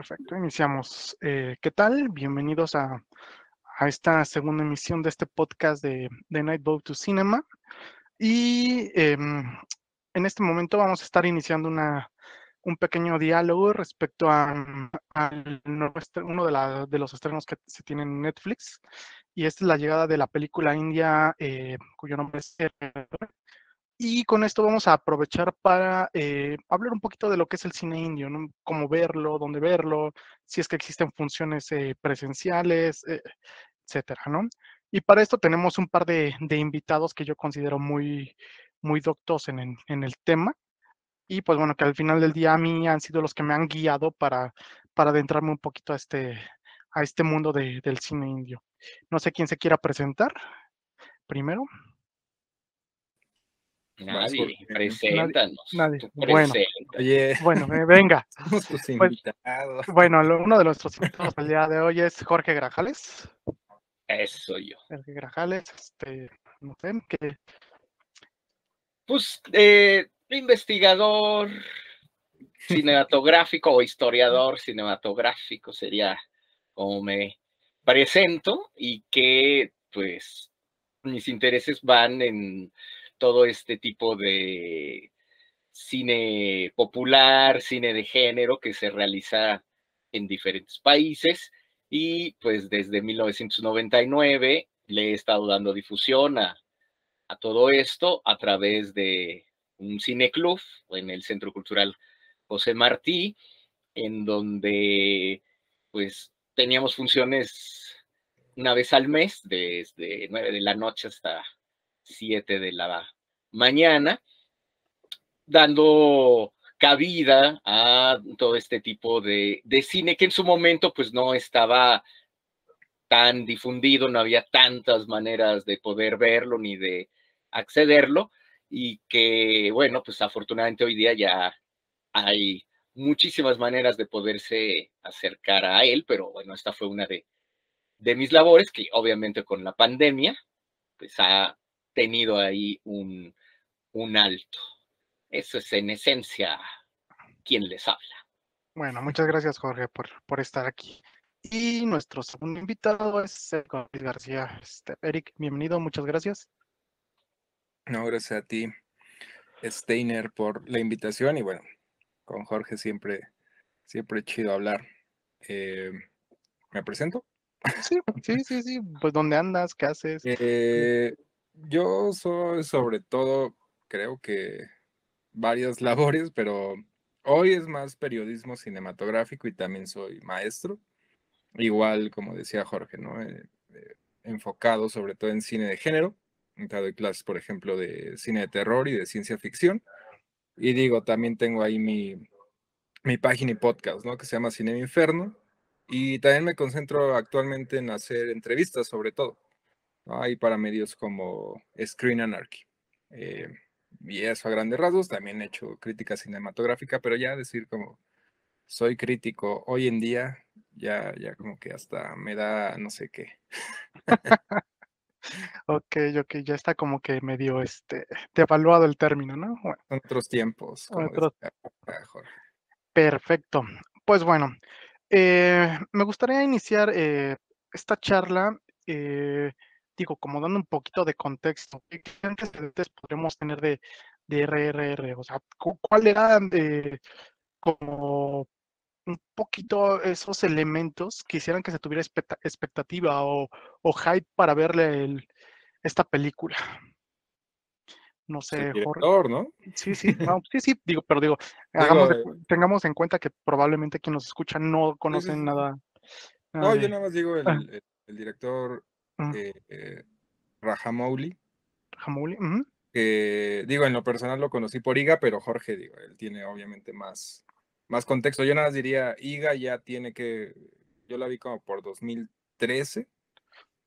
Perfecto, iniciamos. Eh, ¿Qué tal? Bienvenidos a, esta segunda emisión de este podcast de, de Night Boat to Cinema. Y em, en este momento vamos a estar iniciando una, un pequeño diálogo respecto a, uno de, de, los estrenos que se tienen en Netflix. Y esta es la llegada de la película india eh, cuyo nombre es y con esto vamos a aprovechar para eh, hablar un poquito de lo que es el cine indio, ¿no? Cómo verlo, dónde verlo, si es que existen funciones eh, presenciales, eh, etcétera, ¿no? Y para esto tenemos un par de, invitados que yo considero muy, muy doctos en, el tema. Y pues bueno, que al final del día a mí han sido los que me han guiado para, para adentrarme un poquito a este, a este mundo del cine indio. No sé quién se quiera presentar primero. Nadie, preséntanos. Nadie. Bueno, bueno, venga. Pues, bueno, uno de nuestros invitados del día de hoy es Jorge Grajales. Eso soy yo. Jorge Grajales, este, no sé, ¿qué? Pues, eh, investigador cinematográfico o historiador cinematográfico sería como me presento y que, pues, mis intereses van en todo este tipo de cine popular, cine de género que se realiza en diferentes países y pues desde 1999 le he estado dando difusión a, todo esto a través de un cineclub en el Centro Cultural José Martí, en donde pues teníamos funciones una vez al mes, desde nueve de la noche hasta 7 de la mañana, dando cabida a todo este tipo de, cine que en su momento pues no estaba tan difundido, no había tantas maneras de poder verlo ni de accederlo y que bueno, pues afortunadamente hoy día ya hay muchísimas maneras de poderse acercar a él, pero bueno, esta fue una de, de mis labores que obviamente con la pandemia pues ha tenido ahí un, un alto. Eso es en esencia quien les habla. Bueno, muchas gracias Jorge por, por estar aquí. Y nuestro segundo invitado es Eric García. Este, Eric, bienvenido, muchas gracias. No, gracias a ti, Steiner, por la invitación y bueno, con Jorge siempre, siempre chido hablar. Eh, ¿Me presento? Sí, sí, sí, sí. Pues, ¿dónde andas? ¿Qué haces? Eh, yo soy sobre todo, creo que varias labores, pero hoy es más periodismo cinematográfico y también soy maestro. Igual, como decía Jorge, ¿no? Eh, eh, enfocado sobre todo en cine de género. Doy clases, por ejemplo, de cine de terror y de ciencia ficción. Y digo, también tengo ahí mi, mi página y podcast, ¿no? Que se llama Cine Inferno. Y también me concentro actualmente en hacer entrevistas, sobre todo. Hay para medios como Screen Anarchy. Eh, y eso a grandes rasgos, también he hecho crítica cinematográfica, pero ya decir como soy crítico hoy en día, ya, ya como que hasta me da no sé qué. ok, ok, ya está como que medio este, devaluado el término, ¿no? Bueno. Otros tiempos. Perfecto. Pues bueno, eh, me gustaría iniciar eh, esta charla digo, como dando un poquito de contexto, ¿qué antecedentes podemos tener de, de RRR? O sea, ¿cuál era de, como un poquito esos elementos que hicieran que se tuviera expectativa o, o hype para verle esta película? No sé, Jorge. ¿no? Sí, sí, sí, sí, digo, pero digo, eh tengamos en cuenta que probablemente quien nos escucha no conocen nada. no, yo nada más digo el, ah. el director eh, Rajamouli. Rajamouli, que digo, en lo personal lo conocí por IGA, pero Jorge, digo, él tiene obviamente más, más contexto. Yo nada más diría, IGA ya tiene que, yo la vi como por 2013,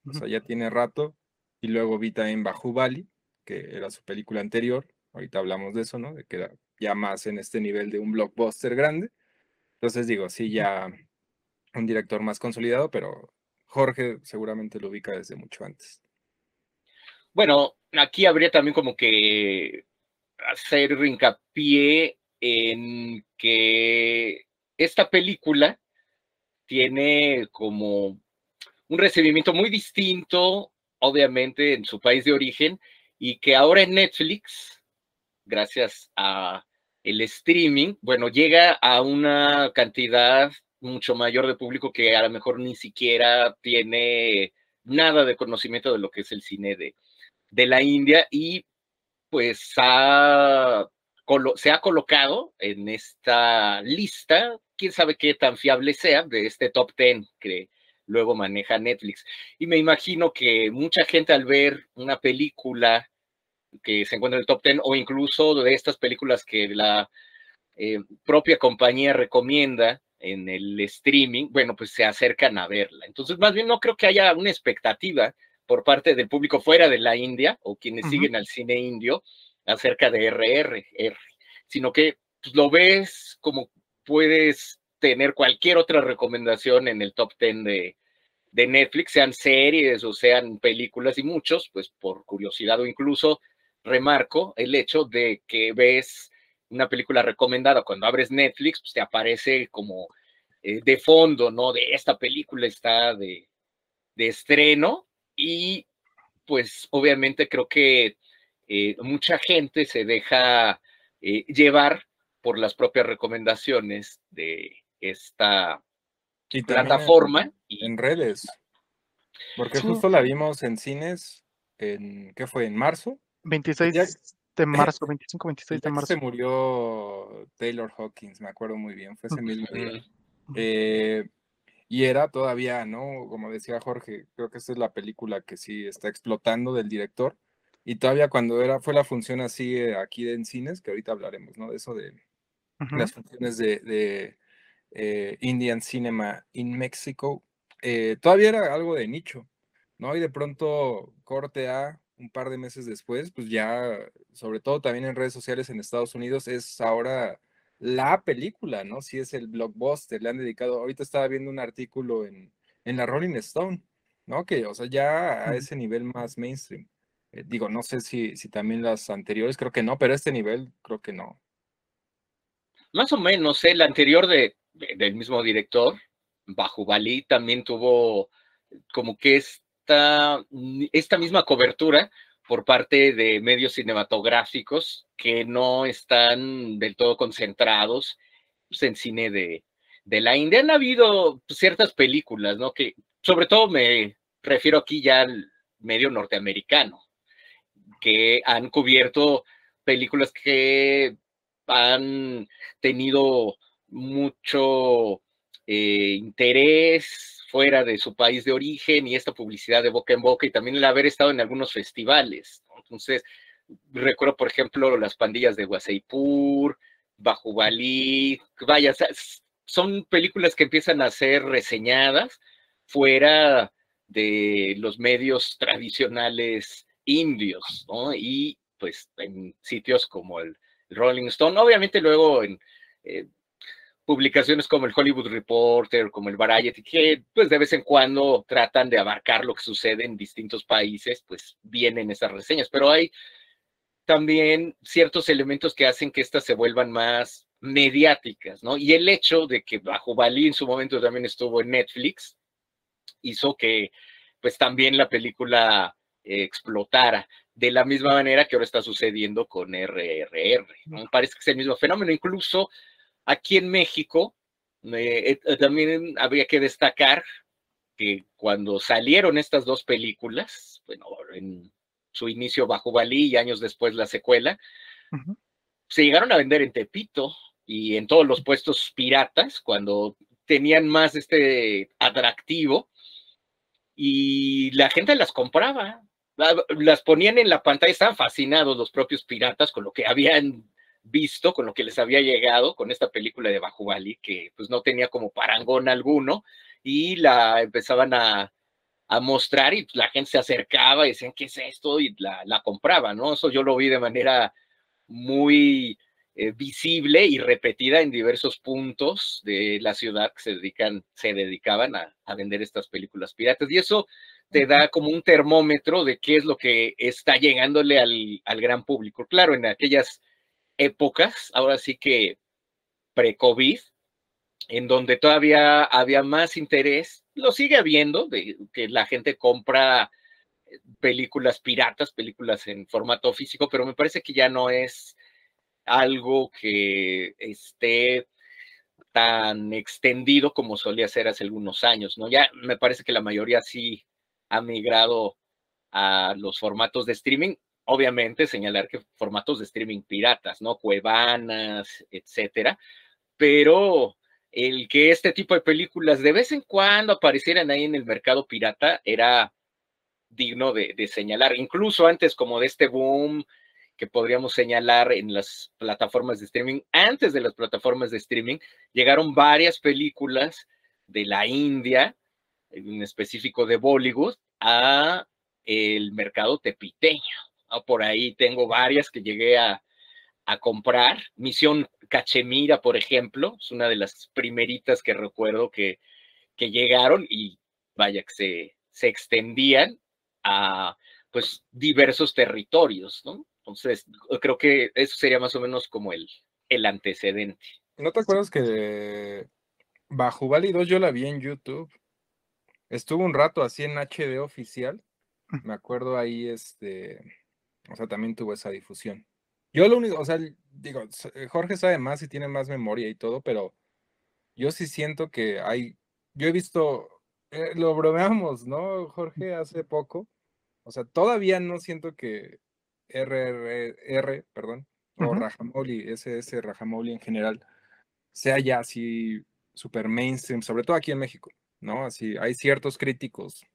o sea, ya tiene rato, y luego vi también Bali, que era su película anterior, ahorita hablamos de eso, ¿no? De que era ya más en este nivel de un blockbuster grande. Entonces digo, sí, ya un director más consolidado, pero Jorge seguramente lo ubica desde mucho antes. Bueno, aquí habría también como que hacer hincapié en que esta película tiene como un recibimiento muy distinto, obviamente, en su país de origen, y que ahora en Netflix, gracias a el streaming, bueno, llega a una cantidad mucho mayor de público que a lo mejor ni siquiera tiene nada de conocimiento de lo que es el cine de, de la India y pues se ha colocado en esta lista, quién sabe qué tan fiable sea, de este top 10 que luego maneja Netflix. Y me imagino que mucha gente al ver una película que se encuentra en el top 10 o incluso de estas películas que la eh, propia compañía recomienda en el streaming, bueno, pues se acercan a verla. Entonces, más bien no creo que haya una expectativa por parte del público fuera de la India o quienes siguen al cine indio acerca de RR, sino que pues, lo ves como puedes tener cualquier otra recomendación en el top 10 de, de Netflix, sean series o sean películas y muchos, pues por curiosidad o incluso remarco el hecho de que ves una película recomendada cuando abres Netflix, pues te aparece como eh, de fondo, ¿no? De esta película está de, de estreno y pues obviamente creo que eh, mucha gente se deja eh, llevar por las propias recomendaciones de esta plataforma. En, redes. Porque justo la vimos en cines, en, ¿qué fue? ¿En marzo? 26 de marzo, 25, 26 de marzo. Se murió Taylor Hawkins, me acuerdo muy bien, fue ese mismo día. Eh, y era todavía, ¿no? Como decía Jorge, creo que esta es la película que sí está explotando del director. Y todavía cuando era, fue la función así eh, aquí en cines, que ahorita hablaremos, ¿no? De eso de las funciones de, eh, Indian Cinema in Mexico, todavía era algo de nicho, ¿no? Y de pronto corte A, un par de meses después, pues ya, sobre todo también en redes sociales en Estados Unidos, es ahora la película, ¿no? Si es el blockbuster, le han dedicado, ahorita estaba viendo un artículo en, en la Rolling Stone, ¿no? Que, o sea, ya a ese nivel más mainstream. Eh, digo, no sé si, si también las anteriores, creo que no, pero este nivel creo que no. Más o menos, ¿eh? el anterior de, del mismo director, Bajo Bali, también tuvo como que es esta, misma cobertura por parte de medios cinematográficos que no están del todo concentrados pues, en cine de, de, la India. Han habido ciertas películas, ¿no? Que sobre todo me refiero aquí ya al medio norteamericano, que han cubierto películas que han tenido mucho eh, interés fuera de su país de origen y esta publicidad de boca en boca y también el haber estado en algunos festivales. Entonces, recuerdo, por ejemplo, las pandillas de Waseipur, Bajubalí, vaya, son películas que empiezan a ser reseñadas fuera de los medios tradicionales indios, ¿no? Y pues en sitios como el Rolling Stone, obviamente luego en eh, publicaciones como el Hollywood Reporter, como el Variety, que pues de vez en cuando tratan de abarcar lo que sucede en distintos países, pues vienen esas reseñas, pero hay también ciertos elementos que hacen que estas se vuelvan más mediáticas, ¿no? Y el hecho de que Bajo Bali en su momento también estuvo en Netflix hizo que pues también la película explotara de la misma manera que ahora está sucediendo con RRR, ¿no? Parece que es el mismo fenómeno, incluso Aquí en México eh, eh, también habría que destacar que cuando salieron estas dos películas, bueno, en su inicio bajo Balí y años después la secuela, se llegaron a vender en Tepito y en todos los puestos piratas cuando tenían más este atractivo y la gente las compraba, las ponían en la pantalla, estaban fascinados los propios piratas con lo que habían visto, con lo que les había llegado con esta película de Bali, que pues no tenía como parangón alguno, y la empezaban a, mostrar y pues, la gente se acercaba y decían, ¿qué es esto? Y la, la compraba, ¿no? Eso yo lo vi de manera muy eh, visible y repetida en diversos puntos de la ciudad que se, dedican, se dedicaban a, a vender estas películas piratas. Y eso te da como un termómetro de qué es lo que está llegándole al, al gran público. Claro, en aquellas épocas, ahora sí que pre-COVID, en donde todavía había más interés, lo sigue habiendo, de que la gente compra eh, películas piratas, películas en formato físico, pero me parece que ya no es algo que esté tan extendido como solía ser hace algunos años, ¿no? Ya me parece que la mayoría sí ha migrado a los formatos de streaming. Obviamente señalar que formatos de streaming piratas, ¿no? Cuevanas, etcétera. Pero el que este tipo de películas de vez en cuando aparecieran ahí en el mercado pirata era digno de, de señalar. Incluso antes como de este boom que podríamos señalar en las plataformas de streaming. Antes de las plataformas de streaming, llegaron varias películas de la India, en específico de Bollywood, a el mercado tepiteño. Por ahí tengo varias que llegué a, a comprar. Misión Cachemira, por ejemplo, es una de las primeritas que recuerdo que, que llegaron y vaya que se, se extendían a pues diversos territorios, ¿no? Entonces, creo que eso sería más o menos como el, el antecedente. ¿No te acuerdas que Bajo 2 yo la vi en YouTube? Estuvo un rato así en HD oficial. Me acuerdo ahí, este, o sea, también tuvo esa difusión. Yo lo único, o sea, digo, eh, Jorge sabe más y tiene más memoria y todo, pero yo sí siento que hay, yo he visto, eh, lo bromeamos, ¿no, Jorge, hace poco? O sea, todavía no siento que RRR, perdón, o Rajamouli, SS Rajamouli en general, sea ya así super mainstream, sobre todo aquí en México, ¿no? Así, hay ciertos críticos,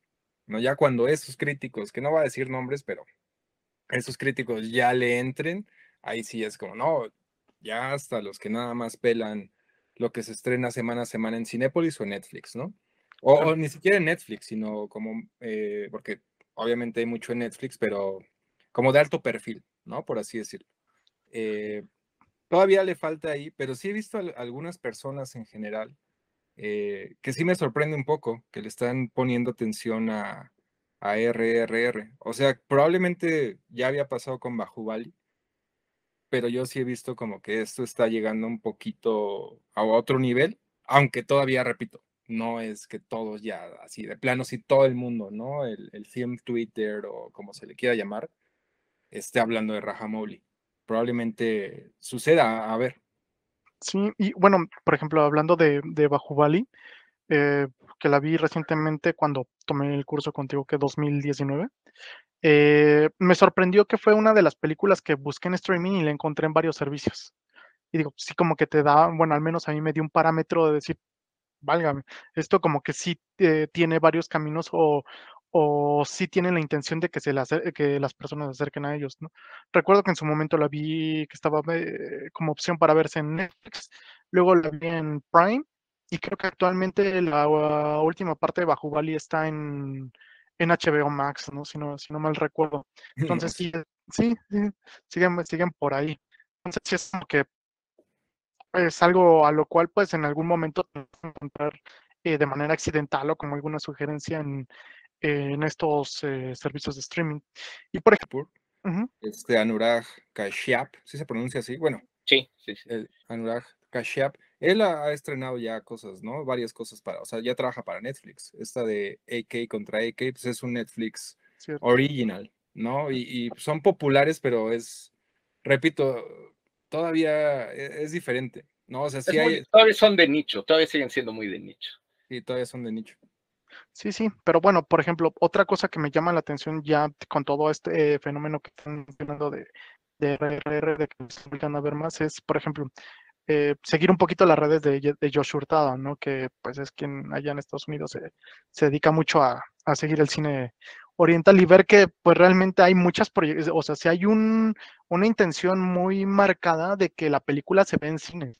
¿no? Ya cuando esos críticos, que no va a decir nombres, pero esos críticos ya le entren, ahí sí es como, no, ya hasta los que nada más pelan lo que se estrena semana a semana en Cinépolis o Netflix, ¿no? O, ni siquiera en Netflix, sino como, eh, porque obviamente hay mucho en Netflix, pero como de alto perfil, ¿no? Por así decirlo. Eh, todavía le falta ahí, pero sí he visto algunas personas en general eh, que sí me sorprende un poco, que le están poniendo atención a, a RRR. O sea, probablemente ya había pasado con Bajubali, pero yo sí he visto como que esto está llegando un poquito a otro nivel, aunque todavía, repito, no es que todos ya, así de plano, sí todo el mundo, ¿no? El, el Twitter o como se le quiera llamar, esté hablando de Rajamouli. Probablemente suceda, a ver. Sí, y bueno, por ejemplo, hablando de, de Bajubali, eh, que la vi recientemente cuando tomé el curso contigo, que 2019, eh, me sorprendió que fue una de las películas que busqué en streaming y la encontré en varios servicios. Y digo, sí como que te da, bueno, al menos a mí me dio un parámetro de decir, válgame, esto como que sí eh, tiene varios caminos o, o si tienen la intención de que, se que las personas se acerquen a ellos, ¿no? Recuerdo que en su momento la vi que estaba eh, como opción para verse en Netflix, luego la vi en Prime y creo que actualmente la última parte de Bajubali está en, en HBO Max, ¿no? Si, ¿no? si no mal recuerdo. Entonces sí, sí, siguen, siguen por ahí. Entonces sí es como que es algo a lo cual pues en algún momento encontrar eh, de manera accidental o como alguna sugerencia en, en estos eh, servicios de streaming. Y por ejemplo, este Anurag Kashyap, si se pronuncia así? Bueno, sí, sí, sí. Anurag Kashyap, él ha, estrenado ya cosas, ¿no? Varias cosas para, o sea, ya trabaja para Netflix. Esta de AK contra AK, pues es un Netflix original, ¿no? Y, son populares, pero es, repito, todavía e, es, diferente, ¿no? O sea, sí hay... Todavía son de nicho, todavía siguen siendo muy de nicho. Sí, todavía son de nicho. Sí, sí, pero bueno, por ejemplo, otra cosa que me llama la atención ya con todo este fenómeno que están mencionando de, de RRR, de que se obligan a ver más, es, por ejemplo, eh, seguir un poquito las redes de, de Josh Hurtado, ¿no? Que pues es quien allá en Estados Unidos se, dedica mucho a, seguir el cine oriental y ver que pues realmente hay muchas proyecciones, o sea, si hay un, una intención muy marcada de que la película se ve en cine.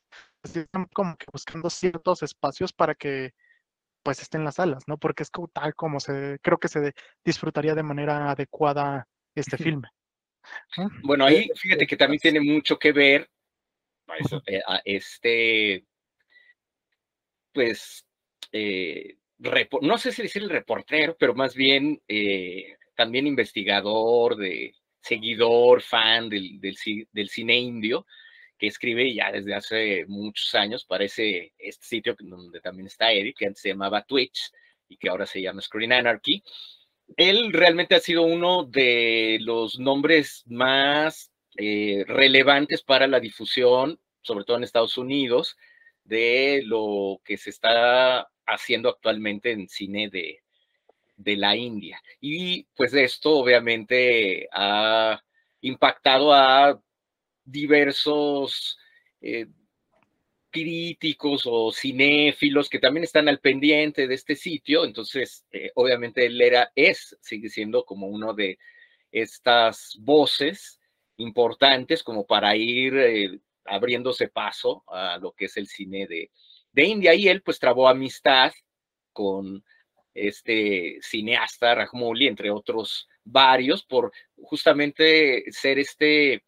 Están como que buscando ciertos espacios para que pues esté en las salas, ¿no? Porque es como, tal como se, creo que se disfrutaría de manera adecuada este filme. Bueno, ahí fíjate que también tiene mucho que ver a este, pues, eh, no sé si decir el reportero, pero más bien eh, también investigador, de seguidor, fan del, del, del cine indio, que escribe ya desde hace muchos años para este sitio donde también está Eric, que antes se llamaba Twitch y que ahora se llama Screen Anarchy. Él realmente ha sido uno de los nombres más eh, relevantes para la difusión, sobre todo en Estados Unidos, de lo que se está haciendo actualmente en cine de, de la India. Y pues esto obviamente ha impactado a diversos eh, críticos o cinéfilos que también están al pendiente de este sitio. Entonces, eh, obviamente él era, es, sigue siendo como uno de estas voces importantes como para ir eh, abriéndose paso a lo que es el cine de, de India. Y él pues trabó amistad con este cineasta Rajmouli, entre otros varios, por justamente ser este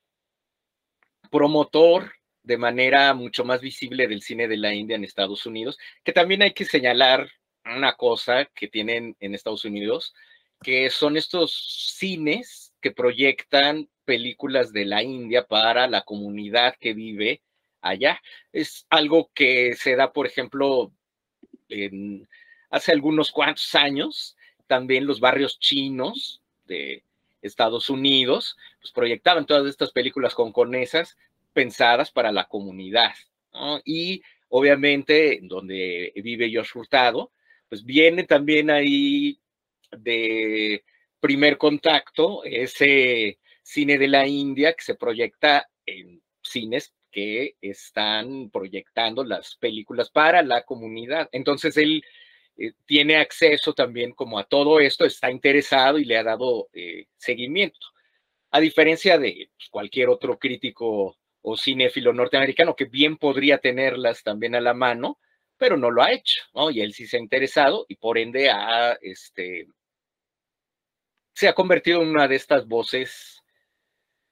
promotor de manera mucho más visible del cine de la India en Estados Unidos, que también hay que señalar una cosa que tienen en Estados Unidos, que son estos cines que proyectan películas de la India para la comunidad que vive allá. Es algo que se da, por ejemplo, hace algunos cuantos años, también los barrios chinos de Estados Unidos, pues proyectaban todas estas películas conconesas pensadas para la comunidad. Y obviamente, donde vive Josh Hurtado, pues viene también ahí de primer contacto ese cine de la India que se proyecta en cines que están proyectando las películas para la comunidad. Entonces él eh, tiene acceso también como a todo esto, está interesado y le ha dado eh, seguimiento. A diferencia de cualquier otro crítico o cinéfilo norteamericano que bien podría tenerlas también a la mano, pero no lo ha hecho, ¿no? Y él sí se ha interesado y por ende ha, este, se ha convertido en una de estas voces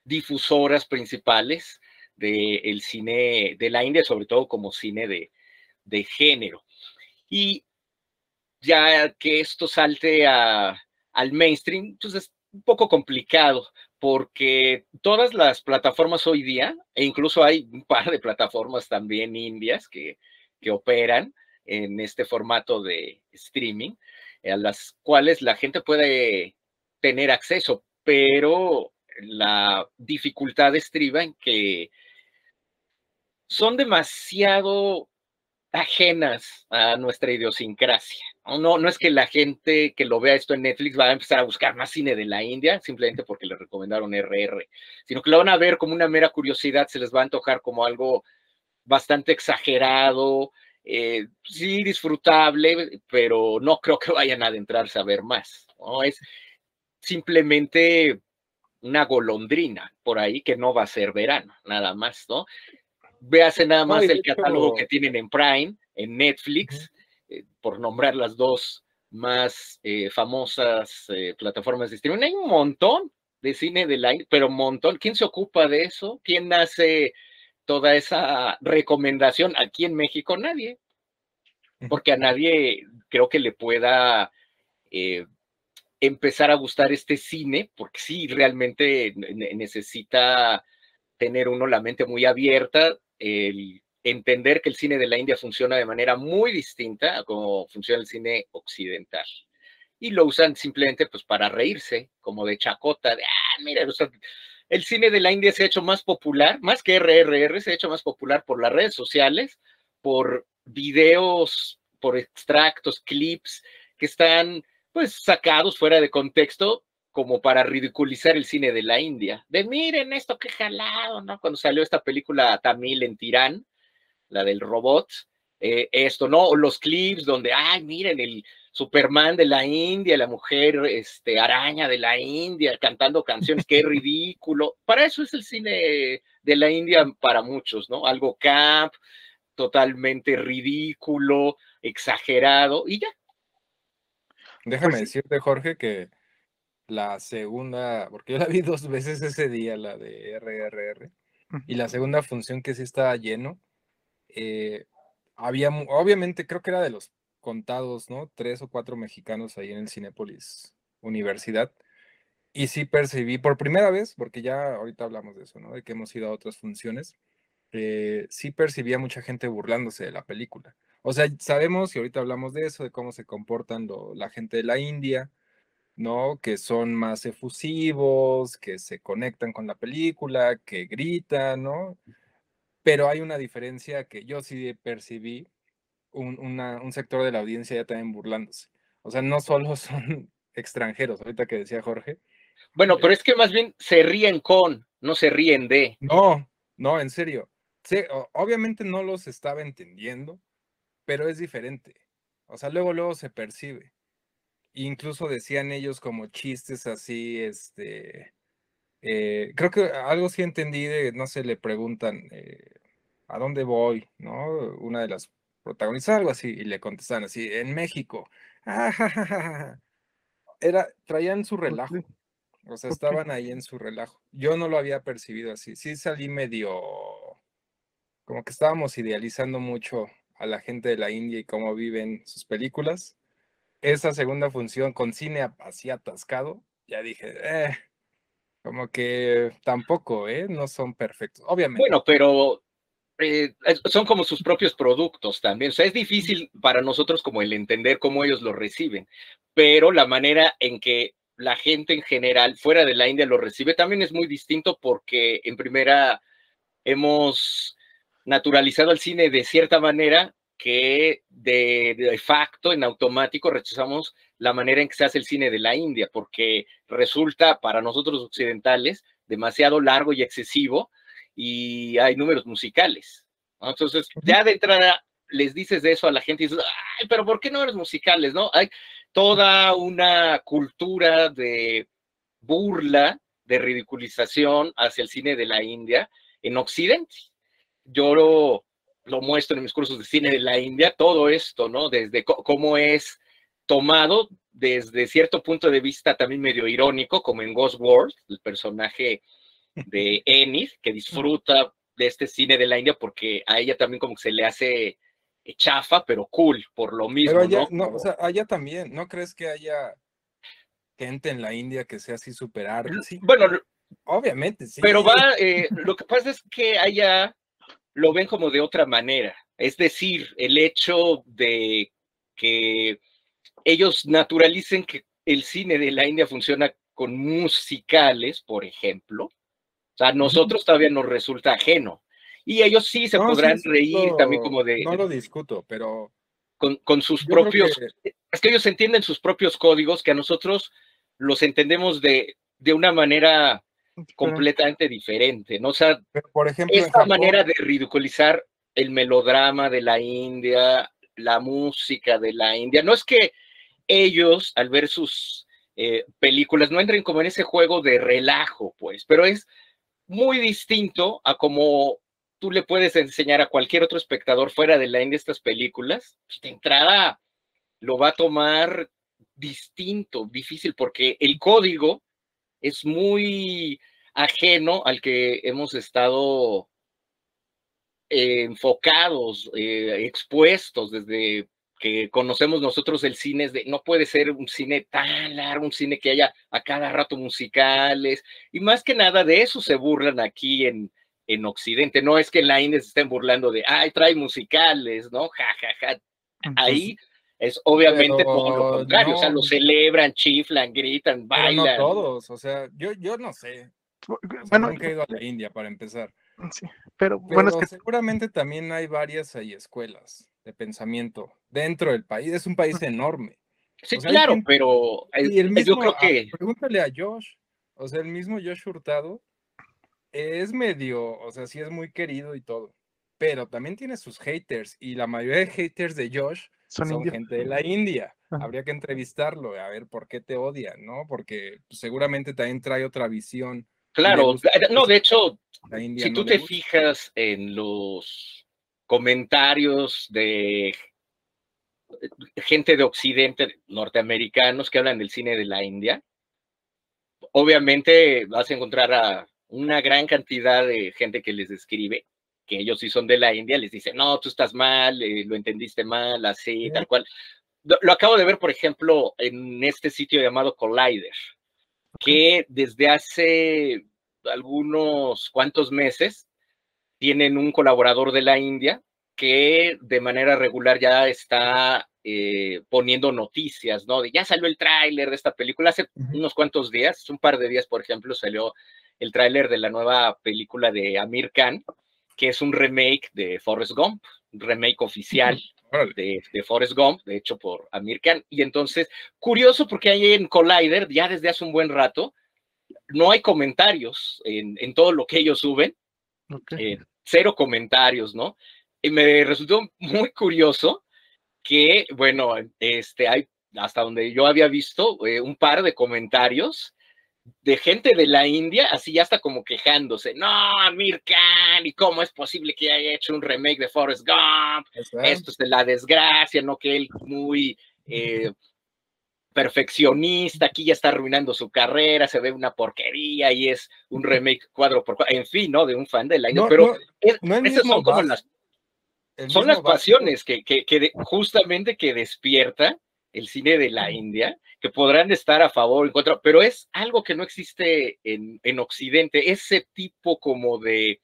difusoras principales del cine de la India, sobre todo como cine de, de género. Y ya que esto salte al mainstream, pues es un poco complicado, porque todas las plataformas hoy día, e incluso hay un par de plataformas también indias que, que operan en este formato de streaming, a las cuales la gente puede tener acceso, pero la dificultad estriba en que son demasiado ajenas a nuestra idiosincrasia. No, no es que la gente que lo vea esto en Netflix va a empezar a buscar más cine de la India simplemente porque le recomendaron RR, sino que lo van a ver como una mera curiosidad, se les va a antojar como algo bastante exagerado, eh, sí disfrutable, pero no creo que vayan a adentrarse a ver más. ¿no? Es simplemente una golondrina por ahí que no va a ser verano, nada más, ¿no? Véase nada más el catálogo que tienen en Prime, en Netflix, eh, por nombrar las dos más eh, famosas eh, plataformas de streaming. Hay un montón de cine de la, pero un montón. ¿Quién se ocupa de eso? ¿Quién hace toda esa recomendación aquí en México? Nadie. Porque a nadie creo que le pueda empezar a gustar este cine, porque sí, realmente necesita tener uno la mente muy abierta, el entender que el cine de la India funciona de manera muy distinta a como funciona el cine occidental. Y lo usan simplemente pues para reírse, como de chacota, de, ah, mira, el cine de la India se ha hecho más popular, más que RRR, se ha hecho más popular por las redes sociales, por videos, por extractos, clips que están pues sacados fuera de contexto como para ridiculizar el cine de la India. De miren esto qué jalado, ¿no? Cuando salió esta película tamil en Tirán, la del robot, eh, esto, ¿no? Los clips donde, ay, miren, el Superman de la India, la mujer este, araña de la India cantando canciones, qué ridículo. Para eso es el cine de la India para muchos, ¿no? Algo camp, totalmente ridículo, exagerado, y ya. Déjame pues decirte, Jorge, que la segunda, porque yo la vi dos veces ese día, la de RRR, y la segunda función que sí estaba lleno, eh, había, obviamente creo que era de los contados, ¿no? Tres o cuatro mexicanos ahí en el Cinépolis Universidad. Y sí percibí por primera vez, porque ya ahorita hablamos de eso, ¿no? De que hemos ido a otras funciones. eh, sí percibía mucha gente burlándose de la película. O sea, sabemos, y ahorita hablamos de eso, de cómo se comportan la gente de la India, ¿no? Que son más efusivos, que se conectan con la película, que gritan, ¿no? Pero hay una diferencia que yo sí percibí, un, un sector de la audiencia ya también burlándose. O sea, no solo son extranjeros, ahorita que decía Jorge. Bueno, pero es que más bien se ríen con, no se ríen de. No, no, en serio. Sí, obviamente no los estaba entendiendo, pero es diferente. O sea, luego, luego se percibe. Incluso decían ellos como chistes así, este, eh, creo que algo sí entendí de, no sé, le preguntan, eh, ¿a dónde voy? ¿No? Una de las protagonistas, algo así, y le contestan así, en México. Era, traían su relajo. O sea, estaban ahí en su relajo. Yo no lo había percibido así. Sí salí medio, como que estábamos idealizando mucho a la gente de la India y cómo viven sus películas. Esa segunda función con cine así atascado, ya dije, eh, como que tampoco, ¿eh? No son perfectos, obviamente. Bueno, pero eh, son como sus propios productos también. O sea, es difícil para nosotros como el entender cómo ellos lo reciben, pero la manera en que la gente en general fuera de la India lo recibe también es muy distinto porque en primera hemos naturalizado el cine de cierta manera que de, de, facto, en automático, rechazamos la manera en que se hace el cine de la India, porque resulta para nosotros occidentales demasiado largo y excesivo y hay números musicales. Entonces, ya de entrada les dices de eso a la gente y dices, ay, pero ¿por qué no eres musicales? ¿No? Hay toda una cultura de burla, de ridiculización hacia el cine de la India en Occidente. Yo lo, lo muestro en mis cursos de cine de la India, todo esto, ¿no? Desde cómo es tomado desde cierto punto de vista también medio irónico, como en Ghost World, el personaje de Enid, que disfruta de este cine de la India porque a ella también como que se le hace chafa, pero cool, por lo mismo. Pero allá, ¿no? o sea, allá también, ¿no crees que haya gente en la India que sea así súper Sí. Bueno, obviamente, sí. Pero va, eh, lo que pasa es que allá lo ven como de otra manera. Es decir, el hecho de que ellos naturalicen que el cine de la India funciona con musicales, por ejemplo, o sea, a nosotros todavía nos resulta ajeno. Y ellos sí se podrán reír también como de... No lo discuto, pero... Con, con sus propios... Es que ellos entienden sus propios códigos que a nosotros los entendemos de, de una manera completamente diferente, ¿no? O sea, por ejemplo, esta manera de ridiculizar el melodrama de la India, la música de la India, no es que ellos, al ver sus eh, películas, no entren como en ese juego de relajo, pues, pero es muy distinto a como tú le puedes enseñar a cualquier otro espectador fuera de la India estas películas, pues, de entrada lo va a tomar distinto, difícil, porque el código es muy ajeno al que hemos estado eh, enfocados, eh, expuestos desde que conocemos nosotros el cine, de, no puede ser un cine tan largo, un cine que haya a cada rato musicales, y más que nada de eso se burlan aquí en, en Occidente, no es que en la India se estén burlando de, ay, trae musicales, ¿no? Ja, ja, ja. Ahí es obviamente todo lo contrario, o sea, lo celebran, chiflan, gritan, bailan. no todos, o sea, yo, yo no sé. Bueno, nunca he ido a la India para empezar. Sí, pero, bueno, es que seguramente también hay varias ahí escuelas de pensamiento dentro del país. Es un país enorme. Sí, claro, pero y el mismo, yo creo que. pregúntale a Josh. O sea, el mismo Josh Hurtado es medio, o sea, sí es muy querido y todo. Pero también tiene sus haters. Y la mayoría de haters de Josh son, gente de la India. Habría que entrevistarlo, a ver por qué te odian, ¿no? Porque seguramente también trae otra visión. Claro, no, de hecho, si tú te fijas en los comentarios de gente de Occidente, norteamericanos que hablan del cine de la India, obviamente vas a encontrar a una gran cantidad de gente que les describe que ellos sí son de la India, les dice, no, tú estás mal, eh, lo entendiste mal, así, tal cual. Lo, acabo de ver, por ejemplo, en este sitio llamado Collider, que desde hace algunos cuantos meses tienen un colaborador de la India que de manera regular ya está eh, poniendo noticias, ¿no? De ya salió el tráiler de esta película hace unos cuantos días, un par de días, por ejemplo, salió el tráiler de la nueva película de Amir Khan, que es un remake de Forrest Gump, un remake oficial de, de, Forrest Gump, de hecho por Amir Khan. Y entonces, curioso porque ahí en Collider, ya desde hace un buen rato, no hay comentarios en, en todo lo que ellos suben. Eh, cero comentarios, ¿no? Y me resultó muy curioso que, bueno, este, hay hasta donde yo había visto eh, un par de comentarios de gente de la India, así ya está como quejándose, no, Amir Khan, ¿y cómo es posible que haya hecho un remake de Forrest Gump? Esto es de la desgracia, ¿no? Que él muy eh, perfeccionista, aquí ya está arruinando su carrera, se ve una porquería y es un remake cuadro por cuadro, en fin, ¿no? De un fan de la India, pero esas son como las... Son las pasiones que, que, que justamente que despierta el cine de la India que podrán estar a favor o en contra, pero es algo que no existe en, en Occidente, ese tipo como de,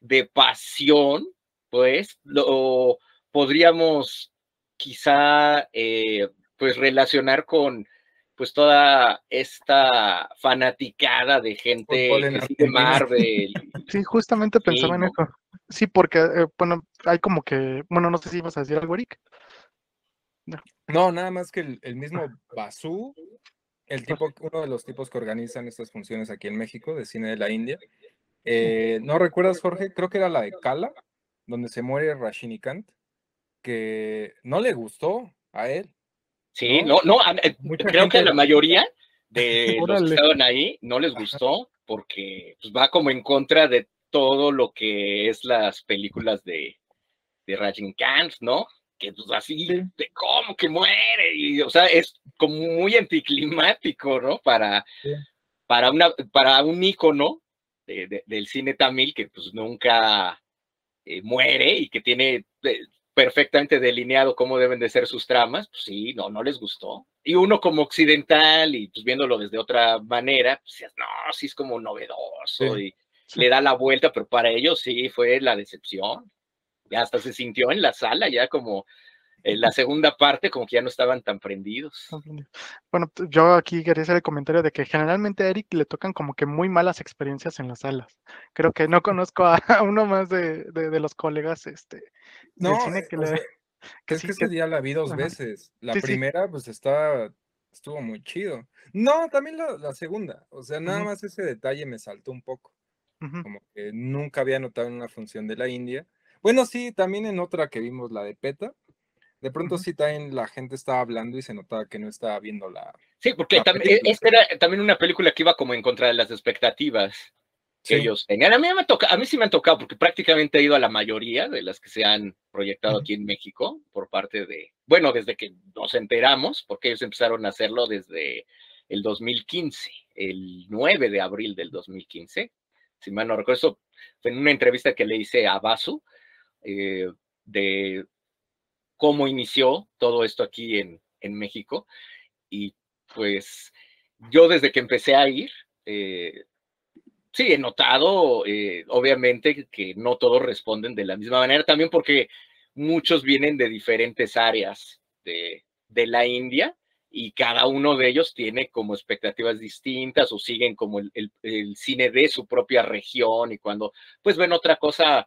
de pasión, pues, lo podríamos quizá eh, pues relacionar con pues toda esta fanaticada de gente de Marvel. Sí, justamente pensaba en eso. Sí, porque, eh, bueno, hay como que, bueno, no sé si ibas a decir algo, Eric. No, nada más que el, mismo Basu, el tipo, uno de los tipos que organizan estas funciones aquí en México, de cine de la India. Eh, ¿No recuerdas, Jorge? Creo que era la de Kala, donde se muere Rashinikant, que no le gustó a él. Sí, no, no, eh, creo que a la mayoría de los que estaban ahí no les gustó porque pues, va como en contra de todo lo que es las películas de, de Rajinikanth, ¿no? Que pues así, de cómo que muere, y o sea, es como muy anticlimático, ¿no? Para, para, una, para un ícono del cine tamil que pues nunca eh, muere y que tiene eh, perfectamente delineado cómo deben de ser sus tramas, pues sí, no, no les gustó. Y uno como occidental y pues viéndolo desde otra manera, pues no, sí es como novedoso y le da la vuelta, pero para ellos sí fue la decepción ya hasta se sintió en la sala, ya como en la segunda parte, como que ya no estaban tan prendidos. Bueno, yo aquí quería hacer el comentario de que generalmente a Eric le tocan como que muy malas experiencias en las salas. Creo que no conozco a, uno más de, de, los colegas este, no, cine que le... que es que ese día la vi dos veces. La primera, pues estaba, estuvo muy chido. No, también la, segunda. O sea, nada más ese detalle me saltó un poco. Como que nunca había notado en una función de la India bueno, sí, también en otra que vimos, la de PETA, de pronto sí también la gente estaba hablando y se notaba que no estaba viendo la. Sí, porque también, esta era también una película que iba como en contra de las expectativas que ellos tenían. A mí, me toca, a mí sí me han tocado, porque prácticamente he ido a la mayoría de las que se han proyectado aquí en México por parte de, bueno, desde que nos enteramos, porque ellos empezaron a hacerlo desde el 2015, el 9 de abril del 2015. Si mal no recuerdo, eso fue en una entrevista que le hice a Basu eh, de cómo inició todo esto aquí en, en, México. Y pues yo desde que empecé a ir, eh, sí, he notado, eh, obviamente, que no todos responden de la misma manera, también porque muchos vienen de diferentes áreas de, de la India y cada uno de ellos tiene como expectativas distintas o siguen como el, el, el, cine de su propia región y cuando pues ven otra cosa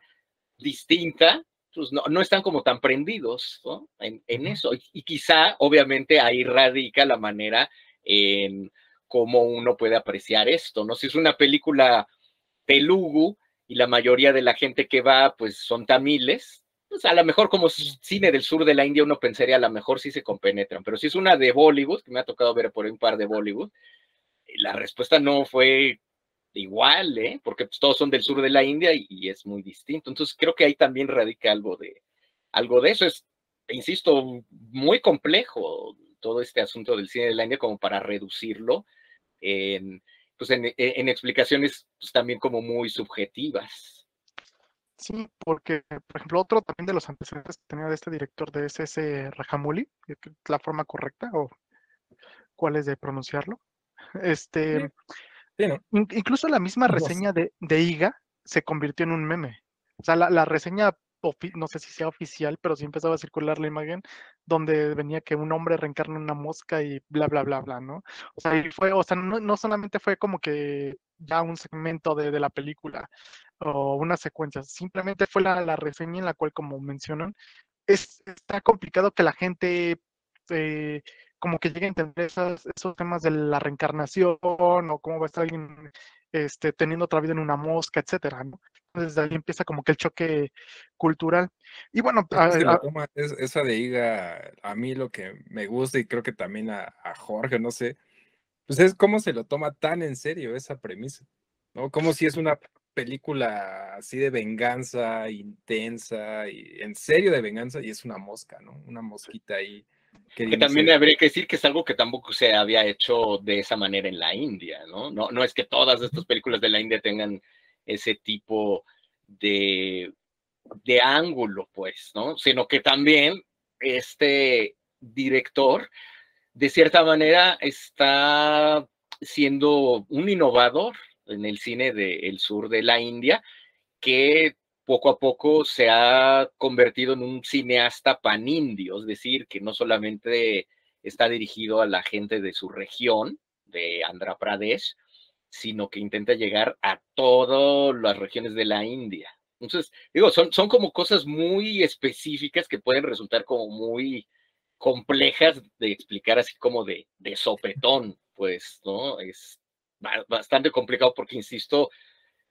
distinta, pues no, no están como tan prendidos en, en, eso. Y, quizá, obviamente, ahí radica la manera en cómo uno puede apreciar esto, ¿no? Si es una película telugu y la mayoría de la gente que va, pues son tamiles, pues a lo mejor como cine del sur de la India uno pensaría a lo mejor sí se compenetran, pero si es una de Bollywood, que me ha tocado ver por ahí un par de Bollywood, la respuesta no fue igual, ¿eh? porque pues, todos son del sur de la India y, es muy distinto. Entonces creo que ahí también radica algo de, algo de eso. Es, insisto, muy complejo todo este asunto del cine de la India como para reducirlo en, pues en, en explicaciones pues, también como muy subjetivas. Sí, porque, por ejemplo, otro también de los antecedentes que tenía de este director de ese Rajamouli, la forma correcta o cuál es de pronunciarlo. Este, Incluso la misma reseña de, de IGA se convirtió en un meme. O sea, la, la reseña no sé si sea oficial, pero sí empezaba a circular la imagen donde venía que un hombre reencarna una mosca y bla, bla, bla, bla, ¿no? O sea, y fue, o sea, no, no solamente fue como que ya un segmento de, de la película o una secuencia, simplemente fue la, la, reseña en la cual, como mencionan, es, está complicado que la gente eh, como que llegue a entender esos, esos temas de la reencarnación o cómo va a estar alguien este, teniendo otra vida en una mosca, etcétera, ¿no? Desde ahí empieza como que el choque cultural. Y bueno, esa de Iga, a mí lo que me gusta y creo que también a, Jorge, no sé, pues es cómo se lo toma tan en serio esa premisa, ¿no? Como si es una película así de venganza, intensa, y en serio de venganza, y es una mosca, ¿no? Una mosquita ahí. Que, también habría que decir que es algo que tampoco se había hecho de esa manera en la India, ¿no? No, no es que todas estas películas de la India tengan ese tipo de, de ángulo, pues, ¿no? Sino que también este director, de cierta manera, está siendo un innovador en el cine del sur de la India, que poco a poco se ha convertido en un cineasta panindio, es decir, que no solamente está dirigido a la gente de su región, de Andhra Pradesh, sino que intenta llegar a todas las regiones de la India. Entonces, digo, son, son como cosas muy específicas que pueden resultar como muy complejas de explicar así como de, de sopetón, pues, ¿no? Es bastante complicado porque, insisto,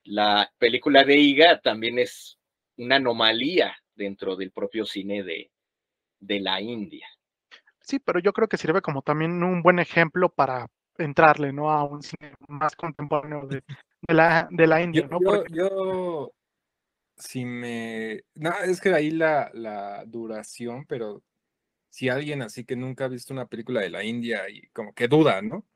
la película de Iga también es una anomalía dentro del propio cine de, de la India. Sí, pero yo creo que sirve como también un buen ejemplo para entrarle, ¿no? A un cine más contemporáneo de, la, de la India, yo, ¿no? Yo, si me... No, es que ahí la, la duración, pero si alguien así que nunca ha visto una película de la India y como que duda, ¿no?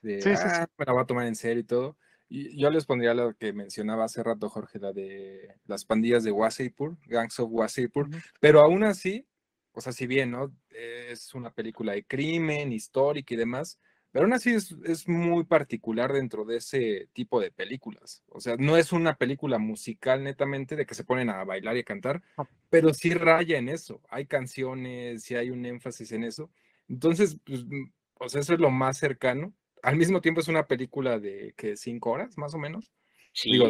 De, sí, sí, ah, me la va a tomar en serio y todo. Y yo les pondría lo que mencionaba hace rato Jorge, la de las pandillas de Wasseypur, Gangs of Wasseypur, pero aún así, o sea, si bien, ¿no? Es una película de crimen, histórica y demás, pero aún así es, muy particular dentro de ese tipo de películas. O sea, no es una película musical netamente de que se ponen a bailar y a cantar, pero sí raya en eso. Hay canciones, sí hay un énfasis en eso. Entonces, pues, mm, o sea, eso es lo más cercano. Al mismo tiempo es una película de que cinco horas, más o menos. Sí. Digo,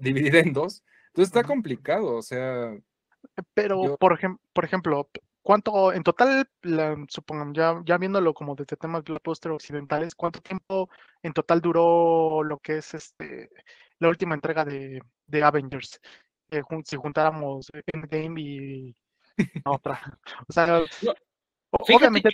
dividida, en dos. Entonces está complicado, o sea. Pero, por, por ejemplo, ¿Cuánto en total, supongamos, ya, ya viéndolo como desde temas blockbuster occidentales, cuánto tiempo en total duró lo que es este la última entrega de, de Avengers? Eh, si juntáramos Endgame y otra. O sea, obviamente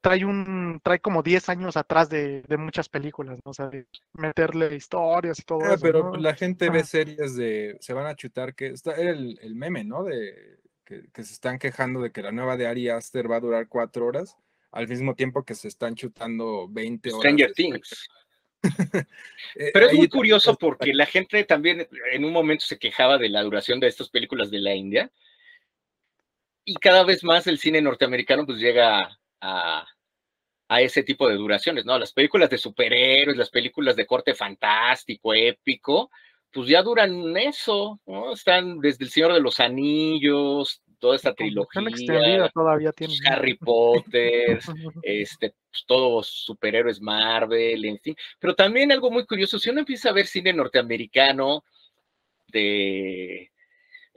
trae un trae como 10 años atrás de, de muchas películas, ¿no? O sea, de meterle historias y todo ah, eso. Pero la gente ve series de se van a chutar que está el, el meme, ¿no? De que, se están quejando de que la nueva de Ari Aster va a durar cuatro horas, al mismo tiempo que se están chutando 20 horas. Stranger Things. Eh, Pero es muy curioso porque la gente también en un momento se quejaba de la duración de estas películas de la India y cada vez más el cine norteamericano pues llega a, a ese tipo de duraciones, ¿no? Las películas de superhéroes, las películas de corte fantástico, épico, pues ya duran eso, ¿no? Están desde El Señor de los Anillos, toda esta trilogía, todavía tiene. Harry Potter, este, pues, todos superhéroes Marvel, en fin. Pero también algo muy curioso, si uno empieza a ver cine norteamericano de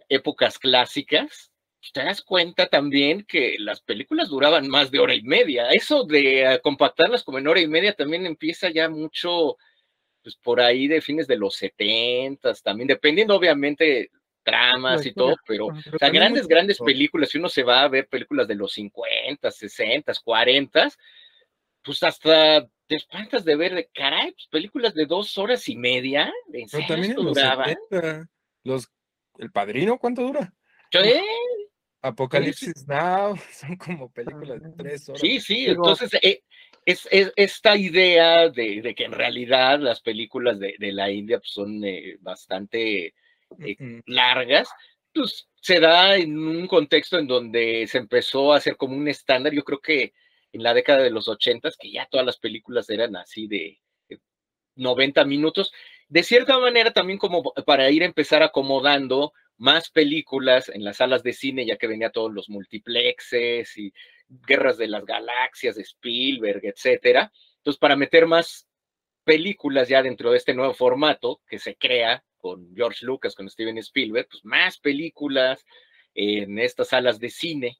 épocas clásicas, pues, te das cuenta también que las películas duraban más de hora y media. Eso de compactarlas como en hora y media también empieza ya mucho pues por ahí de fines de los setentas, también dependiendo obviamente tramas y todo, pero, o sea, grandes, grandes películas, si uno se va a ver películas de los 50, 60, 40, pues hasta te espantas de ver, de caray, pues, películas de dos horas y media, pero también en los, 70, los El Padrino, ¿cuánto dura? Apocalipsis Now, son como películas de tres horas. Sí, sí, entonces eh, es, esta idea de, que en realidad las películas de, la India pues, son eh, bastante eh, largas, pues se da en un contexto en donde se empezó a hacer como un estándar, yo creo que en la década de los ochentas, que ya todas las películas eran así de 90 minutos, de cierta manera también como para ir a empezar acomodando más películas en las salas de cine, ya que venía todos los multiplexes y Guerras de las Galaxias de Spielberg, etcétera. Entonces, para meter más películas ya dentro de este nuevo formato que se crea con George Lucas, con Steven Spielberg, pues más películas en estas salas de cine.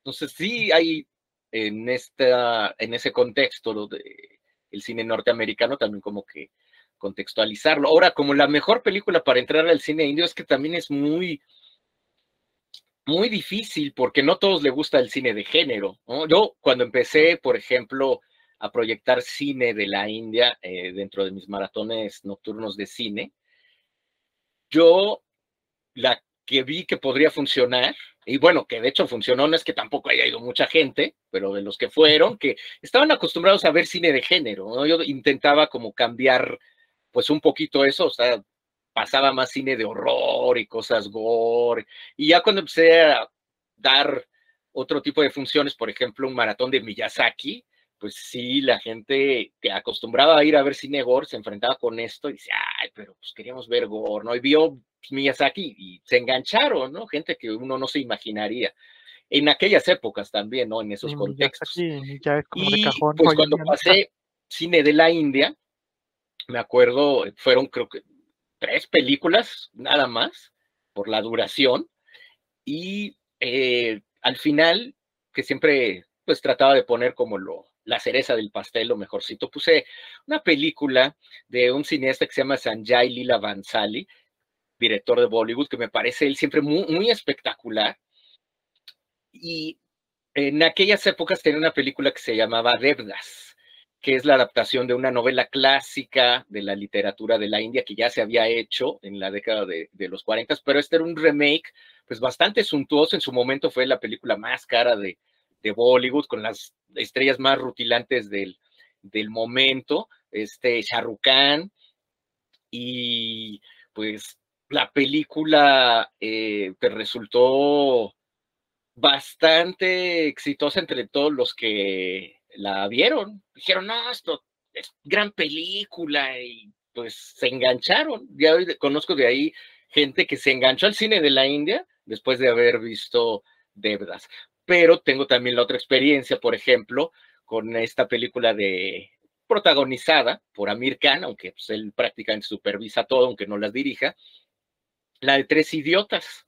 Entonces, sí hay en, esta, en ese contexto de el cine norteamericano también como que contextualizarlo. Ahora, como la mejor película para entrar al cine indio es que también es muy, muy difícil porque no todos les gusta el cine de género. Yo cuando empecé, por ejemplo, a proyectar cine de la India eh, dentro de mis maratones nocturnos de cine, yo la que vi que podría funcionar, y bueno, que de hecho funcionó, no es que tampoco haya ido mucha gente, pero de los que fueron, que estaban acostumbrados a ver cine de género, yo intentaba como cambiar pues un poquito eso, o sea, pasaba más cine de horror y cosas gore, y ya cuando empecé a dar otro tipo de funciones, por ejemplo, un maratón de Miyazaki, pues sí, la gente que acostumbraba a ir a ver cine gore se enfrentaba con esto y decía, ay, pero pues queríamos ver gore, ¿no? Y vio Miyazaki y se engancharon, ¿no? Gente que uno no se imaginaría. En aquellas épocas también, ¿no? En esos contextos. ya es como y de cajón, pues cuando pasé cine de la India, me acuerdo, fueron creo que tres películas nada más por la duración y eh, al final, que siempre pues trataba de poner como lo, la cereza del pastel, lo mejorcito, puse una película de un cineasta que se llama Sanjay Lila Bansali, director de Bollywood, que me parece él siempre muy, espectacular. Y en aquellas épocas tenía una película que se llamaba Devdas, que es la adaptación de una novela clásica de la literatura de la India que ya se había hecho en la década de, los 40, pero este era un remake pues bastante suntuoso. En su momento fue la película más cara de, Bollywood, con las estrellas más rutilantes del, del momento, este Khan, y pues la película eh, pues resultó bastante exitosa entre todos los que la vieron. Dijeron, no, esto es gran película y pues se engancharon. Ya conozco de ahí gente que se enganchó al cine de la India después de haber visto Devdas pero tengo también la otra experiencia, por ejemplo, con esta película de protagonizada por Amir Khan, aunque pues, él prácticamente supervisa todo, aunque no las dirija, la de Tres Idiotas.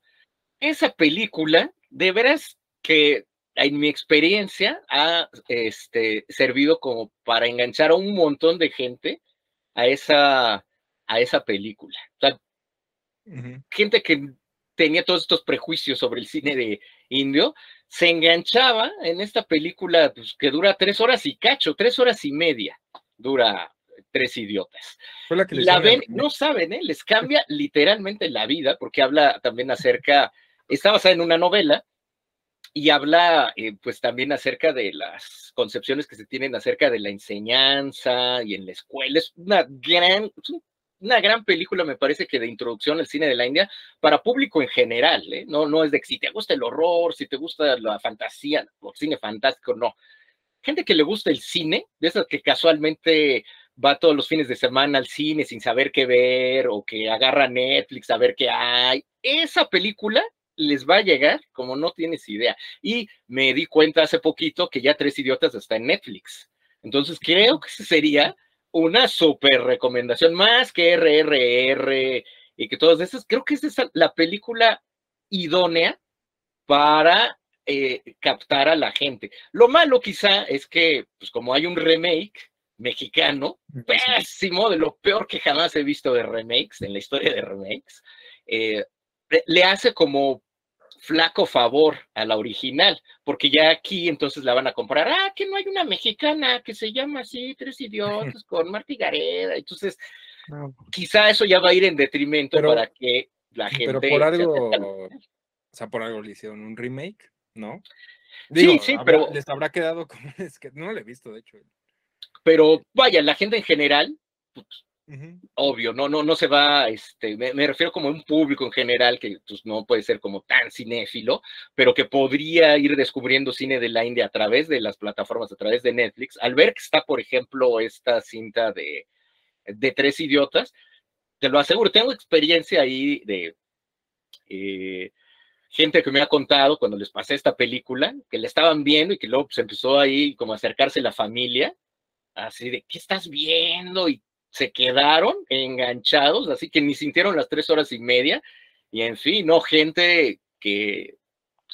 Esa película, de veras que en mi experiencia ha este, servido como para enganchar a un montón de gente a esa, a esa película. O sea, uh -huh. gente que tenía todos estos prejuicios sobre el cine de indio, se enganchaba en esta película pues, que dura tres horas y cacho, tres horas y media dura Tres Idiotas. La, que la ven, no saben, ¿eh? les cambia literalmente la vida, porque habla también acerca, está basada en una novela y habla eh, pues también acerca de las concepciones que se tienen acerca de la enseñanza y en la escuela. Es una gran, una gran película, me parece que de introducción al cine de la India para público en general, ¿eh? no, no es de si te gusta el horror, si te gusta la fantasía, o cine fantástico, no. Gente que le gusta el cine, de esas que casualmente va todos los fines de semana al cine sin saber qué ver, o que agarra Netflix a ver qué hay, esa película les va a llegar como no tienes idea. Y me di cuenta hace poquito que ya Tres Idiotas está en Netflix. Entonces creo que sería una super recomendación, más que RRR y que todas esas, creo que esa es la película idónea para eh, captar a la gente. Lo malo quizá es que, pues como hay un remake mexicano, pésimo, de lo peor que jamás he visto de remakes, en la historia de remakes, eh, le hace como flaco favor a la original, porque ya aquí entonces la van a comprar, ah, que no hay una mexicana que se llama así, Tres Idiotas, con Marta Gareda, entonces no. quizá eso ya va a ir en detrimento pero, para que la gente... Pero por algo, o sea, por algo le hicieron un remake, ¿no? Digo, sí, sí, habrá, pero... Les habrá quedado como, es que no lo he visto, de hecho. Pero vaya, la gente en general, pues, Obvio, no, no, no se va, este, me, me, refiero como a un público en general que pues, no puede ser como tan cinéfilo, pero que podría ir descubriendo cine de la India a través de las plataformas, a través de Netflix, al ver que está, por ejemplo, esta cinta de, de Tres Idiotas, te lo aseguro, tengo experiencia ahí de eh, gente que me ha contado cuando les pasé esta película, que la estaban viendo y que luego se pues, empezó ahí como a acercarse la familia, así de, ¿qué estás viendo? Y se quedaron enganchados, así que ni sintieron las tres horas y media. Y en fin, no, gente que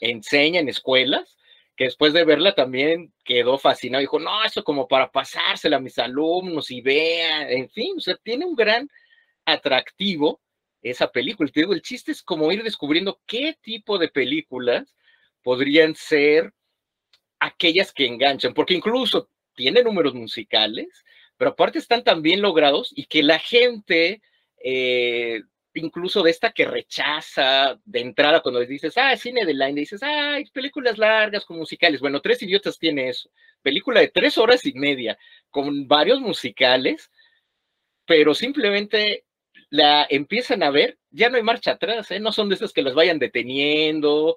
enseña en escuelas, que después de verla también quedó fascinado. Dijo, no, eso como para pasársela a mis alumnos y vean, en fin, o sea, tiene un gran atractivo esa película. Te digo, el chiste es como ir descubriendo qué tipo de películas podrían ser aquellas que enganchan, porque incluso tiene números musicales, pero aparte están tan bien logrados y que la gente, eh, incluso de esta que rechaza de entrada cuando dices, ah, cine de line, dices, ah, películas largas con musicales. Bueno, Tres Idiotas tiene eso. Película de tres horas y media con varios musicales, pero simplemente la empiezan a ver, ya no hay marcha atrás, ¿eh? no son de esas que las vayan deteniendo,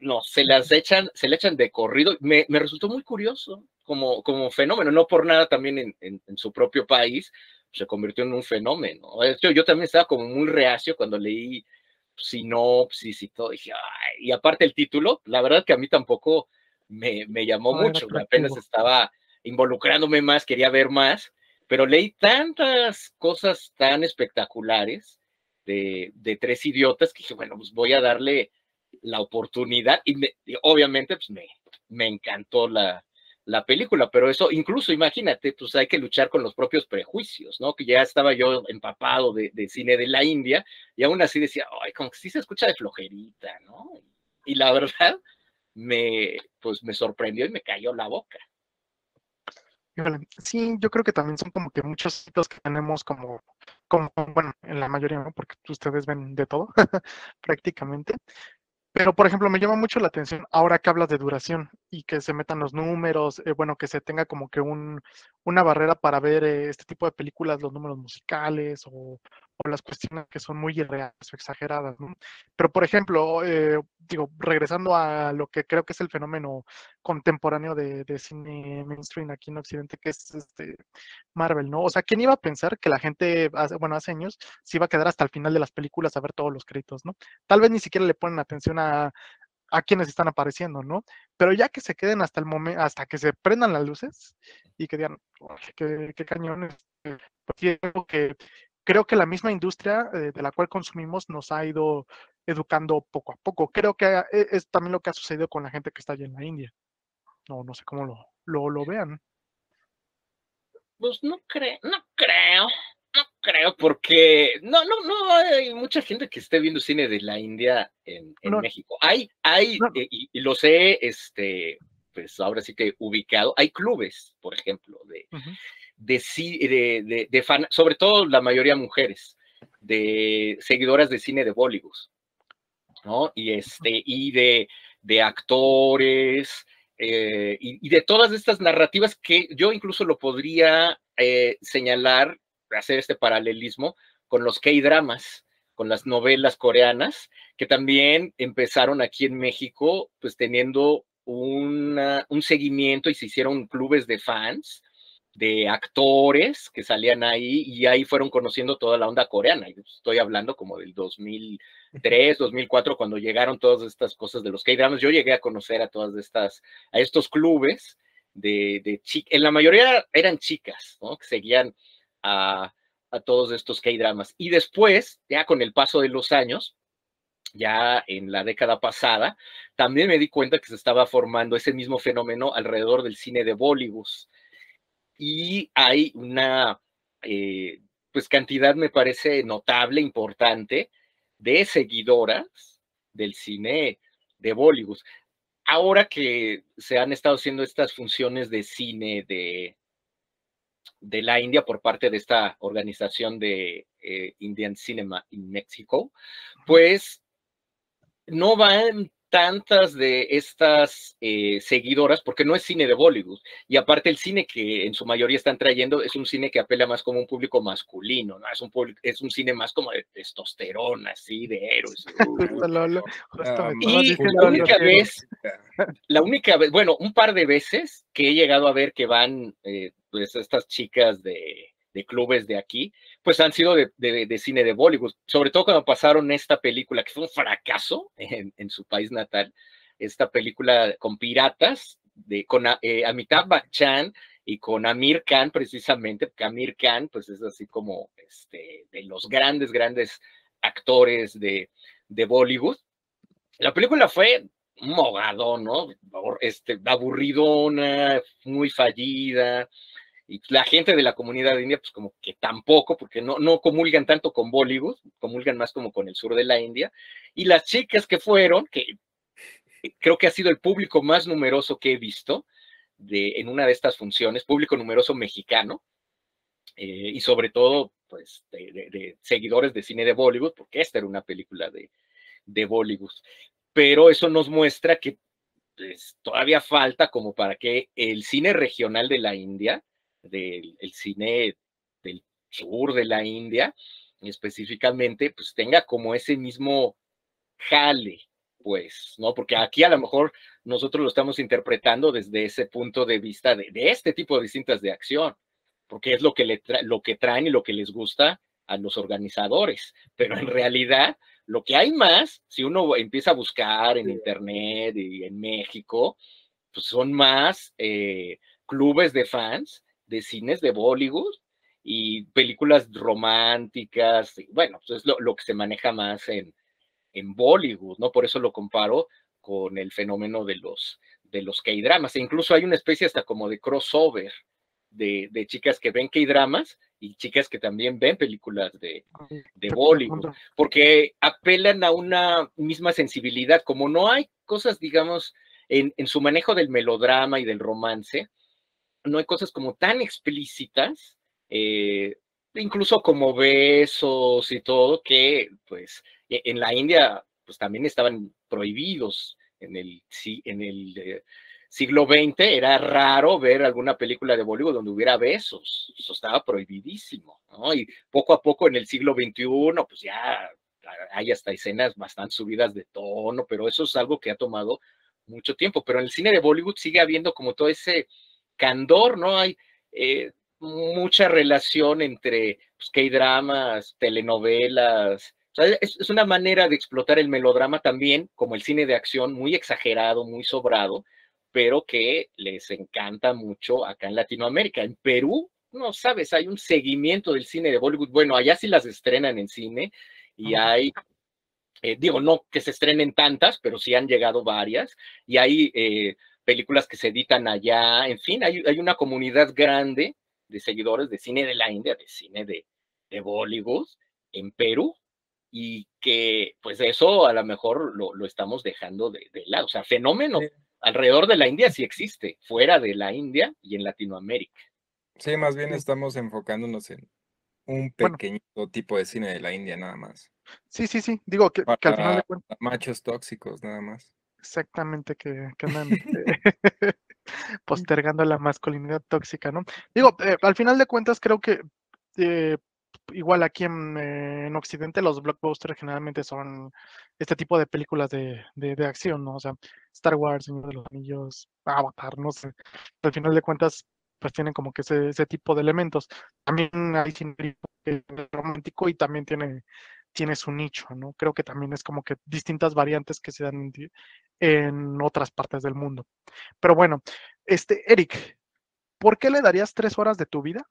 no, se las echan, se le echan de corrido. Me, me resultó muy curioso como, como fenómeno, no por nada también en, en, su propio país se convirtió en un fenómeno. Yo, yo también estaba como muy reacio cuando leí sinopsis y todo, dije, y aparte el título, la verdad que a mí tampoco me, me llamó mucho, apenas estaba involucrándome más, quería ver más, pero leí tantas cosas tan espectaculares de, de tres idiotas que dije, bueno, pues voy a darle la oportunidad y, obviamente pues me, me encantó la, la película, pero eso incluso imagínate, pues hay que luchar con los propios prejuicios, ¿no? Que ya estaba yo empapado de, cine de la India y aún así decía, ay, como que sí se escucha de flojerita, ¿no? Y la verdad me, pues me sorprendió y me cayó la boca. Sí, yo creo que también son como que muchos hitos que tenemos como, como, bueno, en la mayoría, ¿no? Porque ustedes ven de todo, prácticamente. Pero, por ejemplo, me llama mucho la atención ahora que hablas de duración y que se metan los números, eh, bueno, que se tenga como que un, una barrera para ver eh, este tipo de películas, los números musicales o, las cuestiones que son muy irreales o exageradas. Pero, por ejemplo, eh, digo, regresando a lo que creo que es el fenómeno contemporáneo de, cine mainstream aquí en Occidente, que es este Marvel, ¿no? O sea, ¿quién iba a pensar que la gente, hace, bueno, hace años, se iba a quedar hasta el final de las películas a ver todos los créditos, ¿no? Tal vez ni siquiera le ponen atención a, a quienes están apareciendo, ¿no? Pero ya que se queden hasta el momento, hasta que se prendan las luces y que digan, qué, qué cañones, pues que creo que la misma industria eh, de la cual consumimos nos ha ido educando poco a poco. Creo que e, es también lo que ha sucedido con la gente que está allá en la India. No, no sé cómo lo, lo, lo vean. Pues no creo, no creo, no creo, porque no, no, no hay mucha gente que esté viendo cine de la India en, México. Hay, hay, eh, y, lo sé, este, pues ahora sí que ubicado, hay clubes, por ejemplo, de, de, de, de, fan, sobre todo la mayoría mujeres, de seguidoras de cine de Bollywood, ¿no? Y, este, y de, de actores, eh, y, de todas estas narrativas que yo incluso lo podría eh, señalar, hacer este paralelismo con los K-dramas, con las novelas coreanas, que también empezaron aquí en México, pues teniendo una, un seguimiento y se hicieron clubes de fans de actores que salían ahí y ahí fueron conociendo toda la onda coreana. Yo estoy hablando como del 2003, 2004, cuando llegaron todas estas cosas de los K-dramas. Yo llegué a conocer a todas estas, a estos clubes de, de chicas, en la mayoría eran chicas, ¿no? Que seguían a, a todos estos K-dramas. Y después, ya con el paso de los años, ya en la década pasada, también me di cuenta que se estaba formando ese mismo fenómeno alrededor del cine de Bollywood y hay una eh, pues cantidad, me parece notable, importante, de seguidoras del cine de Bollywood. Ahora que se han estado haciendo estas funciones de cine de, de la India por parte de esta organización de eh, Indian Cinema in Mexico, pues no van tantas de estas eh, seguidoras, porque no es cine de Bollywood, y aparte el cine que en su mayoría están trayendo es un cine que apela más como un público masculino, ¿no? Es un, es un cine más como de testosterona, así, de héroes. y la única vez, la única vez, bueno, un par de veces que he llegado a ver que van, eh, pues, estas chicas de de clubes de aquí, pues han sido de, cine de Bollywood, sobre todo cuando pasaron esta película, que fue un fracaso en, su país natal, esta película con piratas, de, con eh, Amitabh Bachchan y con Amir Khan, precisamente, porque Amir Khan, pues es así como este, de los grandes, grandes actores de, de Bollywood. La película fue un mogado, ¿no? Este, aburridona, muy fallida, y la gente de la comunidad india, pues como que tampoco, porque no, no comulgan tanto con Bollywood, comulgan más como con el sur de la India. Y las chicas que fueron, que creo que ha sido el público más numeroso que he visto de, en una de estas funciones, público numeroso mexicano, eh, y sobre todo, pues, de, seguidores de cine de Bollywood, porque esta era una película de, de Bollywood. Pero eso nos muestra que pues, todavía falta como para que el cine regional de la India del cine del sur de la India, específicamente, pues tenga como ese mismo jale, pues, ¿no? Porque aquí a lo mejor nosotros lo estamos interpretando desde ese punto de vista de, este tipo de cintas de acción, porque es lo que, le lo que traen y lo que les gusta a los organizadores, pero en realidad lo que hay más, si uno empieza a buscar en internet y en México, pues son más eh, clubes de fans de cines de Bollywood y películas románticas, bueno, pues es lo, que se maneja más en, en Bollywood, ¿no? Por eso lo comparo con el fenómeno de los, de los K-dramas. E incluso hay una especie hasta como de crossover de, de chicas que ven K-dramas y chicas que también ven películas de, de Bollywood, porque apelan a una misma sensibilidad, como no hay cosas, digamos, en, en su manejo del melodrama y del romance, no hay cosas como tan explícitas, eh, incluso como besos y todo, que pues e, en la India pues también estaban prohibidos en el, eh, siglo XX, era raro ver alguna película de Bollywood donde hubiera besos, eso estaba prohibidísimo, ¿no? Y poco a poco en el siglo XXI, pues ya hay hasta escenas bastante subidas de tono, pero eso es algo que ha tomado mucho tiempo, pero en el cine de Bollywood sigue habiendo como todo ese candor, ¿no? Hay eh, mucha relación entre pues, K-dramas, telenovelas. es, una manera de explotar el melodrama también, como el cine de acción, muy exagerado, muy sobrado, pero que les encanta mucho acá en Latinoamérica. En Perú, no sabes, hay un seguimiento del cine de Bollywood. Bueno, allá sí las estrenan en cine y hay eh, digo, no que se estrenen tantas, pero sí han llegado varias, y hay eh, películas que se editan allá, en fin, hay, hay, una comunidad grande de seguidores de cine de la India, de cine de, de Bollywood en Perú, y que pues eso a lo mejor lo, lo estamos dejando de, de, lado. O sea, fenómeno alrededor de la India sí existe, fuera de la India y en Latinoamérica. Sí, más bien estamos enfocándonos en un pequeñito tipo de cine de la India nada más. Sí, sí, sí. Digo que, que al final de cuentas. Machos tóxicos, nada más. Exactamente, que, andan este, postergando la masculinidad tóxica, ¿no? Digo, eh, al final de cuentas creo que eh, igual aquí eh, en, Occidente los blockbusters generalmente son este tipo de películas de, de, acción, ¿no? O sea, Star Wars, Señor de los Anillos, Avatar, no sé. Al final de cuentas, pues tienen como que ese, ese tipo de elementos. También hay cine romántico y también tiene tiene su nicho, ¿no? Creo que también es como que distintas variantes que se dan en, otras partes del mundo. Pero bueno, este, Eric, ¿por qué le darías tres horas de tu vida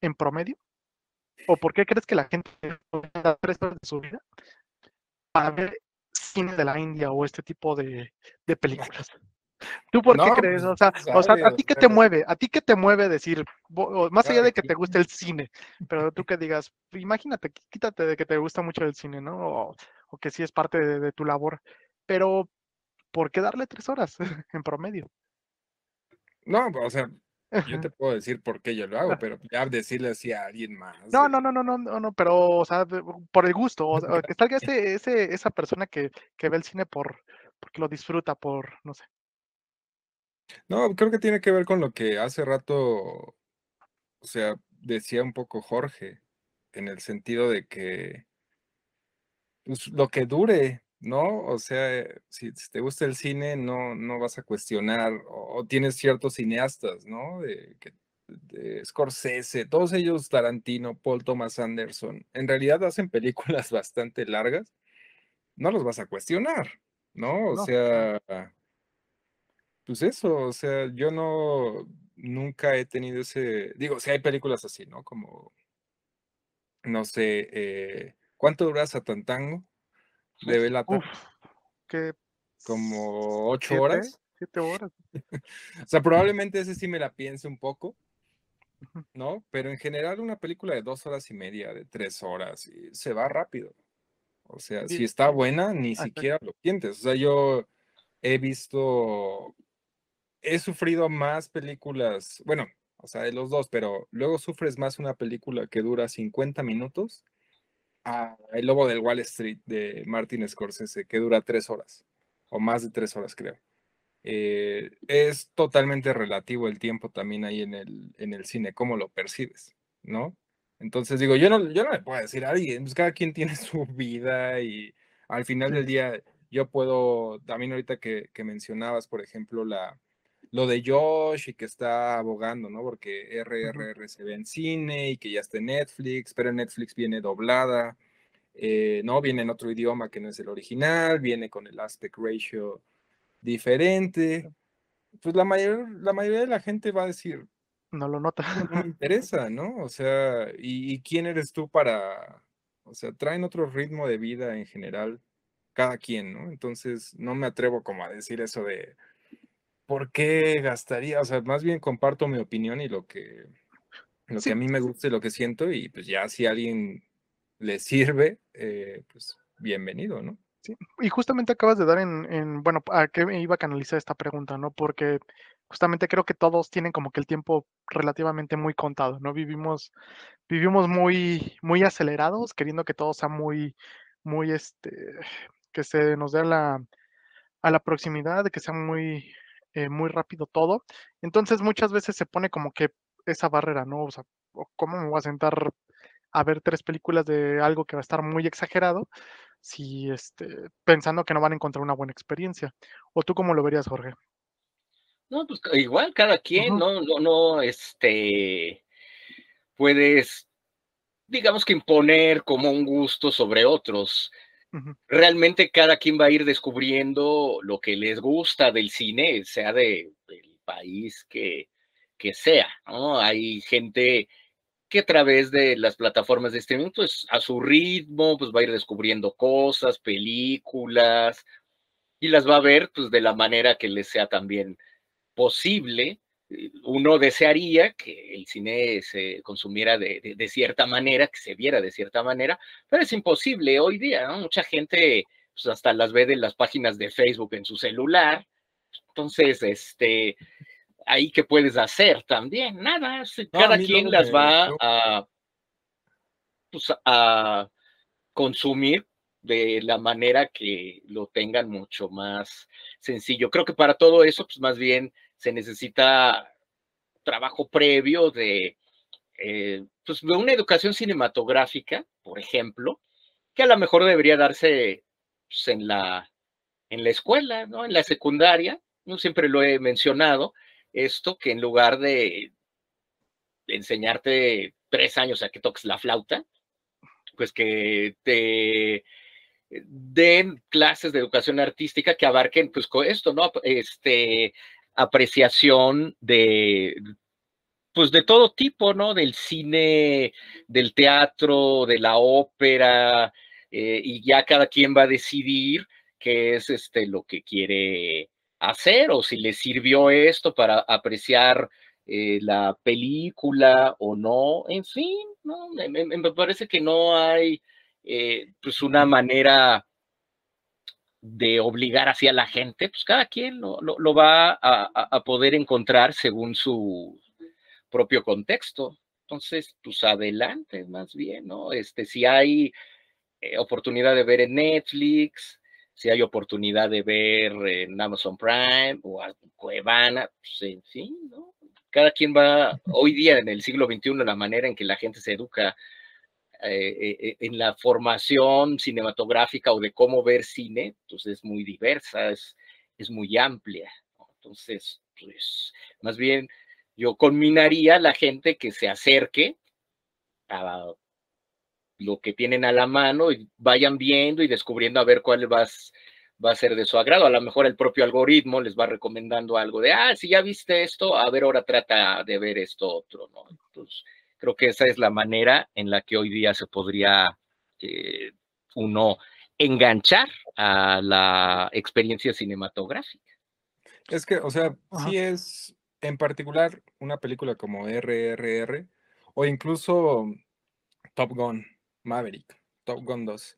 en promedio? ¿O por qué crees que la gente da tres horas de su vida para ver cine de la India o este tipo de, de películas? ¿Tú por qué crees? O sea, o sea, ¿a ti qué te mueve? ¿A ti qué te mueve decir, más allá de que te guste el cine, pero tú que digas, imagínate, quítate de que te gusta mucho el cine, ¿no? O, que sí es parte de, tu labor, pero ¿por qué darle tres horas en promedio? No, o sea, yo te puedo decir por qué yo lo hago, pero ya decirle así a alguien más. No, no, no, no, no, no, no pero, o sea, por el gusto, o sea, que salga ese, ese, esa persona que, que ve el cine por, porque lo disfruta, por, no sé. No, creo que tiene que ver con lo que hace rato, o sea, decía un poco Jorge, en el sentido de que pues, lo que dure, ¿no? O sea, si, te gusta el cine, no, no vas a cuestionar, o, tienes ciertos cineastas, ¿no? De, que de Scorsese, todos ellos, Tarantino, Paul Thomas Anderson, en realidad hacen películas bastante largas, no los vas a cuestionar, ¿no? O sea, pues eso, o sea, yo no, nunca he tenido ese, digo, si hay películas así, ¿no? Como, no sé, eh, ¿cuánto dura Satantango de Belata? Uf, que Como ocho siete, horas. siete horas. O sea, probablemente ese sí me la piense un poco. ¿no? Pero en general una película de dos horas y media, de tres horas, y se va rápido. O sea, Sí. si está buena, ni Ajá. siquiera lo sientes. O sea, yo he visto, he sufrido más películas, bueno, o sea, de los dos, pero luego sufres más una película que dura 50 minutos a El Lobo del Wall Street de Martin Scorsese, que dura tres horas, o más de tres horas, creo. Eh, es totalmente relativo el tiempo también ahí en el, en el cine, cómo lo percibes, ¿no? Entonces digo, yo no, yo no le puedo decir a alguien, pues cada quien tiene su vida y al final del día yo puedo, también ahorita que, que mencionabas, por ejemplo, la, lo de Josh y que está abogando, ¿no? Porque RRR se ve en cine y que ya está en Netflix, pero en Netflix viene doblada, eh, ¿no? Viene en otro idioma que no es el original, viene con el aspect ratio diferente. Pues la mayor, la mayoría de la gente va a decir, No lo nota. no me interesa, ¿no? O sea, ¿y, y quién eres tú para, o sea, traen otro ritmo de vida en general, cada quien, ¿no? Entonces, no me atrevo como a decir eso de, ¿por qué gastaría? O sea, más bien comparto mi opinión y lo que, lo Sí. que a mí me gusta y lo que siento, y pues ya si a alguien le sirve, eh, pues bienvenido, ¿no? Sí, y justamente acabas de dar en, en, bueno, a qué iba a canalizar esta pregunta, ¿no? Porque justamente creo que todos tienen como que el tiempo relativamente muy contado, ¿no? Vivimos, vivimos muy, muy acelerados, queriendo que todo sea muy, muy, este, que se nos dé a la, a la proximidad, que sea muy, eh, muy rápido todo. Entonces muchas veces se pone como que esa barrera, ¿no? O sea, ¿cómo me voy a sentar a ver tres películas de algo que va a estar muy exagerado? si este, pensando que no van a encontrar una buena experiencia. ¿O tú cómo lo verías, Jorge? No, pues igual cada quien, Ujú. no, no, no, este, puedes, digamos que imponer como un gusto sobre otros. Realmente cada quien va a ir descubriendo lo que les gusta del cine, sea de, del país que, que sea. Hay gente que a través de las plataformas de streaming, pues a su ritmo, pues va a ir descubriendo cosas, películas, y las va a ver pues de la manera que les sea también posible. Uno desearía que el cine se consumiera de, de, de cierta manera, que se viera de cierta manera, pero es imposible hoy día, ¿no? Mucha gente pues, hasta las ve de las páginas de Facebook en su celular. Entonces, este, ahí qué puedes hacer también, nada, cada quien las va a, pues, a consumir de la manera que lo tengan mucho más sencillo. Creo que para todo eso, pues más bien se necesita trabajo previo de, eh, pues, de una educación cinematográfica, por ejemplo, que a lo mejor debería darse pues, en, la, en la escuela, ¿no? En la secundaria. Yo siempre lo he mencionado, esto que en lugar de enseñarte tres años a que toques la flauta, pues que te den clases de educación artística que abarquen pues con esto, ¿no? Este apreciación de pues de todo tipo, ¿no? Del cine, del teatro, de la ópera, eh, y ya cada quien va a decidir qué es este lo que quiere hacer o si le sirvió esto para apreciar eh, la película o no, en fin, ¿no? Me, parece que no hay eh, pues una manera de obligar hacia la gente, pues cada quien lo, lo- va a, a- a poder encontrar según su propio contexto. Entonces, pues adelante, más bien, ¿no? Este, si hay eh, oportunidad de ver en Netflix, si hay oportunidad de ver en Amazon Prime o a- Cuevana, pues en fin, ¿no? Cada quien va, hoy día en el siglo XXI, la manera en que la gente se educa eh, eh, en la formación cinematográfica o de cómo ver cine, pues es muy diversa, es, es muy amplia. Entonces, pues, más bien yo conminaría a la gente que se acerque a lo que tienen a la mano y vayan viendo y descubriendo a ver cuál va, va a ser de su agrado. A lo mejor el propio algoritmo les va recomendando algo de, ah, si ya viste esto, a ver, ahora trata de ver esto otro, ¿no? Entonces, creo que esa es la manera en la que hoy día se podría eh, uno enganchar a la experiencia cinematográfica. Es que, o sea, si es en particular una película como RRR o incluso Top Gun, Maverick, Top Gun 2.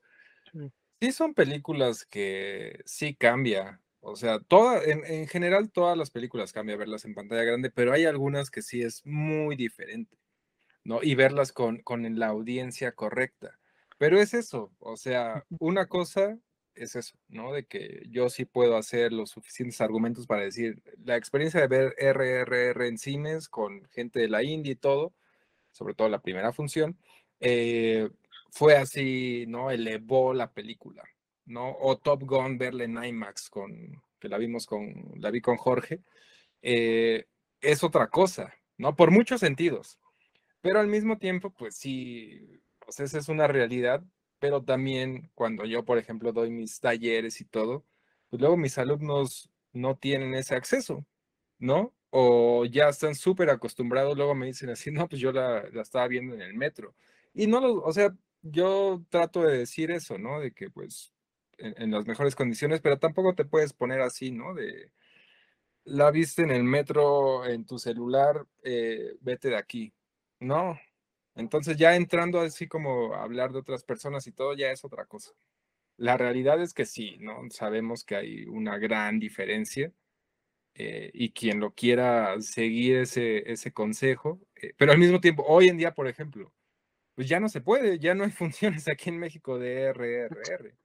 Sí. son películas que sí cambia. O sea, toda, en, en, general todas las películas cambia verlas en pantalla grande, pero hay algunas que sí es muy diferente, ¿no? Y verlas con, con la audiencia correcta. Pero es eso, o sea, una cosa es eso, ¿no? De que yo sí puedo hacer los suficientes argumentos para decir, la experiencia de ver RRR en cines con gente de la India y todo, sobre todo la primera función, eh, fue así, ¿no? Elevó la película, ¿no? O Top Gun, verla en IMAX, con, que la vimos con, la vi con Jorge, eh, es otra cosa, ¿no? Por muchos sentidos. Pero al mismo tiempo, pues sí, pues esa es una realidad, pero también cuando yo, por ejemplo, doy mis talleres y todo, pues luego mis alumnos no tienen ese acceso, ¿no? O ya están súper acostumbrados, luego me dicen así, no, pues yo la, la estaba viendo en el metro. Y no lo, o sea, yo trato de decir eso, ¿no? De que pues en, las mejores condiciones, pero tampoco te puedes poner así, ¿no? De la viste en el metro, en tu celular, eh, vete de aquí. No. Entonces ya entrando así como a hablar de otras personas y todo, ya es otra cosa. La realidad es que sí, ¿no? Sabemos que hay una gran diferencia eh, y quien lo quiera seguir ese, ese consejo, eh, pero al mismo tiempo, hoy en día, por ejemplo, pues ya no se puede, ya no hay funciones aquí en México de RRR.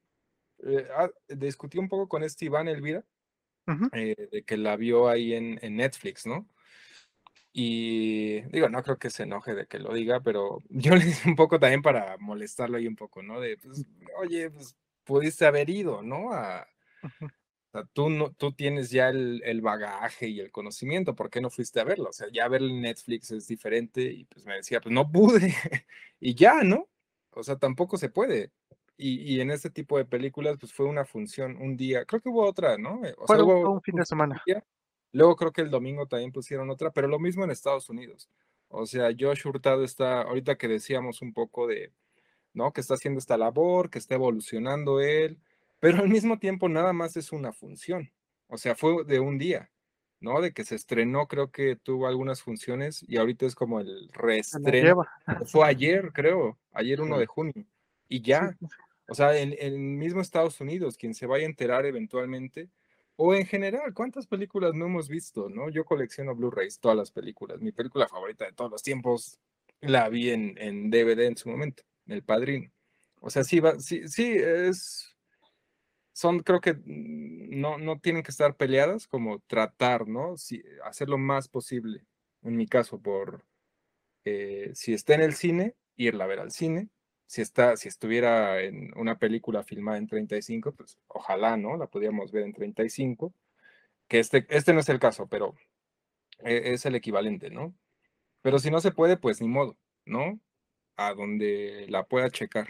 Eh, ah, discutí un poco con este Iván Elvira, eh, de que la vio ahí en, en, Netflix, ¿no? Y digo, no creo que se enoje de que lo diga, pero yo le dije un poco también para molestarlo ahí un poco, ¿no? De, pues, oye, pues pudiste haber ido, ¿no? A, tú, no, tú tienes ya el, el, bagaje y el conocimiento, ¿por qué no fuiste a verlo? O sea, ya ver Netflix es diferente y pues me decía, pues no pude y ya, ¿no? O sea, tampoco se puede. Y, y, en este tipo de películas, pues fue una función un día, creo que hubo otra, ¿no? O sea, hubo un fin de semana. Luego creo que el domingo también pusieron otra, pero lo mismo en Estados Unidos. O sea, Josh Hurtado está, ahorita que decíamos un poco de, ¿no? Que está haciendo esta labor, que está evolucionando él, pero al mismo tiempo nada más es una función. O sea, fue de un día, ¿no? De que se estrenó, creo que tuvo algunas funciones y ahorita es como el reestreno. Fue ayer, creo, ayer 1 de junio. Y ya, o sea, en el mismo Estados Unidos, quien se vaya a enterar eventualmente, o en general, ¿cuántas películas no hemos visto, no? Yo colecciono Blu-rays, todas las películas. Mi película favorita de todos los tiempos la vi en, en DVD en su momento, El Padrino. O sea, sí, va, sí, sí, es son, creo que mm, no, no tienen que estar peleadas, como tratar, ¿no? Hacer lo más posible, en mi caso, por eh, si está en el cine, irla a ver al cine. Si, está, si estuviera en una película filmada en 35, pues ojalá, ¿no? La podríamos ver en 35. Que este, este no es el caso, pero e, es el equivalente, ¿no? Pero si no se puede, pues ni modo, ¿no? A donde la pueda checar.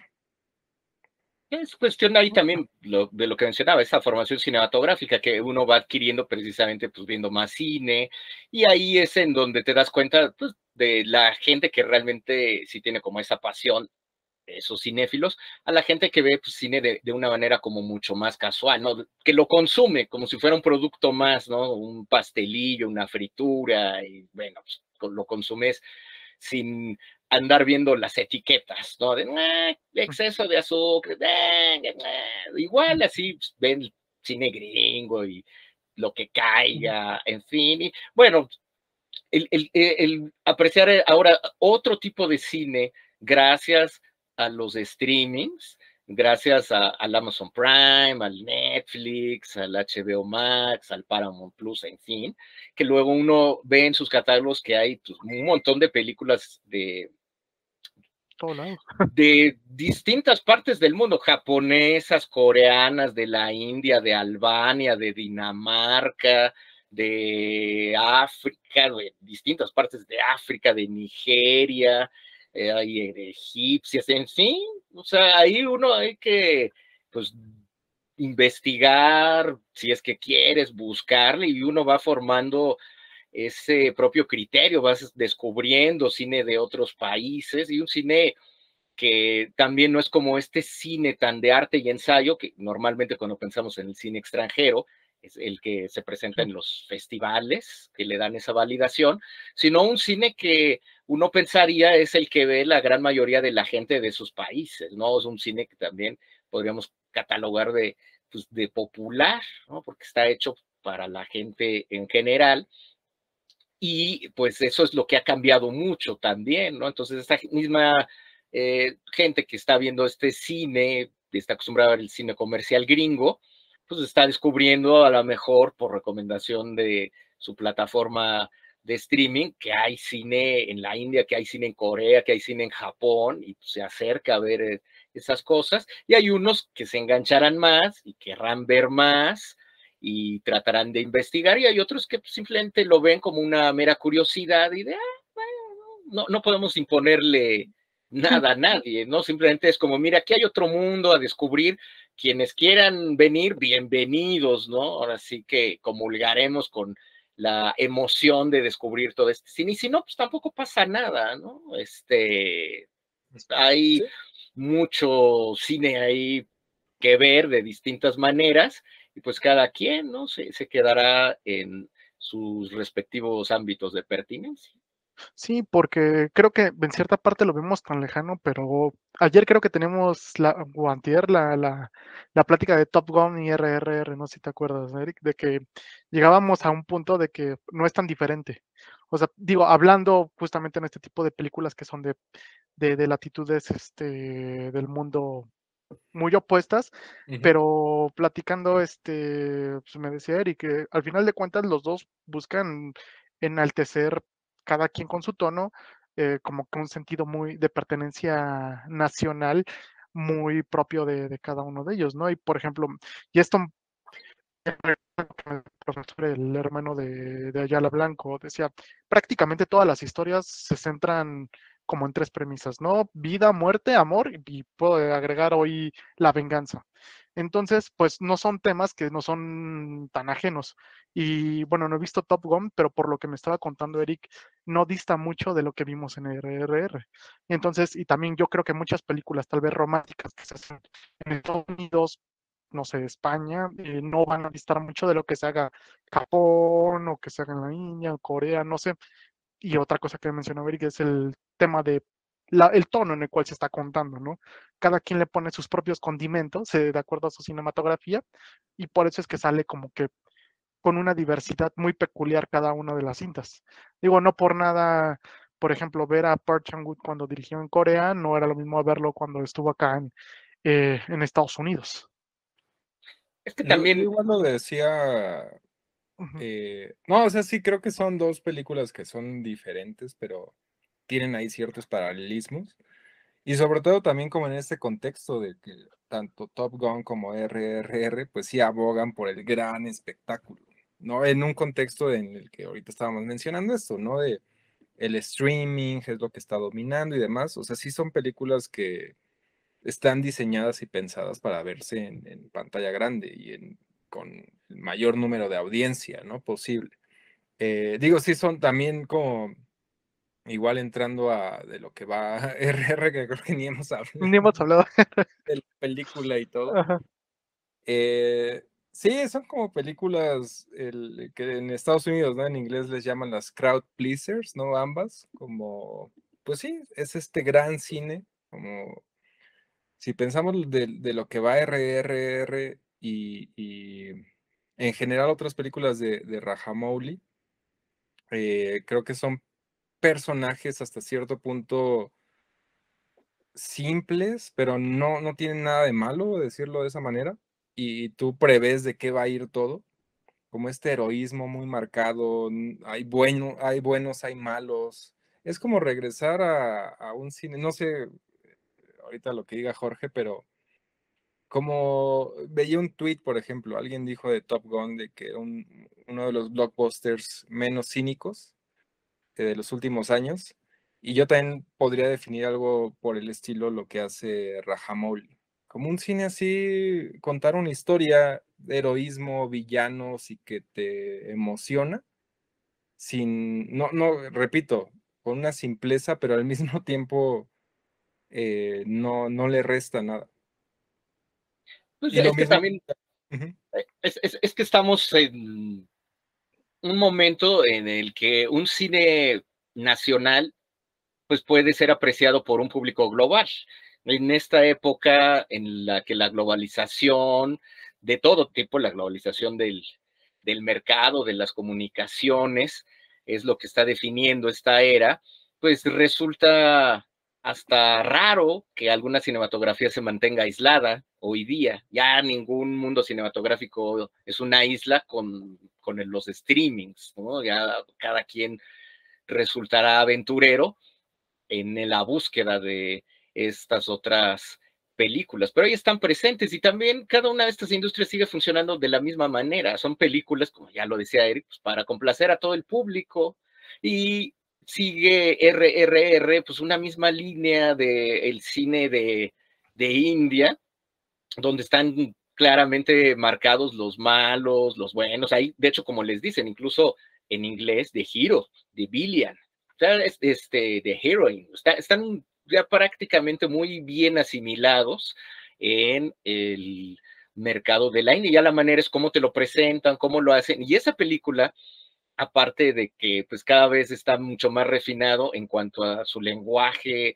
Es cuestión ahí también de lo que mencionaba, esa formación cinematográfica que uno va adquiriendo precisamente pues viendo más cine y ahí es en donde te das cuenta pues, de la gente que realmente sí tiene como esa pasión, esos cinéfilos, a la gente que ve pues, cine de, de, una manera como mucho más casual, ¿no? Que lo consume como si fuera un producto más, ¿no? Un pastelillo, una fritura y bueno, pues, lo consumes sin andar viendo las etiquetas, ¿no? De exceso de azúcar, igual así pues, ven cine gringo y lo que caiga, en fin. Y, bueno, el, el, el, apreciar ahora otro tipo de cine gracias a los streamings, gracias a, al Amazon Prime, al Netflix, al HBO Max, al Paramount Plus, en fin, que luego uno ve en sus catálogos que hay pues, un montón de películas de, de distintas partes del mundo, japonesas, coreanas, de la India, de Albania, de Dinamarca, de África, de distintas partes de África, de Nigeria, hay egipcias, en fin, o sea, ahí uno hay que, pues, investigar, si es que quieres, buscarle, y uno va formando ese propio criterio, vas descubriendo cine de otros países y un cine que también no es como este cine tan de arte y ensayo, que normalmente cuando pensamos en el cine extranjero, es el que se presenta en los festivales que le dan esa validación, sino un cine que uno pensaría es el que ve la gran mayoría de la gente de sus países, ¿no? Es un cine que también podríamos catalogar de, pues, de popular, ¿no? Porque está hecho para la gente en general. Y pues eso es lo que ha cambiado mucho también, ¿no? Entonces, esta misma eh, gente que está viendo este cine, está acostumbrada a ver el cine comercial gringo, pues está descubriendo a lo mejor por recomendación de su plataforma de streaming que hay cine en la India, que hay cine en Corea, que hay cine en Japón y se acerca a ver eh, esas cosas. Y hay unos que se engancharán más y querrán ver más y tratarán de investigar y hay otros que pues, simplemente lo ven como una mera curiosidad y de, ah, no, no podemos imponerle nada nadie, ¿no? Simplemente es como, mira, aquí hay otro mundo a descubrir. Quienes quieran venir, bienvenidos, ¿no? Ahora sí que comulgaremos con la emoción de descubrir todo este cine. Y si no, pues tampoco pasa nada, ¿no? Este, hay mucho cine ahí que ver de distintas maneras y pues cada quien, ¿no? Se, se quedará en sus respectivos ámbitos de pertinencia. Sí, porque creo que en cierta parte lo vemos tan lejano, pero ayer creo que tenemos la, o la, la, la plática de Top Gun y RRR, no sé si te acuerdas, Eric, de que llegábamos a un punto de que no es tan diferente. O sea, digo, hablando justamente en este tipo de películas que son de, de, de latitudes este, del mundo muy opuestas, pero platicando, este, pues me decía Eric, que al final de cuentas los dos buscan enaltecer cada quien con su tono, eh, como que un sentido muy de pertenencia nacional muy propio de, cada uno de ellos, ¿no? Y por ejemplo, y esto el hermano de, de, Ayala Blanco, decía, prácticamente todas las historias se centran como en tres premisas, ¿no? Vida, muerte, amor, y puedo agregar hoy la venganza. Entonces, pues no son temas que no son tan ajenos. Y bueno, no he visto Top Gun, pero por lo que me estaba contando Eric, no dista mucho de lo que vimos en RRR. Entonces, y también yo creo que muchas películas, tal vez románticas, que se hacen en Estados Unidos, no sé, España, eh, no van a distar mucho de lo que se haga Japón o que se haga en la India o Corea, no sé. Y otra cosa que mencionó Eric es el tema de el tono en el cual se está contando, ¿no? Cada quien le pone sus propios condimentos eh, de acuerdo a su cinematografía y por eso es que sale como que con una diversidad muy peculiar cada una de las cintas. Digo, no por nada, por ejemplo, ver a Park Chan-wook cuando dirigió en Corea no era lo mismo verlo cuando estuvo acá en, eh, en Estados Unidos. Es que también... igual lo decía... Eh, no, o sea, sí, creo que son dos películas que son diferentes, pero tienen ahí ciertos paralelismos. Y sobre todo también como en este contexto de que tanto Top Gun como RRR pues sí abogan por el gran espectáculo, ¿no? En un contexto en el que ahorita estábamos mencionando esto, ¿no? De el streaming es lo que está dominando y demás. O sea, sí son películas que están diseñadas y pensadas para verse en, pantalla grande y en, con el mayor número de audiencia, ¿no? Posible. Eh, digo, sí son también como igual entrando a de lo que va RR, que creo que ni hemos hablado. Ni hemos hablado. de la película y todo. Eh, sí, son como películas el, que en Estados Unidos, ¿no? En inglés les llaman las crowd pleasers, ¿no? Ambas, como, pues sí, es este gran cine, como, si pensamos de, de lo que va RRR y, y, en general otras películas de, de Rajamouli, eh, creo que son personajes hasta cierto punto simples, pero no, no tienen nada de malo, decirlo de esa manera, y tú prevés de qué va a ir todo, como este heroísmo muy marcado, hay, bueno, hay buenos, hay malos, es como regresar a, un cine, no sé ahorita lo que diga Jorge, pero como veía un tweet, por ejemplo, alguien dijo de Top Gun de que era uno de los blockbusters menos cínicos de los últimos años. Y yo también podría definir algo por el estilo lo que hace Rajamouli. Como un cine así, contar una historia de heroísmo, villanos y que te emociona, sin, no, no, repito, con una simpleza, pero al mismo tiempo eh, no, no le resta nada. Pues es, que también, eh, es, que estamos en un momento en el que un cine nacional pues puede ser apreciado por un público global. En esta época en la que la globalización de todo tipo, la globalización del, del mercado, de las comunicaciones, es lo que está definiendo esta era, pues resulta hasta raro que alguna cinematografía se mantenga aislada hoy día. Ya ningún mundo cinematográfico es una isla con, con los streamings, ¿no? Ya cada quien resultará aventurero en la búsqueda de estas otras películas, pero ahí están presentes y también cada una de estas industrias sigue funcionando de la misma manera. Son películas, como ya lo decía Eric, pues, para complacer a todo el público y sigue RRR, pues una misma línea del cine de, de India, donde están claramente marcados los malos, los buenos. Ahí, de hecho, como les dicen, incluso en inglés, de Hero, de Billion, este, de Heroine, están ya prácticamente muy bien asimilados en el mercado de la India. Ya la manera es cómo te lo presentan, cómo lo hacen. Y esa película, aparte de que pues cada vez está mucho más refinado en cuanto a su lenguaje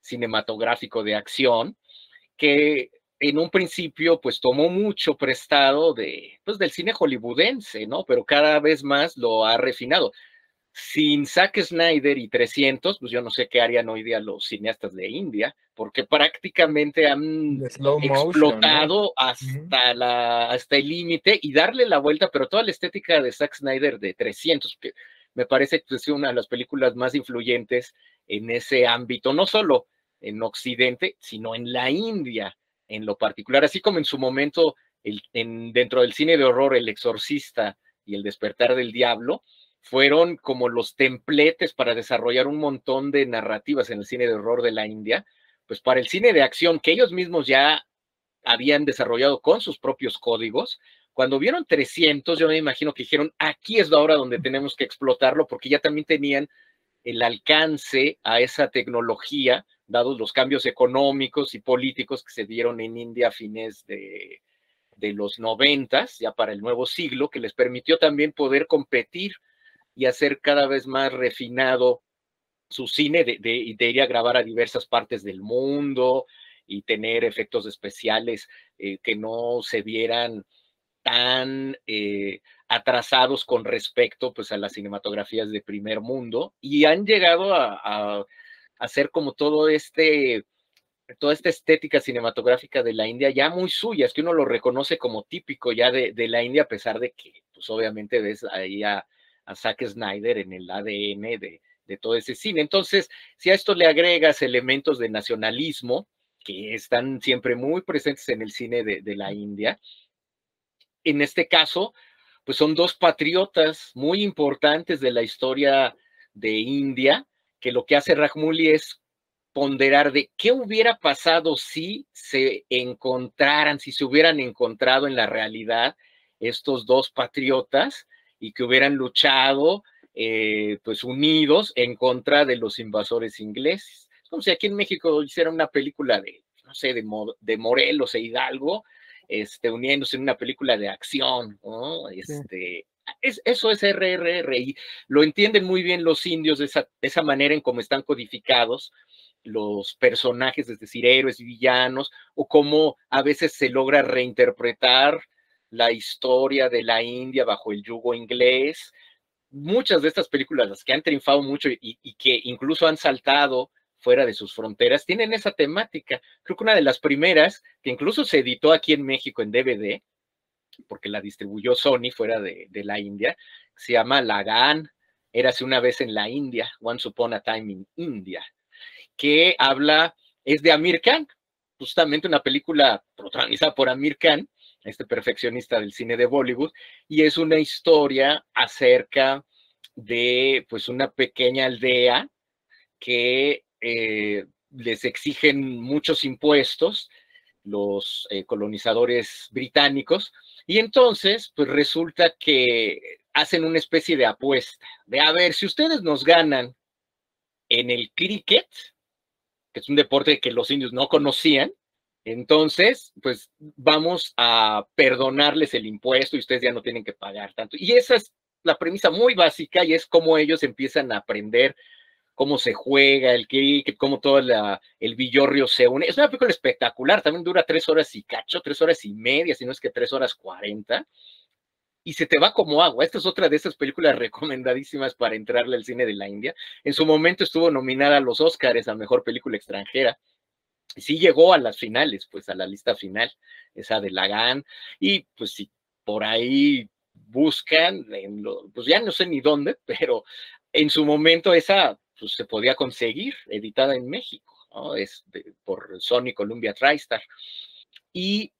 cinematográfico de acción, que en un principio pues tomó mucho prestado de pues del cine hollywoodense, ¿no? Pero cada vez más lo ha refinado. Sin Zack Snyder y 300, pues yo no sé qué harían hoy día los cineastas de India, porque prácticamente han explotado hasta, la, hasta el límite y darle la vuelta, pero toda la estética de Zack Snyder de 300, que me parece que es una de las películas más influyentes en ese ámbito, no solo en Occidente, sino en la India en lo particular, así como en su momento el, en, dentro del cine de horror El Exorcista y El Despertar del Diablo, fueron como los templetes para desarrollar un montón de narrativas en el cine de horror de la India, pues para el cine de acción que ellos mismos ya habían desarrollado con sus propios códigos, cuando vieron 300, yo me imagino que dijeron, aquí es la hora donde tenemos que explotarlo, porque ya también tenían el alcance a esa tecnología, dados los cambios económicos y políticos que se dieron en India a fines de, de los noventas, ya para el nuevo siglo, que les permitió también poder competir y hacer cada vez más refinado su cine de, de, ir a grabar a diversas partes del mundo y tener efectos especiales eh, que no se vieran tan eh, atrasados con respecto pues, a las cinematografías de primer mundo. Y han llegado a, hacer como todo este toda esta estética cinematográfica de la India ya muy suya, es que uno lo reconoce como típico ya de, la India, a pesar de que, pues obviamente ves ahí a Zack Snyder en el ADN de, todo ese cine. Entonces, si a esto le agregas elementos de nacionalismo, que están siempre muy presentes en el cine de, la India, en este caso, pues son dos patriotas muy importantes de la historia de India, que lo que hace Rajmuli es ponderar de qué hubiera pasado si se encontraran, si se hubieran encontrado en la realidad estos dos patriotas y que hubieran luchado eh, pues unidos en contra de los invasores ingleses. Es como si aquí en México hiciera una película de, no sé, de, de Morelos e Hidalgo, este, uniéndose en una película de acción, ¿no? Este, es, eso es RRR y lo entienden muy bien los indios de esa, manera en cómo están codificados los personajes, es decir, héroes y villanos, o cómo a veces se logra reinterpretar la historia de la India bajo el yugo inglés. Muchas de estas películas, las que han triunfado mucho y, que incluso han saltado fuera de sus fronteras, tienen esa temática. Creo que una de las primeras, que incluso se editó aquí en México en DVD, porque la distribuyó Sony fuera de, la India, se llama Lagan, Érase una vez en la India, Once Upon a Time in India, que habla, es de Amir Khan, justamente una película protagonizada por Amir Khan, este perfeccionista del cine de Bollywood, y es una historia acerca de pues una pequeña aldea que eh, les exigen muchos impuestos los eh, colonizadores británicos y entonces pues resulta que hacen una especie de apuesta de a ver si ustedes nos ganan en el cricket que es un deporte que los indios no conocían entonces, pues vamos a perdonarles el impuesto y ustedes ya no tienen que pagar tanto. Y esa es la premisa muy básica y es cómo ellos empiezan a aprender cómo se juega el cricket, cómo todo el villorrio se une. Es una película espectacular, también dura tres horas y cacho, tres horas y media, si no es que tres horas cuarenta. Y se te va como agua. Esta es otra de esas películas recomendadísimas para entrarle al cine de la India. En su momento estuvo nominada a los Oscars a Mejor Película Extranjera sí llegó a las finales, pues a la lista final, esa de Lagan, y pues si por ahí buscan, pues ya no sé ni dónde, pero en su momento esa pues, se podía conseguir, editada en México. Es por Sony Columbia TriStar. Y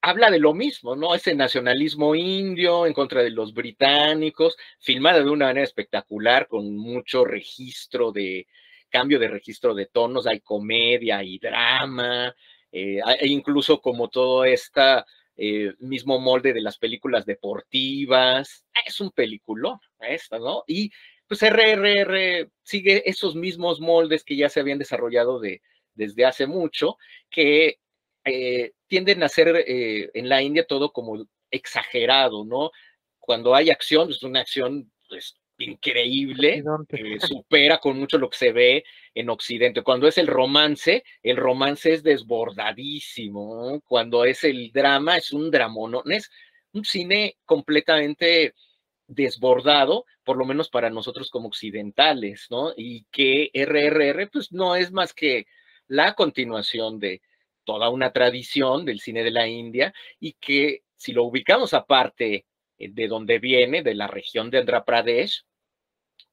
habla de lo mismo, ¿no? Ese nacionalismo indio en contra de los británicos, filmada de una manera espectacular, con mucho registro de, cambio de registro de tonos, hay comedia y drama, eh, incluso como todo este mismo molde de las películas deportivas. Es un peliculón esta, ¿no? Y pues RRR sigue esos mismos moldes que ya se habían desarrollado de, desde hace mucho, que eh, tienden a ser en la India todo como exagerado, ¿no? Cuando hay acción, es una acción pues, increíble, que supera con mucho lo que se ve en Occidente. Cuando es el romance, el romance es desbordadísimo. Cuando es el drama, es un dramón. Es un cine completamente desbordado, por lo menos para nosotros como occidentales, ¿no? Y que RRR, pues no es más que la continuación de toda una tradición del cine de la India y que si lo ubicamos aparte eh, de donde viene, de la región de Andhra Pradesh,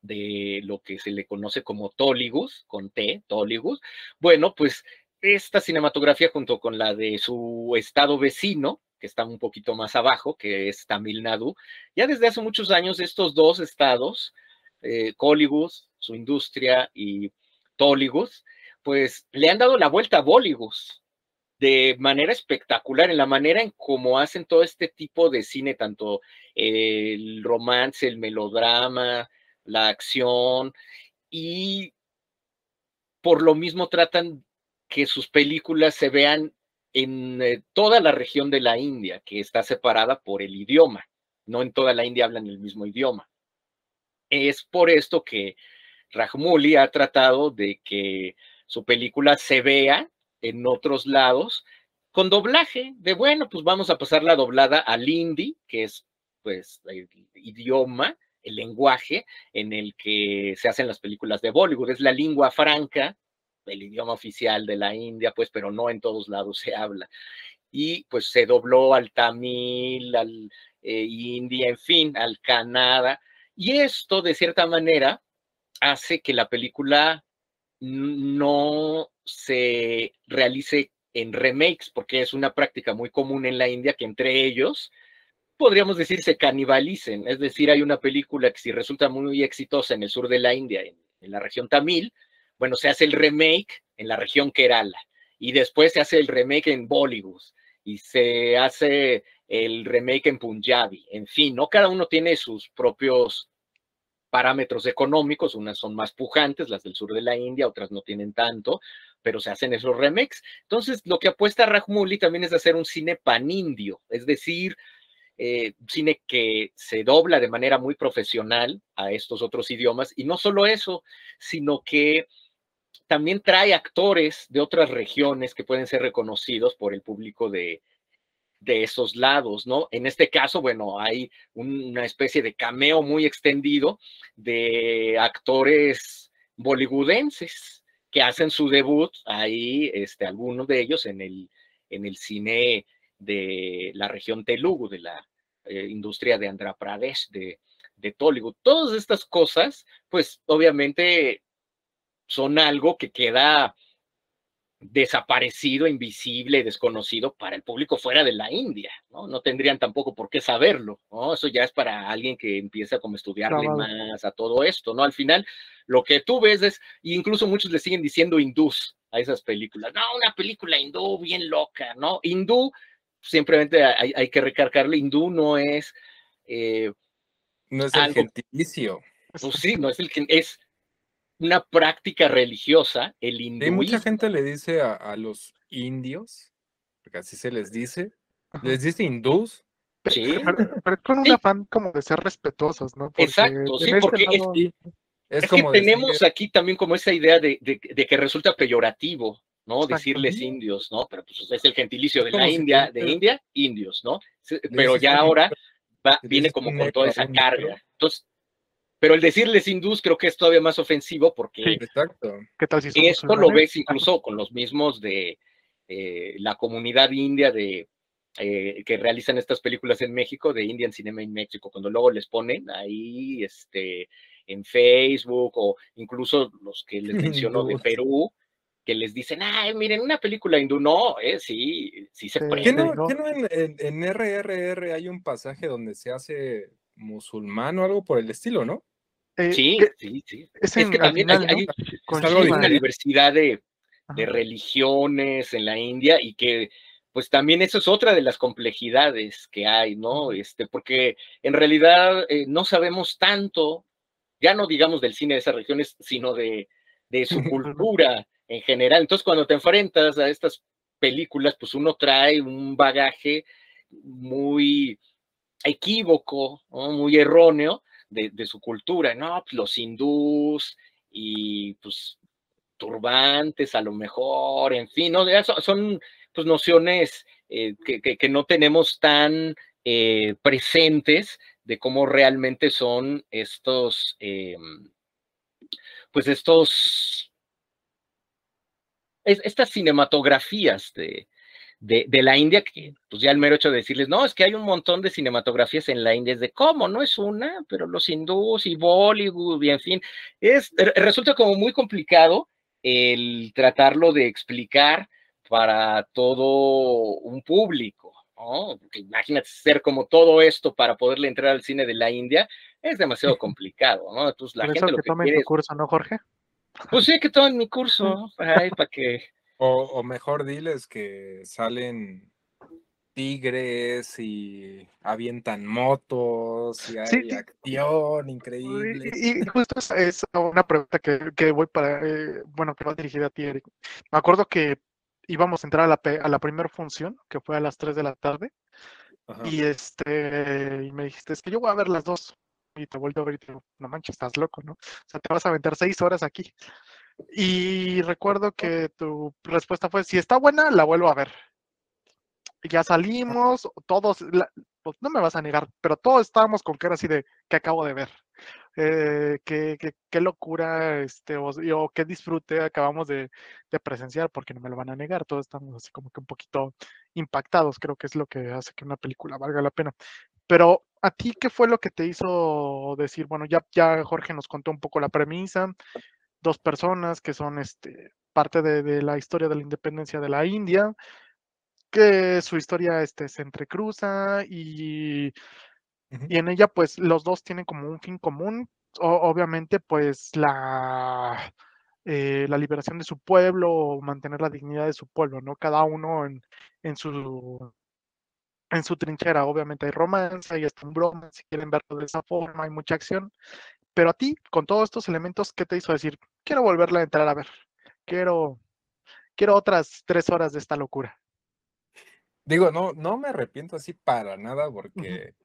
de lo que se le conoce como Toligus, con T, Toligus. Bueno, pues esta cinematografía junto con la de su estado vecino, que está un poquito más abajo, que es Tamil Nadu, ya desde hace muchos años estos dos estados, eh, su industria, y Toligus, pues le han dado la vuelta a Bollywood de manera espectacular, en la manera en cómo hacen todo este tipo de cine, tanto el romance, el melodrama, la acción y por lo mismo tratan que sus películas se vean en eh, toda la región de la India, que está separada por el idioma. No en toda la India hablan el mismo idioma. Es por esto que Rajmouli ha tratado de que su película se vea en otros lados con doblaje, de bueno, pues vamos a pasar la doblada al hindi, que es pues el idioma, el lenguaje en el que se hacen las películas de Bollywood. Es la lengua franca, el idioma oficial de la India, pues, pero no en todos lados se habla. Y pues se dobló al tamil, al eh, india, en fin, al Canadá. Y esto, de cierta manera, hace que la película no se realice en remakes, porque es una práctica muy común en la India que entre ellos podríamos decir, se canibalicen. Es decir, hay una película que si resulta muy exitosa en el sur de la India, en, la región tamil, bueno, se hace el remake en la región Kerala y después se hace el remake en Bollywood y se hace el remake en Punjabi. En fin, ¿no? Cada uno tiene sus propios parámetros económicos, unas son más pujantes, las del sur de la India, otras no tienen tanto, pero se hacen esos remakes. Entonces, lo que apuesta Rajmuli también es hacer un cine panindio, es decir, eh, cine que se dobla de manera muy profesional a estos otros idiomas. Y no solo eso, sino que también trae actores de otras regiones que pueden ser reconocidos por el público de, de esos lados, ¿no? En este caso, bueno, hay una especie de cameo muy extendido de actores bollywoodenses que hacen su debut ahí, este, algunos de ellos en el, en el cine de la región Telugu, de la eh, industria de Andhra Pradesh, de, de Tollywood. Todas estas cosas, pues obviamente son algo que queda desaparecido, invisible, desconocido para el público fuera de la India, ¿no? No tendrían tampoco por qué saberlo, ¿no? Eso ya es para alguien que empieza como a estudiarle más a todo esto, ¿no? Al final, lo que tú ves es, incluso muchos le siguen diciendo hindús a esas películas, no, una película hindú bien loca, ¿no? Hindú, simplemente hay, que recargarle, hindú no es... Eh, no es el gentilicio. Pues sí, no es el es una práctica religiosa, el hinduismo. mucha gente le dice a, los indios, porque así se les dice, les dice hindús. Sí. Pero, con un afán como de ser respetuosos, ¿no? Exacto, sí, este porque es, que tenemos aquí también como esa idea de, que resulta peyorativo, ¿no? Decirles indios, ¿no? Pero pues es el gentilicio de la India, de India, indios, ¿no? Pero ya ahora viene como con toda esa carga. Entonces, pero el decirles hindús creo que es todavía más ofensivo porque exacto. ¿Qué tal si esto lo ves incluso con los mismos de eh, la comunidad india de eh, que realizan estas películas en México, de Indian Cinema en México, cuando luego les ponen ahí este, en Facebook o incluso los que les menciono de Perú, que les dicen, ay, miren, una película hindú, no, eh, sí, sí se prende. ¿Qué no, ¿qué no en, en, RRR hay un pasaje donde se hace musulmán o algo por el estilo, ¿no? Eh, sí, sí, sí. Es, que también hay, una diversidad de, religiones en la India y que pues también eso es otra de las complejidades que hay, ¿no? Este, porque en realidad eh, no sabemos tanto, ya no digamos del cine de esas regiones, sino de, de su cultura en general. Entonces, cuando te enfrentas a estas películas, pues uno trae un bagaje muy equívoco, muy erróneo, de, su cultura, ¿no? Pues, los hindús y pues turbantes a lo mejor, en fin, ¿no? Son, pues nociones eh, que, no tenemos tan eh, presentes de cómo realmente son estos, eh, pues estos, estas cinematografías de, de, la India, que pues ya el mero hecho de decirles, no, es que hay un montón de cinematografías en la India, es de cómo, no es una, pero los hindús y Bollywood y en fin, es, resulta como muy complicado el tratarlo de explicar para todo un público, ¿no? imagínate ser como todo esto para poderle entrar al cine de la India, es demasiado complicado, ¿no? Entonces la gente lo que, tome tu curso, ¿no, Jorge? Pues sí, que tomen mi curso, para, para que o, mejor diles que salen tigres y avientan motos y hay acción increíble. Y, justo es, una pregunta que, voy para, eh, bueno, que va dirigida a ti, Eric. Me acuerdo que íbamos a entrar a la, a la primera función, que fue a las 3 de la tarde, y este, y me dijiste, es que yo voy a ver las dos. Y te vuelvo a ver y te digo, no manches, estás loco, ¿no? O sea, te vas a aventar seis horas aquí. Y recuerdo que tu respuesta fue, si está buena, la vuelvo a ver. Ya salimos, todos, pues no me vas a negar, pero todos estábamos con cara así de, que acabo de ver. Eh, qué, qué, locura, este, o, qué disfrute acabamos de, presenciar, porque no me lo van a negar, todos estamos así como que un poquito impactados, creo que es lo que hace que una película valga la pena. Pero a ti, ¿qué fue lo que te hizo decir, bueno, ya, ya Jorge nos contó un poco la premisa, dos personas que son este, parte de, la historia de la independencia de la India, que su historia este, se entrecruza y, y en ella pues los dos tienen como un fin común, obviamente pues la, eh, la liberación de su pueblo o mantener la dignidad de su pueblo, ¿no? Cada uno en, en su en su trinchera, obviamente hay romance, hay hasta un broma, si quieren verlo de esa forma, hay mucha acción, pero a ti, con todos estos elementos, ¿qué te hizo decir? Quiero volverla a entrar a ver. Quiero, quiero otras tres horas de esta locura. Digo, no, no me arrepiento así para nada porque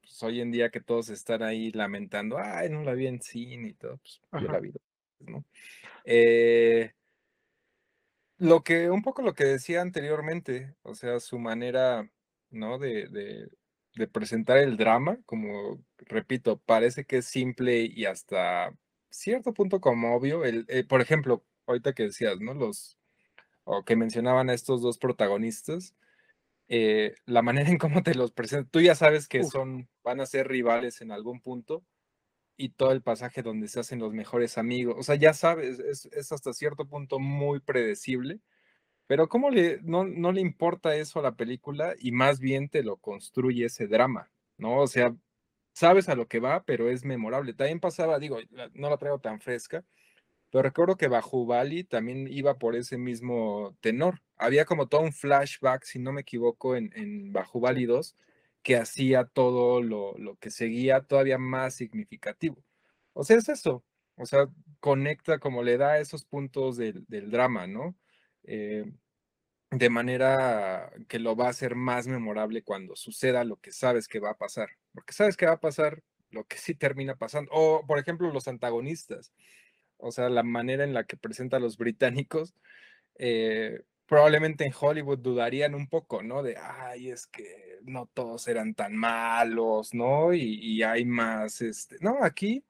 pues, hoy en día que todos están ahí lamentando, ay, no la vi en cine y todo, pues yo la vi, ¿no? Eh, lo que, un poco lo que decía anteriormente, o sea, su manera, ¿no? de, de presentar el drama, como repito, parece que es simple y hasta cierto punto como obvio. El, eh, por ejemplo, ahorita que decías, ¿no? Los, o que mencionaban a estos dos protagonistas, eh, la manera en cómo te los presentan, tú ya sabes que son, van a ser rivales en algún punto y todo el pasaje donde se hacen los mejores amigos, o sea, ya sabes, es, es hasta cierto punto muy predecible Pero ¿cómo le, no, no le importa eso a la película y más bien te lo construye ese drama, ¿no? O sea, sabes a lo que va, pero es memorable. También pasaba, digo, no la traigo tan fresca, pero recuerdo que Bajo Bali también iba por ese mismo tenor. Había como todo un flashback, si no me equivoco, en, en Bajo Bali 2, que hacía todo lo, lo que seguía todavía más significativo. O sea, es eso. O sea, conecta como le da esos puntos del, del drama, ¿no? Eh, de manera que lo va a hacer más memorable cuando suceda lo que sabes que va a pasar. Porque sabes que va a pasar lo que sí termina pasando. O, por ejemplo, los antagonistas. O sea, la manera en la que presenta a los británicos. Eh, probablemente en Hollywood dudarían un poco, ¿no? De, ay, es que no todos eran tan malos, ¿no? Y, hay más, este, no, aquí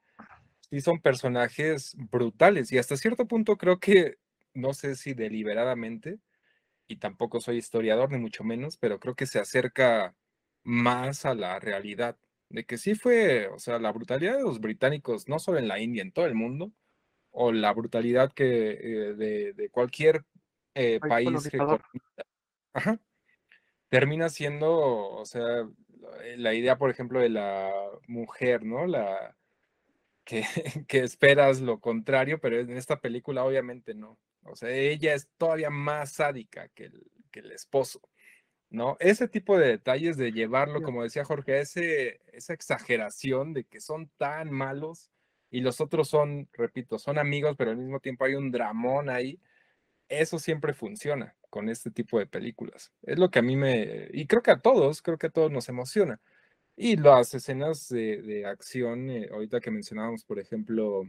sí son personajes brutales y hasta cierto punto creo que, no sé si deliberadamente, y tampoco soy historiador ni mucho menos, pero creo que se acerca más a la realidad, de que sí fue, o sea, la brutalidad de los británicos, no solo en la India, en todo el mundo, o la brutalidad que eh, de, de, cualquier eh, país que Ajá. termina siendo, o sea, la idea, por ejemplo, de la mujer, ¿no? La que, que esperas lo contrario, pero en esta película obviamente no. O sea, ella es todavía más sádica que el, que el esposo, ¿no? Ese tipo de detalles de llevarlo, como decía Jorge, ese, esa exageración de que son tan malos y los otros son, repito, son amigos, pero al mismo tiempo hay un dramón ahí. Eso siempre funciona con este tipo de películas. Es lo que a mí me, y creo que a todos, creo que a todos nos emociona. Y las escenas de, de acción, eh, ahorita que mencionábamos, por ejemplo,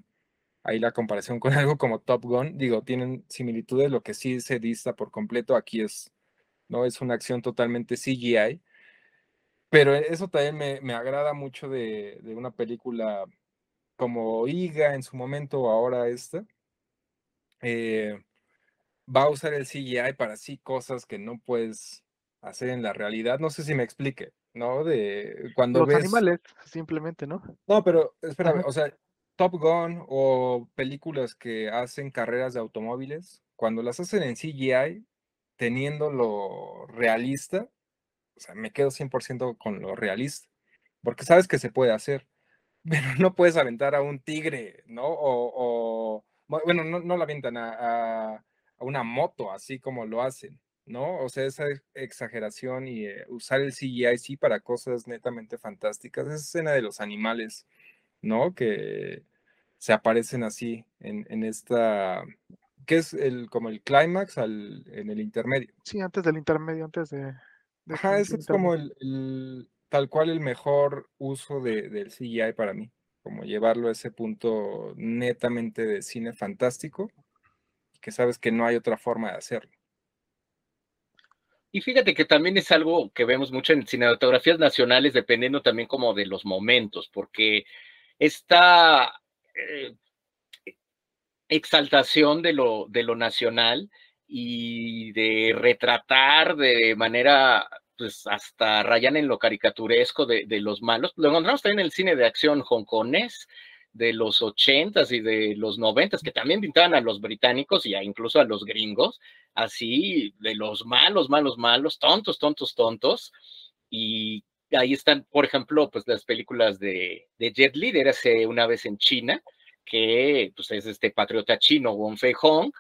ahí la comparación con algo como Top Gun, digo, tienen similitudes, lo que sí se dista por completo aquí es, no es una acción totalmente CGI, pero eso también me, me agrada mucho de, de, una película como Iga en su momento, ahora esta, eh, va a usar el CGI para sí cosas que no puedes hacer en la realidad, no sé si me explique. ¿no? De cuando Los ves... animales, simplemente, ¿no? No, pero espérame, o sea, Top Gun o películas que hacen carreras de automóviles, cuando las hacen en CGI, teniendo lo realista, o sea, me quedo 100% con lo realista, porque sabes que se puede hacer, pero no puedes aventar a un tigre, ¿no? O, o bueno, no, no la aventan a una moto, así como lo hacen. ¿no? O sea, esa exageración y eh, usar el CGI sí para cosas netamente fantásticas. Esa escena de los animales, ¿no? Que se aparecen así en, en esta, que es el, como el clímax en el intermedio. Sí, antes del intermedio, antes de... de Ajá, ese es como el, el, tal cual el mejor uso de, del CGI para mí, como llevarlo a ese punto netamente de cine fantástico, que sabes que no hay otra forma de hacerlo. Y fíjate que también es algo que vemos mucho en cinematografías nacionales, dependiendo también como de los momentos, porque esta eh, exaltación de lo, de lo nacional y de retratar de manera pues hasta rayan en lo caricaturesco de, de, los malos. Lo encontramos también en el cine de acción hongkonés de los ochentas y de los noventas, que también pintaban a los británicos y a, incluso a los gringos, así de los malos, malos, malos, tontos, tontos, tontos. Y ahí están, por ejemplo, pues las películas de, de Jet Li, hace una vez en China, que pues es este patriota chino, Wong Fei Hong,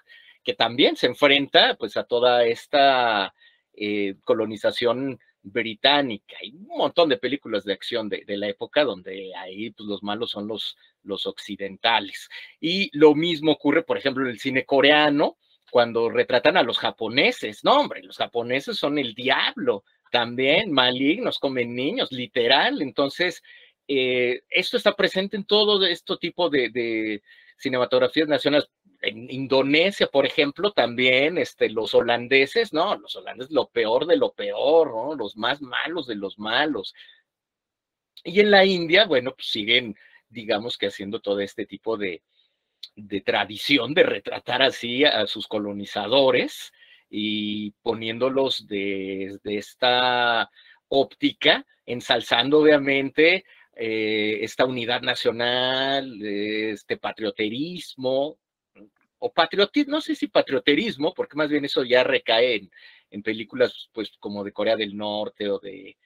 que también se enfrenta pues a toda esta eh, colonización británica. Hay un montón de películas de acción de, de la época donde ahí pues, los malos son los, los occidentales. Y lo mismo ocurre, por ejemplo, en el cine coreano, cuando retratan a los japoneses. No, hombre, los japoneses son el diablo, también malignos, comen niños, literal. Entonces, eh, esto está presente en todo este tipo de, cinematografías nacionales en Indonesia, por ejemplo, también este, los holandeses, no, los holandeses lo peor de lo peor, ¿no? Los más malos de los malos. Y en la India, bueno, pues siguen, digamos que haciendo todo este tipo de, de tradición de retratar así a sus colonizadores y poniéndolos desde de esta óptica, ensalzando obviamente eh, esta unidad nacional, este patrioterismo, o patriotismo, no sé si patrioterismo, porque más bien eso ya recae en, en películas pues como de Corea del Norte o de...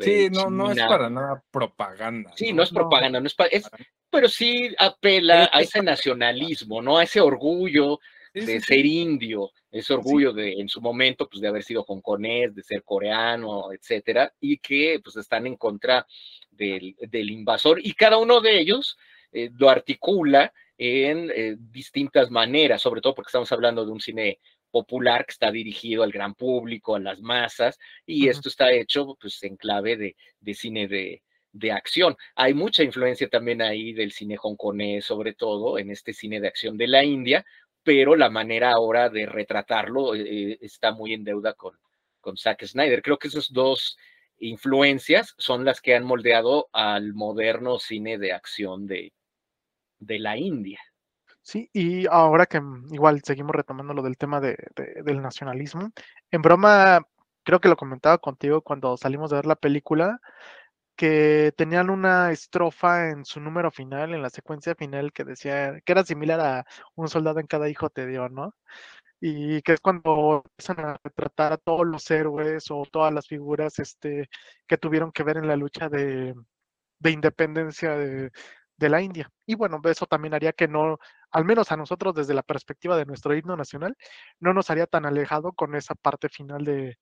sí, no, no es para nada propaganda. Sí, no, es propaganda, no es, es, pero sí apela a ese nacionalismo, ¿no? A ese orgullo de ser indio, ese orgullo de en su momento pues de haber sido hongkonés, de ser coreano, etcétera, y que pues están en contra del, del invasor y cada uno de ellos eh, lo articula en eh, distintas maneras, sobre todo porque estamos hablando de un cine popular que está dirigido al gran público, a las masas, y esto está hecho pues en clave de, de cine de, de acción. Hay mucha influencia también ahí del cine hongkonés, sobre todo en este cine de acción de la India, pero la manera ahora de retratarlo eh, está muy en deuda con, con Zack Snyder. Creo que esas dos influencias son las que han moldeado al moderno cine de acción de, de la India. Sí, y ahora que mm, igual seguimos retomando lo del tema de, del nacionalismo, en broma, creo que lo comentaba contigo cuando salimos de ver la película, que tenían una estrofa en su número final, en la secuencia final, que decía que era similar a un soldado en cada hijo te dio, ¿no? Y que es cuando empiezan a retratar a todos los héroes o todas las figuras este, que tuvieron que ver en la lucha de, de independencia de, de la India. Y bueno, eso también haría que no, al menos a nosotros desde la perspectiva de nuestro himno nacional, no nos haría tan alejado con esa parte final de,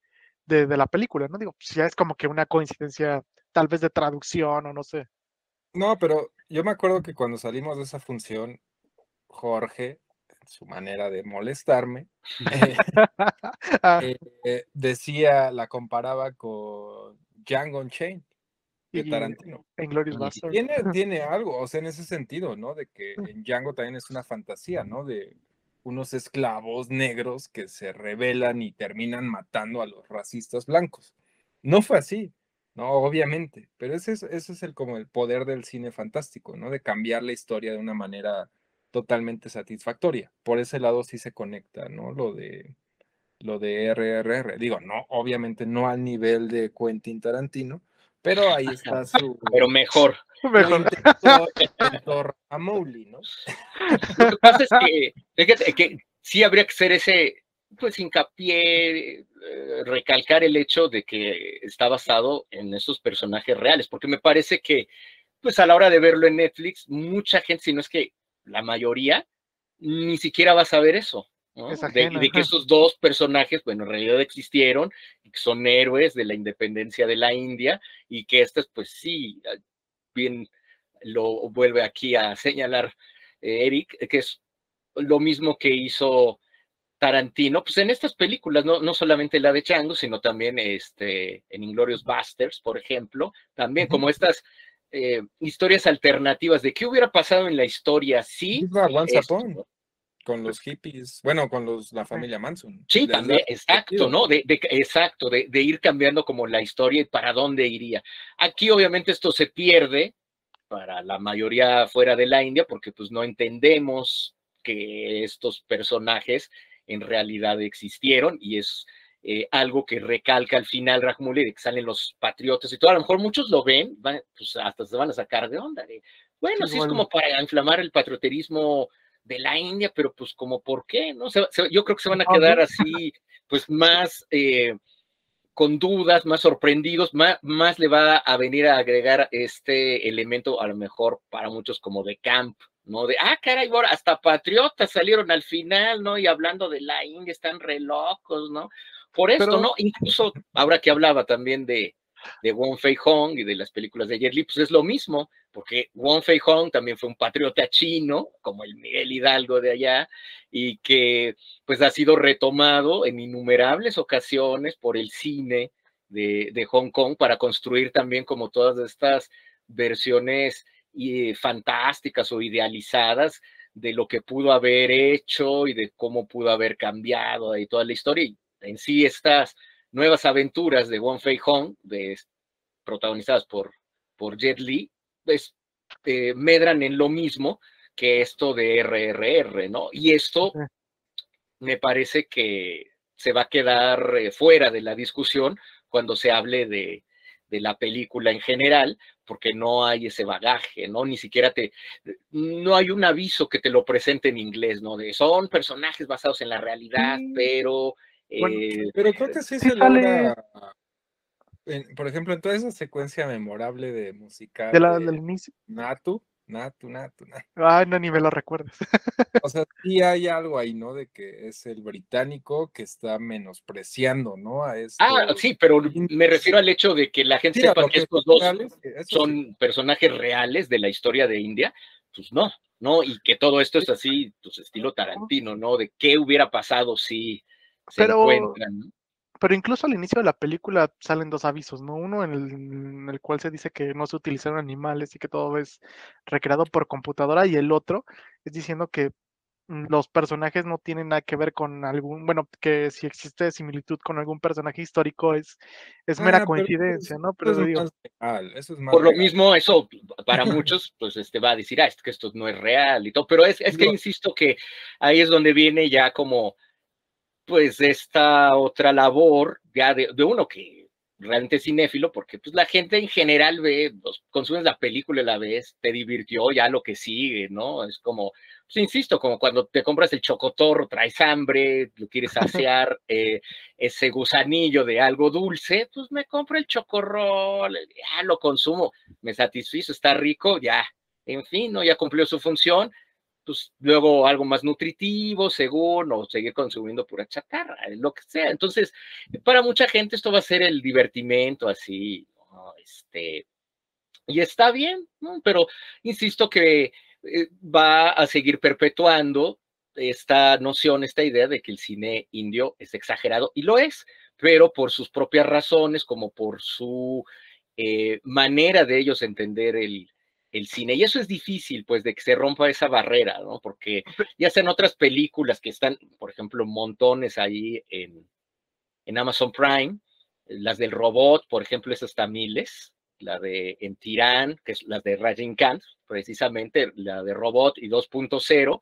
de, la película, ¿no? Digo, pues ya es como que una coincidencia tal vez de traducción o no sé. No, pero yo me acuerdo que cuando salimos de esa función, Jorge, en su manera de molestarme, eh, ah. eh, decía, la comparaba con Django Unchained de Tarantino. En Glorious Bastards. Tiene, tiene algo, o sea, en ese sentido, ¿no? De que en Django también es una fantasía, ¿no? De unos esclavos negros que se rebelan y terminan matando a los racistas blancos. No fue así, no, obviamente, pero ese es, ese es el, como el poder del cine fantástico, ¿no? De cambiar la historia de una manera totalmente satisfactoria. Por ese lado sí se conecta, ¿no? Lo de lo de RRR. Digo, no, obviamente no al nivel de Quentin Tarantino, pero ahí está su. Pero mejor. Mejor. a Mowgli, ¿no? Lo que pasa es que, fíjate, que sí habría que hacer ese, pues, hincapié, eh, recalcar el hecho de que está basado en esos personajes reales, porque me parece que, pues, a la hora de verlo en Netflix, mucha gente, si no es que la mayoría, ni siquiera va a saber eso. De, que esos dos personajes, bueno, en realidad existieron y que son héroes de la independencia de la India y que estas, pues sí, bien lo vuelve aquí a señalar eh, Eric, que es lo mismo que hizo Tarantino, pues en estas películas, no, no solamente la de Chango, sino también este, en Inglorious Busters, por ejemplo, también como estas eh, historias alternativas de qué hubiera pasado en la historia si con los hippies, bueno, con los la familia Manson. Sí, también, exacto, ¿no? De, exacto, de, ir cambiando como la historia y para dónde iría. Aquí obviamente esto se pierde para la mayoría fuera de la India porque pues no entendemos que estos personajes en realidad existieron y es eh, algo que recalca al final Rajmuli de que salen los patriotas y todo. A lo mejor muchos lo ven, pues hasta se van a sacar de onda. bueno, sí, es como para inflamar el patrioterismo de la India, pero pues como por qué, ¿no? yo creo que se van a quedar así, pues más eh, con dudas, más sorprendidos, más, más le va a venir a agregar este elemento, a lo mejor para muchos como de camp, ¿no? De, ah, caray, hasta patriotas salieron al final, ¿no? Y hablando de la India, están re locos, ¿no? Por esto, ¿no? Incluso ahora que hablaba también de, de Wong Fei Hong y de las películas de Jet Li, pues es lo mismo, porque Wong Fei Hong también fue un patriota chino, como el Miguel Hidalgo de allá, y que pues ha sido retomado en innumerables ocasiones por el cine de, de Hong Kong para construir también como todas estas versiones y, fantásticas o idealizadas de lo que pudo haber hecho y de cómo pudo haber cambiado y toda la historia. Y en sí estas nuevas aventuras de Wong Fei Hong, de, protagonizadas por, por Jet Li, pues, eh, medran en lo mismo que esto de RRR, ¿no? Y esto me parece que se va a quedar eh, fuera de la discusión cuando se hable de, de la película en general, porque no hay ese bagaje, ¿no? Ni siquiera te, no hay un aviso que te lo presente en inglés, ¿no? De son personajes basados en la realidad, pero... Eh, pero creo que sí se logra, por ejemplo, en toda esa secuencia memorable de musical. De la, del inicio. Natu, Natu, Natu, Natu. Ay, no, ni me lo recuerdes. o sea, sí hay algo ahí, ¿no? De que es el británico que está menospreciando, ¿no? A ah, sí, pero me refiero al hecho de que la gente sepa que estos dos son personajes reales de la historia de India. Pues no, ¿no? Y que todo esto es así, pues estilo Tarantino, ¿no? De qué hubiera pasado si se encuentran, ¿no? Pero incluso al inicio de la película salen dos avisos, ¿no? Uno en el, cual se dice que no se utilizaron animales y que todo es recreado por computadora, y el otro es diciendo que mm, los personajes no tienen nada que ver con algún, bueno, que si existe similitud con algún personaje histórico es, es mera coincidencia, ¿no? Pero digo, por lo mismo, eso para muchos, pues este va a decir, ah, que esto no es real y todo, pero es, es que insisto que ahí es donde viene ya como pues esta otra labor ya de, uno que realmente es cinéfilo, porque pues la gente en general ve, pues, consumes la película y la ves, te divirtió ya lo que sigue, ¿no? Es como, pues insisto, como cuando te compras el chocotorro, traes hambre, lo quieres saciar, eh, ese gusanillo de algo dulce, pues me compro el chocorrol, ya lo consumo, me satisfizo, está rico, ya, en fin, ¿no? Ya cumplió su función, pues luego algo más nutritivo, según, o seguir consumiendo pura chatarra, lo que sea. Entonces, para mucha gente esto va a ser el divertimento así, este, y está bien, ¿no? pero insisto que eh, va a seguir perpetuando esta noción, esta idea de que el cine indio es exagerado, y lo es, pero por sus propias razones, como por su eh, manera de ellos entender el, el cine. Y eso es difícil, pues, de que se rompa esa barrera, ¿no? Porque ya sean otras películas que están, por ejemplo, montones ahí en, en Amazon Prime, las del robot, por ejemplo, esas tamiles, la de en Tirán, que es la de Khan, precisamente la de Robot y 2.0,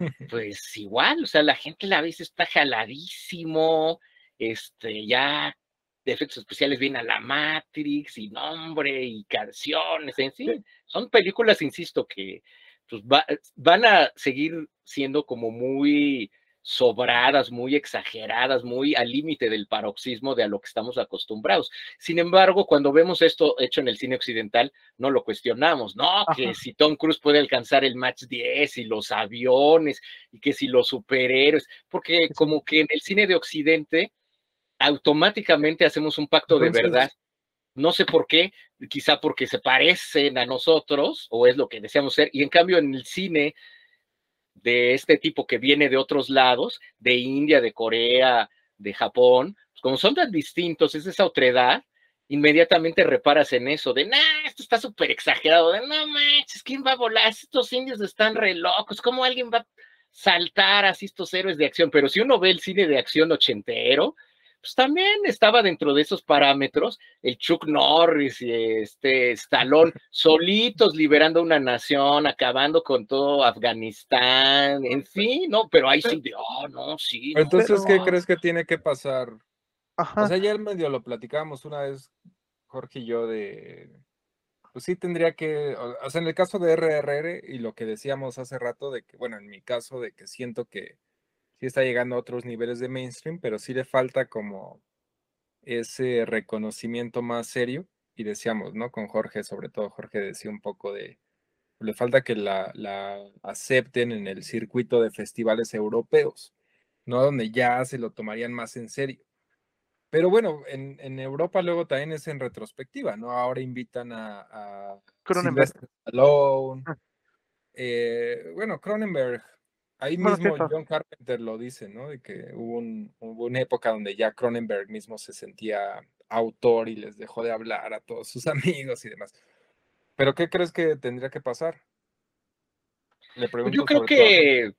pues igual, o sea, la gente la ve está jaladísimo, este, ya de efectos especiales viene a la Matrix y nombre y canciones, en fin, son películas, insisto, que pues, van a seguir siendo como muy sobradas, muy exageradas, muy al límite del paroxismo de a lo que estamos acostumbrados. Sin embargo, cuando vemos esto hecho en el cine occidental, no lo cuestionamos, no, que si Tom Cruise puede alcanzar el match 10 y los aviones y que si los superhéroes, porque como que en el cine de Occidente automáticamente hacemos un pacto de verdad. No sé por qué, quizá porque se parecen a nosotros o es lo que deseamos ser. Y en cambio en el cine de este tipo que viene de otros lados, de India, de Corea, de Japón, pues como son tan distintos, es esa otredad, inmediatamente reparas en eso, de, nah, esto está súper exagerado, de, no manches, ¿quién va a volar? Estos indios están re locos, ¿cómo alguien va a saltar así estos héroes de acción? Pero si uno ve el cine de acción ochentero, pues también estaba dentro de esos parámetros el Chuck Norris y este Stallone solitos liberando una nación, acabando con todo Afganistán, en fin, no, pero ahí sí, de, oh, no, sí. Entonces, ¿qué crees que tiene que pasar? O sea, ya medio lo platicábamos una vez, Jorge y yo, de, pues sí tendría que, o sea, en el caso de RRR y lo que decíamos hace rato, de que, bueno, en mi caso, de que siento que sí está llegando a otros niveles de mainstream, pero sí le falta como ese reconocimiento más serio. Y decíamos, ¿no? Con Jorge, sobre todo Jorge decía un poco de, le falta que la, acepten en el circuito de festivales europeos, ¿no? Donde ya se lo tomarían más en serio. Pero bueno, en, Europa luego también es en retrospectiva, ¿no? Ahora invitan a, a Cronenberg. Ah. Eh, bueno, Cronenberg Ahí mismo John Carpenter lo dice, ¿no? De que hubo, una época donde ya Cronenberg mismo se sentía autor y les dejó de hablar a todos sus amigos y demás. Pero ¿qué crees que tendría que pasar? Le pues pregunto Yo creo que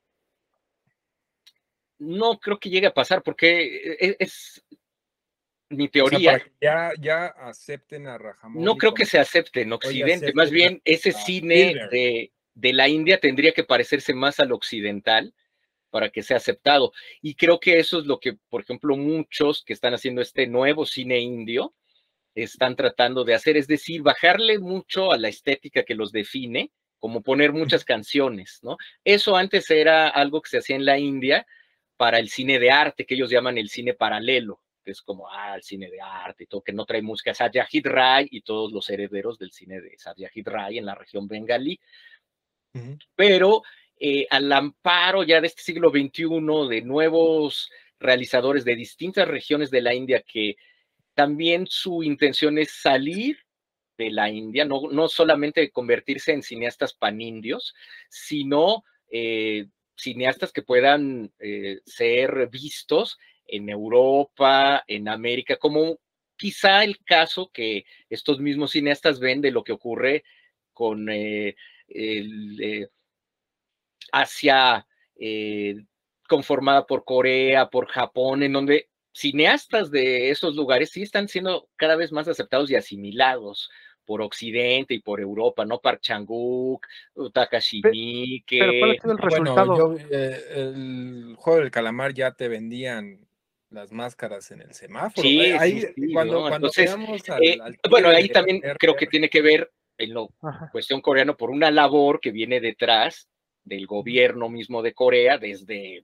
no creo que llegue a pasar porque e, es, mi teoría. ya, ya acepten a Rajamón. No creo que se acepte en Occidente, más bien ese cine de de la India tendría que parecerse más al occidental para que sea aceptado. Y creo que eso es lo que, por ejemplo, muchos que están haciendo este nuevo cine indio, están tratando de hacer, es decir, bajarle mucho a la estética que los define, como poner muchas canciones, ¿no? Eso antes era algo que se hacía en la India para el cine de arte, que ellos llaman el cine paralelo, que es como, ah, el cine de arte y todo, que no trae música, Satyajit Ray y todos los herederos del cine de Satyajit Ray en la región bengalí. Pero eh, al amparo ya de este siglo XXI, de nuevos realizadores de distintas regiones de la India que también su intención es salir de la India, no, no solamente convertirse en cineastas panindios, sino eh, cineastas que puedan eh, ser vistos en Europa, en América, como quizá el caso que estos mismos cineastas ven de lo que ocurre con el, Asia conformada por Corea, por Japón, en donde cineastas de esos lugares sí están siendo cada vez más aceptados y asimilados por Occidente y por Europa, ¿no? Park Chang-wook, Takashi Miike. Pero ¿cuál ha sido el resultado? Eh, el juego del calamar ya te vendían las máscaras en el semáforo. Sí, ahí, sí, cuando, eh, bueno, ahí también creo que tiene que ver en lo cuestión coreano por una labor que viene detrás del gobierno mismo de Corea desde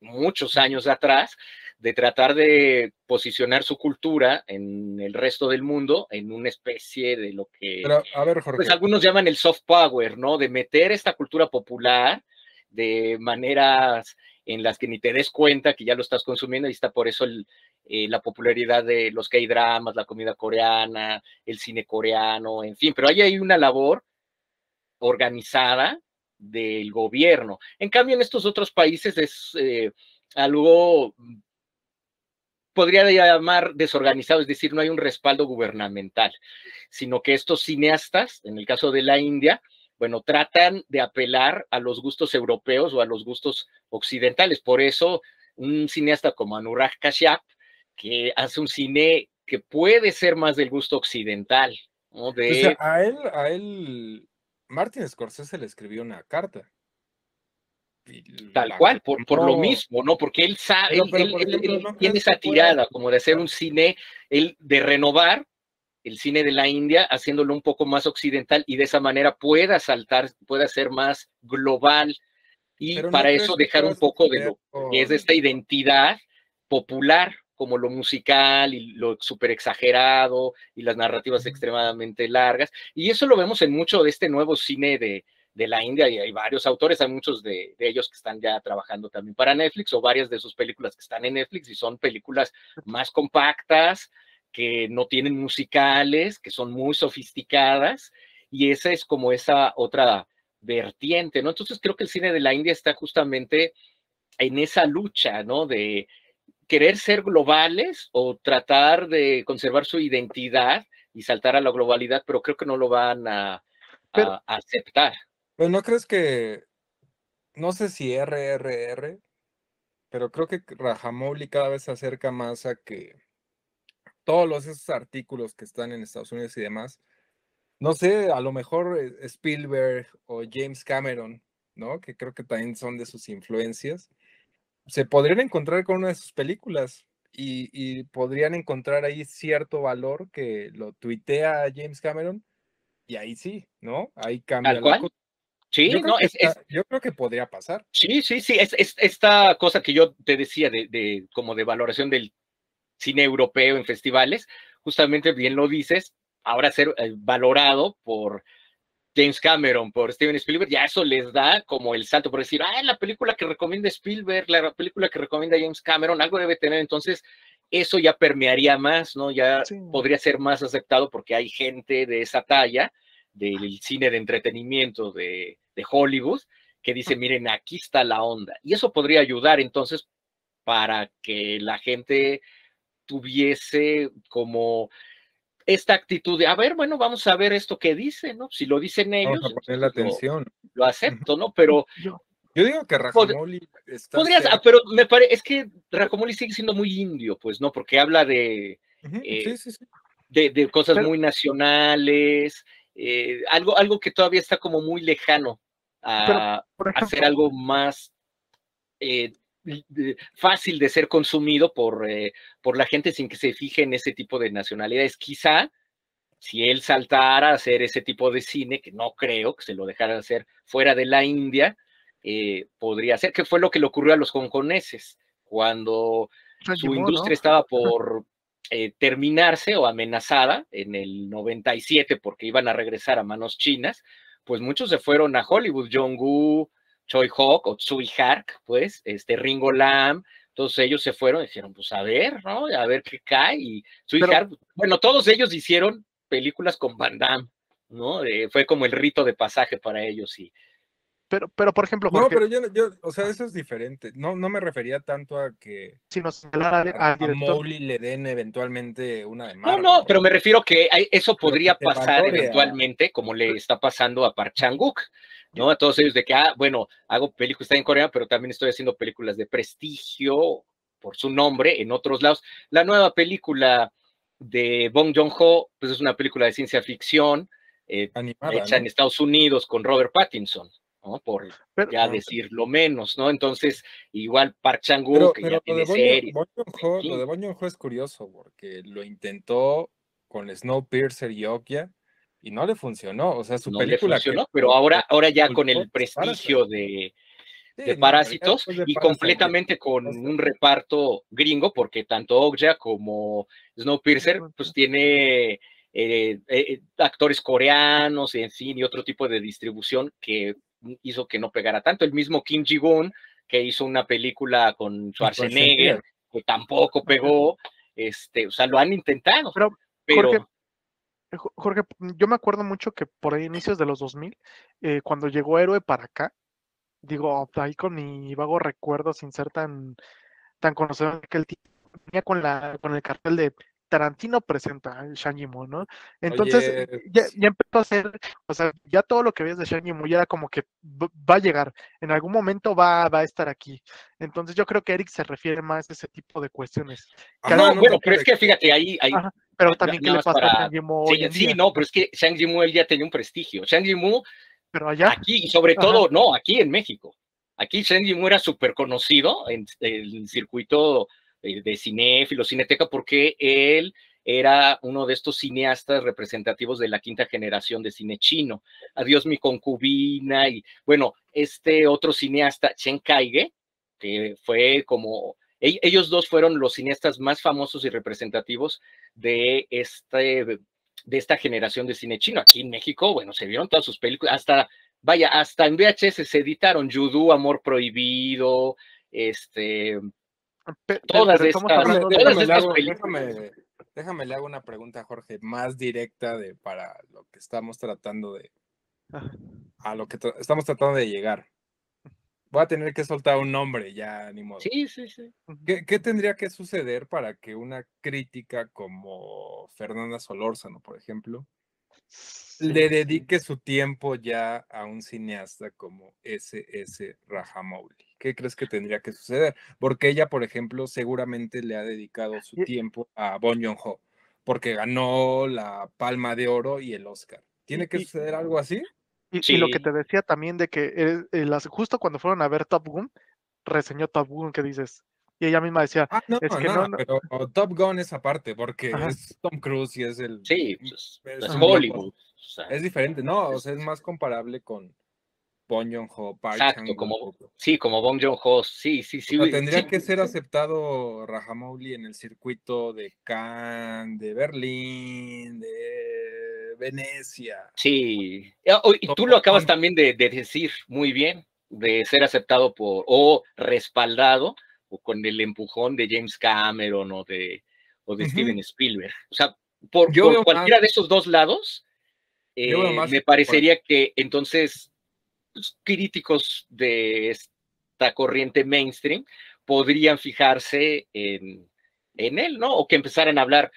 muchos años atrás, de tratar de posicionar su cultura en el resto del mundo en una especie de lo que a ver, Jorge. Pues algunos llaman el soft power, ¿no? De meter esta cultura popular de maneras en las que ni te des cuenta que ya lo estás consumiendo y está por eso eh, la popularidad de los K-dramas, la comida coreana, el cine coreano, en fin, pero ahí hay una labor organizada del gobierno. En cambio, en estos otros países es eh, algo podría llamar desorganizado, es decir, no hay un respaldo gubernamental, sino que estos cineastas, en el caso de la India, bueno, tratan de apelar a los gustos europeos o a los gustos occidentales. Por eso, un cineasta como Anurag Kashyap, que hace un cine que puede ser más del gusto occidental. ¿no? De... O sea, a él, a él, Martin Scorsese le escribió una carta Tal cual, por, por lo mismo, ¿no? Porque él sabe, él, tiene esa tirada como de hacer un cine, él de renovar el cine de la India, haciéndolo un poco más occidental y de esa manera pueda saltar, pueda ser más global y para eso dejar un poco de lo que es esta identidad popular, como lo musical y lo súper exagerado y las narrativas extremadamente largas. Y eso lo vemos en mucho de este nuevo cine de, de la India y hay varios autores, hay muchos de, ellos que están ya trabajando también para Netflix o varias de sus películas que están en Netflix y son películas más compactas, que no tienen musicales, que son muy sofisticadas y esa es como esa otra vertiente, ¿no? Entonces creo que el cine de la India está justamente en esa lucha, ¿no? De querer ser globales o tratar de conservar su identidad y saltar a la globalidad, pero creo que no lo van a aceptar. Pero no crees que, no sé si RRR, pero creo que Rajamouli cada vez se acerca más a que todos los, esos artículos que están en Estados Unidos y demás, no sé, a lo mejor eh, Spielberg o James Cameron, ¿no? Que creo que también son de sus influencias, se podrían encontrar con una de sus películas y, podrían encontrar ahí cierto valor que lo tuitea James Cameron y ahí sí, ¿no? Ahí cambia la cosa. Sí, yo no, es, yo creo que podría pasar. Sí, sí, sí, es, esta cosa que yo te decía de, como de valoración del cine europeo en festivales, justamente bien lo dices, ahora ser eh, valorado por James Cameron, por Steven Spielberg, ya eso les da como el salto por decir, ah, la película que recomienda Spielberg, la película que recomienda James Cameron, algo debe tener, entonces eso ya permearía más, ¿no? Ya podría ser más aceptado porque hay gente de esa talla del cine de entretenimiento de, Hollywood, que dice, miren, aquí está la onda. Y eso podría ayudar entonces para que la gente tuviese como esta actitud de, a ver, bueno, vamos a ver esto que dice, ¿no? Si lo dicen ellos, vamos a poner la atención. Lo, acepto, ¿no? Pero yo, digo que Rajamoli está podrías, ah, pero me parece, es que Rajamoli sigue siendo muy indio, pues, ¿no? Porque habla de, eh, de, cosas muy nacionales, eh, algo, algo que todavía está como muy lejano a, hacer algo más eh, fácil de ser consumido por, eh, por la gente sin que se fije en ese tipo de nacionalidades. Quizá si él saltara a hacer ese tipo de cine, que no creo que se lo dejara hacer fuera de la India, eh, podría ser, que fue lo que le ocurrió a los hongkoneses cuando su industria estaba por eh, terminarse o amenazada en el 97 porque iban a regresar a manos chinas, pues muchos se fueron a Hollywood, John Woo, Choi Hawk o Tsui Hark, pues, este Ringo Lam, todos ellos se fueron y dijeron, pues a ver, ¿no? A ver qué cae. Y Tsui Hark, bueno, todos ellos hicieron películas con Van Damme, ¿no? Eh, fue como el rito de pasaje para ellos y, pero, pero por ejemplo, Jorge, No, pero yo, yo, o sea, eso es diferente. No, no me refería tanto a que si nos a, a, le den eventualmente una demanda. No, no, pero me refiero que eso podría pasar eventualmente, como le está pasando a Park Chang-wook, ¿no? A todos ellos de que, ah, bueno, hago películas en Corea, pero también estoy haciendo películas de prestigio por su nombre en otros lados. La nueva película de Bong Joon-ho, pues es una película de ciencia ficción, eh, hecha en Estados Unidos con Robert Pattinson. ¿No? Por ya decir lo menos, ¿no? Entonces, igual Park Chang-wook, que ya tiene series. Lo de Bong Joon-ho es curioso, porque lo intentó con Snowpiercer y Okja, y no le funcionó, o sea, su no película... Le funcionó, pero ahora, ahora ya con el prestigio de, de Parásitos y completamente con un reparto gringo, porque tanto Okja como Snowpiercer, pues tiene eh, eh, actores coreanos, en fin, y otro tipo de distribución que hizo que no pegara tanto. El mismo Kim Ji-woon, que hizo una película con Schwarzenegger, que tampoco pegó, este, o sea, lo han intentado. Pero, Jorge, eh, Jorge, yo me acuerdo mucho que por ahí inicios de los 2000, eh, cuando llegó Héroe para acá, digo, ahí con mi vago recuerdo, sin ser tan, tan conocido que el tenía con, la, con el cartel de Tarantino presenta a Shang Yimou, ¿no? Entonces ya, empezó a ser, o sea, ya todo lo que ves de Shang Yimou ya era como que va a llegar, en algún momento va, va a estar aquí. Entonces yo creo que Eric se refiere más a ese tipo de cuestiones. no, bueno, pero es que fíjate, ahí... ahí pero también, ¿qué le pasa a Shang Yimou sí, hoy sí, no, pero es que Shang Yimou él ya tenía un prestigio. Shang Yimou, pero allá... Aquí, y sobre todo, no, aquí en México. Aquí Shang Yimou era súper conocido en el circuito eh, de cinéfilo, cineteca, porque él era uno de estos cineastas representativos de la quinta generación de cine chino. Adiós mi concubina y bueno, este otro cineasta, Chen Kaige, que fue como ellos dos fueron los cineastas más famosos y representativos de este de esta generación de cine chino. Aquí en México, bueno, se vieron todas sus películas, hasta vaya, hasta en VHS se editaron Judu, Amor Prohibido, este todas estas. Déjame, le hago una pregunta, Jorge, más directa de para lo que estamos tratando de a lo que estamos tratando de llegar. Voy a tener que soltar un nombre, ya ni modo. Sí, sí, sí. ¿Qué, ¿Qué, tendría que suceder para que una crítica como Fernanda Solórzano, por ejemplo, le dedique su tiempo ya a un cineasta como S.S. Rajamouli? ¿Qué crees que tendría que suceder? Porque ella, por ejemplo, seguramente le ha dedicado su tiempo a Bon Joon-ho, porque ganó la Palma de Oro y el Oscar. ¿Tiene que suceder algo así? Y, lo que te decía también de que justo cuando fueron a ver Top Gun, reseñó Top Gun, ¿qué dices? Y ella misma decía, ah, no, es que no, pero Top Gun es aparte, porque es Tom Cruise y es el... Sí, pues, es, Hollywood. es diferente, no, o sea, es más comparable con, Bong Joon-ho, Exacto, como, sí, como Bong Joon-ho, sí, sí, sí. tendría que ser aceptado Rajamouli en el circuito de Cannes, de Berlín, de Venecia. Sí, y tú lo acabas también de, decir muy bien, de ser aceptado por, o respaldado, o con el empujón de James Cameron o de, o de Steven Spielberg. O sea, por, cualquiera de esos dos lados, eh, me parecería que entonces críticos de esta corriente mainstream podrían fijarse en, en él, ¿no? O que empezaran a hablar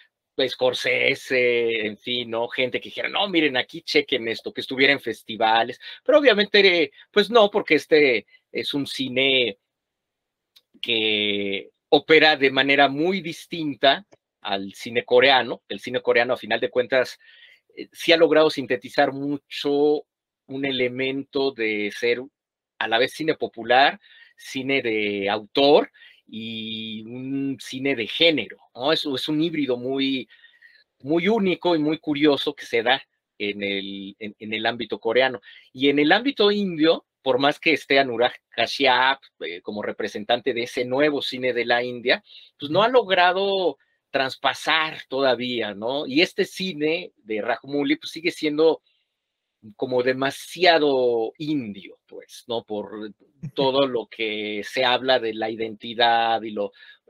Scorsese, en fin, ¿no? Gente que dijera, no, miren, aquí chequen esto, que estuviera en festivales, pero obviamente, pues no, porque este es un cine que opera de manera muy distinta al cine coreano. El cine coreano, a final de cuentas, eh, sí ha logrado sintetizar mucho un elemento de ser a la vez cine popular, cine de autor y un cine de género, ¿no? Eso es un híbrido muy, muy único y muy curioso que se da en el, en, el ámbito coreano. Y en el ámbito indio, por más que esté Anurag Kashyap eh, como representante de ese nuevo cine de la India, pues no ha logrado traspasar todavía, ¿no? Y este cine de Rajmuli pues sigue siendo como demasiado indio, pues, ¿no? Por todo lo que se habla de la identidad y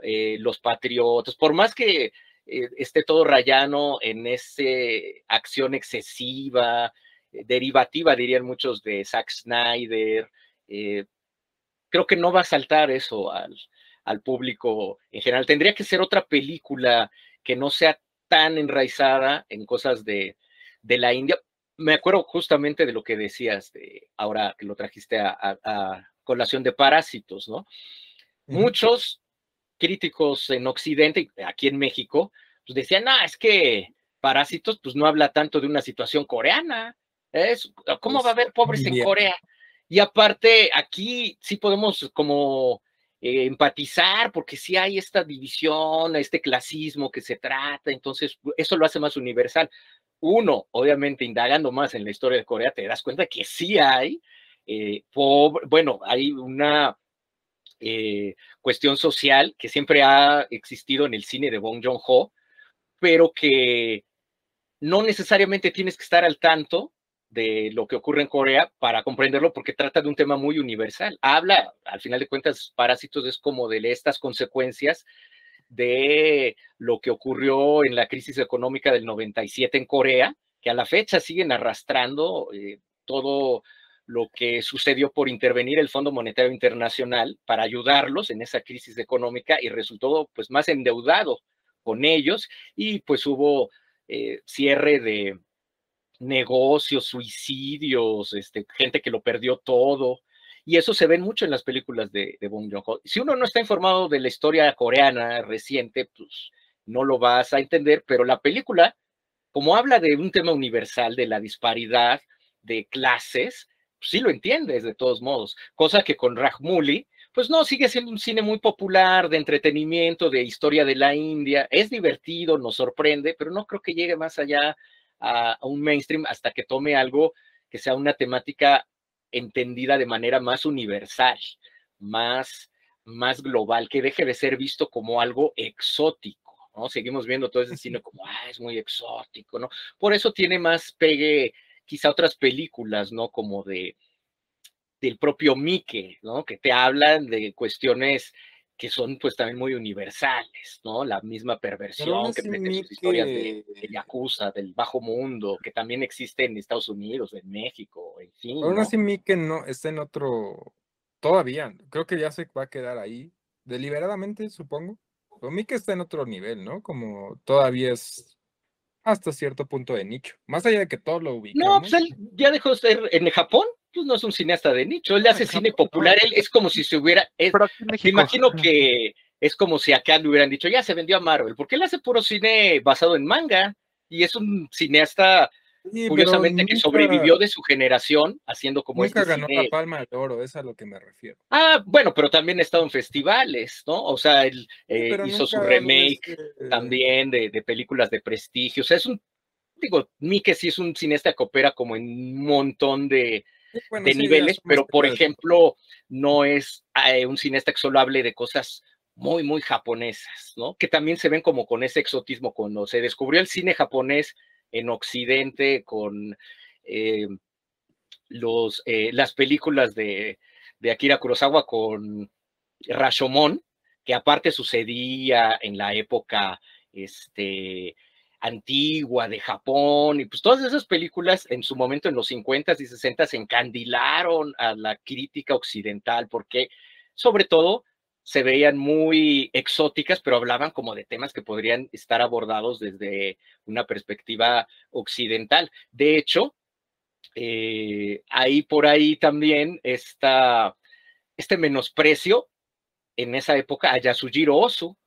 eh, los patriotas, por más que eh, esté todo rayano en esa acción excesiva, eh, derivativa, dirían muchos, de Zack Snyder, creo que no va a saltar eso al, al público en general. Tendría que ser otra película que no sea tan enraizada en cosas de, de la India, me acuerdo justamente de lo que decías de ahora que lo trajiste a, colación de parásitos, ¿no? Muchos críticos en Occidente, aquí en México, pues decían, ah, es que Parásitos, pues no habla tanto de una situación coreana. Es, ¿Cómo va a haber pobres en Corea? Y aparte, aquí sí podemos como eh, empatizar, porque sí hay esta división, este clasismo que se trata, entonces eso lo hace más universal. Uno, obviamente, indagando más en la historia de Corea, te das cuenta que sí hay, eh, bueno, hay una eh, cuestión social que siempre ha existido en el cine de Bong Joon-ho, pero que no necesariamente tienes que estar al tanto de lo que ocurre en Corea para comprenderlo porque trata de un tema muy universal. Habla, al final de cuentas, Parásitos es como de estas consecuencias de lo que ocurrió en la crisis económica del 97 en Corea, que a la fecha siguen arrastrando eh, todo lo que sucedió por intervenir el Fondo Monetario Internacional para ayudarlos en esa crisis económica y resultó pues más endeudado con ellos y pues hubo eh, cierre de negocios, suicidios, este, gente que lo perdió todo, y eso se ve mucho en las películas de, de Bong Joon-ho. Si uno no está informado de la historia coreana reciente, pues no lo vas a entender, pero la película, como habla de un tema universal, de la disparidad de clases, pues sí lo entiendes de todos modos, cosa que con Rajmuli, pues no, sigue siendo un cine muy popular, de entretenimiento, de historia de la India, es divertido, nos sorprende, pero no creo que llegue más allá a, a un mainstream hasta que tome algo que sea una temática entendida de manera más universal, más, más global, que deje de ser visto como algo exótico, ¿no? Seguimos viendo todo ese cine como, ah, es muy exótico, ¿no? Por eso tiene más pegue quizá otras películas, ¿no? Como de del propio Mike, ¿no? Que te hablan de cuestiones que son pues también muy universales, ¿no? La misma perversión que meten sus historias de, de, Yakuza, del bajo mundo, que también existe en Estados Unidos, en México, en fin. Aún así Mike no está en otro, todavía, creo que ya se va a quedar ahí, deliberadamente supongo, pero Mike está en otro nivel, ¿no? Como todavía es hasta cierto punto de nicho, más allá de que todo lo ubicamos. No, pues él ya dejó de ser en Japón, pues no es un cineasta de nicho, él hace cine popular, él es como si se hubiera, me imagino que es como si acá le hubieran dicho, ya se vendió a Marvel, porque él hace puro cine basado en manga, y es un cineasta, curiosamente, que sobrevivió de su generación, haciendo como nunca este ganó la palma de oro, es a lo que me refiero. Ah, bueno, pero también ha estado en festivales, ¿no? O sea, él eh, hizo su remake también de, de películas de prestigio, o sea, es un digo, Mike sí es un cineasta que opera como en un montón de, de niveles, pero por ejemplo, no es eh, un cineasta que solo hable de cosas muy, muy japonesas, ¿no? Que también se ven como con ese exotismo cuando se descubrió el cine japonés en Occidente con eh, los, eh, las películas de, de, Akira Kurosawa con Rashomon, que aparte sucedía en la época este, antigua de Japón, y pues todas esas películas en su momento en los 50s y 60s encandilaron a la crítica occidental, porque sobre todo se veían muy exóticas, pero hablaban como de temas que podrían estar abordados desde una perspectiva occidental. De hecho, eh, ahí por ahí también está este menosprecio en esa época a Yasujiro Ozu,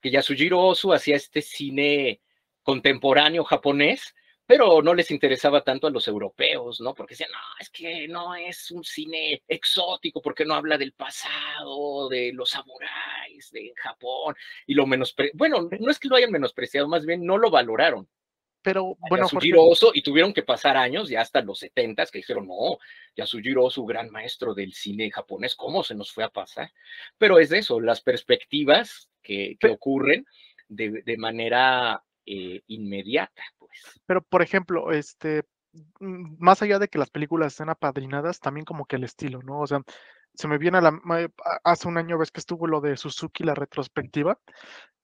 que Yasujiro Ozu hacía este cine contemporáneo japonés, pero no les interesaba tanto a los europeos, ¿no? Porque decían, no, es que no es un cine exótico, porque no habla del pasado, de los samuráis, de Japón, y lo menos, bueno, no es que lo hayan menospreciado, más bien no lo valoraron. Pero bueno, Yasujiro Oso, y tuvieron que pasar años, ya hasta los setentas, que dijeron, no, Yasujiro Oso, gran maestro del cine japonés, ¿cómo se nos fue a pasar? Pero es eso, las perspectivas que, que ocurren de, de manera eh, inmediata, pues. Pero, por ejemplo, este, mm, más allá de que las películas estén apadrinadas, también como que el estilo, ¿no? O sea, se me viene a la hace un año ves que estuvo lo de Suzuki la retrospectiva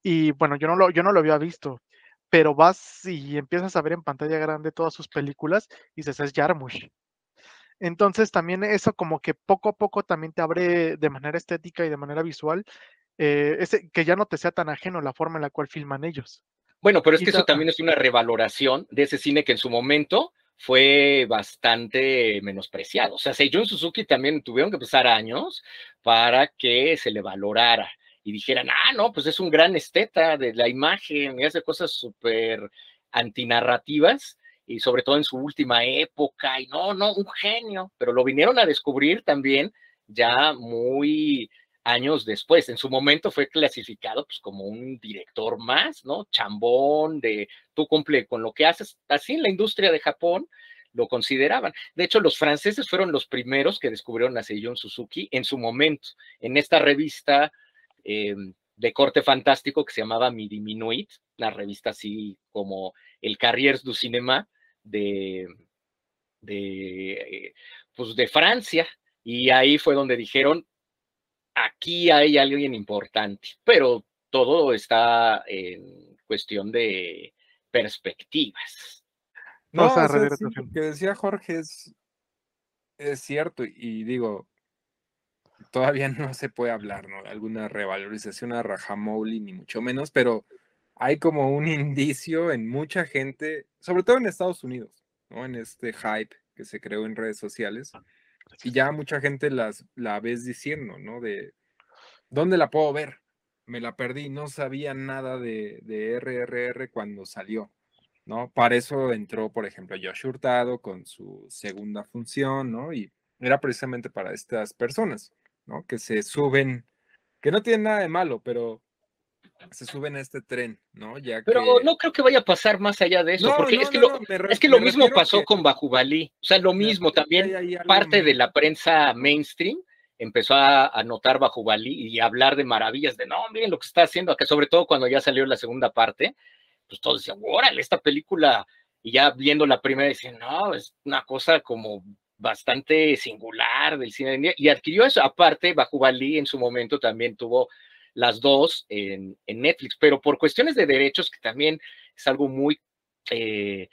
y bueno, yo no lo yo no lo había visto, pero vas y empiezas a ver en pantalla grande todas sus películas y dices, es Jarmusch. Entonces también eso como que poco a poco también te abre de manera estética y de manera visual, eh, ese, que ya no te sea tan ajeno la forma en la cual filman ellos. Bueno, pero es que eso también es una revaloración de ese cine que en su momento fue bastante menospreciado. O sea, Seijun Suzuki también tuvieron que pasar años para que se le valorara y dijeran, ah, no, pues es un gran esteta de la imagen y hace cosas súper antinarrativas y sobre todo en su última época y no, no, un genio, pero lo vinieron a descubrir también ya muy años después. En su momento fue clasificado pues, como un director más, ¿no? Chambón, de tú cumple con lo que haces. Así en la industria de Japón lo consideraban. De hecho, los franceses fueron los primeros que descubrieron a Seiyun Suzuki en su momento, en esta revista eh, de corte fantástico que se llamaba Mi Diminuit, una revista así como el Carriers du Cinéma de, de, eh, pues de Francia. Y ahí fue donde dijeron, aquí hay alguien importante, pero todo está en cuestión de perspectivas. No, o sea, lo que decía Jorge es, es cierto y digo, todavía no se puede hablar, ¿no? Alguna revalorización a Rajamouli, ni mucho menos, pero hay como un indicio en mucha gente, sobre todo en Estados Unidos, ¿no? En este hype que se creó en redes sociales, y ya mucha gente las, la ves diciendo, ¿no? De, ¿dónde la puedo ver? Me la perdí, no sabía nada de, de RRR cuando salió, ¿no? Para eso entró, por ejemplo, Josh Hurtado con su segunda función, ¿no? Y era precisamente para estas personas, ¿no? Que se suben, que no tienen nada de malo, pero se suben a este tren, ¿no? Ya Pero no creo que vaya a pasar más allá de eso, porque es, que lo, es que lo mismo pasó con Bajubalí, o sea, lo mismo también, parte de la prensa mainstream empezó a, a notar Bajubalí y a hablar de maravillas, de no, miren lo que está haciendo acá, sobre todo cuando ya salió la segunda parte, pues todos decían, órale, esta película, y ya viendo la primera decían, no, es una cosa como bastante singular del cine de India, y adquirió eso, aparte, Bajubalí en su momento también tuvo las dos en, Netflix, pero por cuestiones de derechos, que también es algo muy, eh,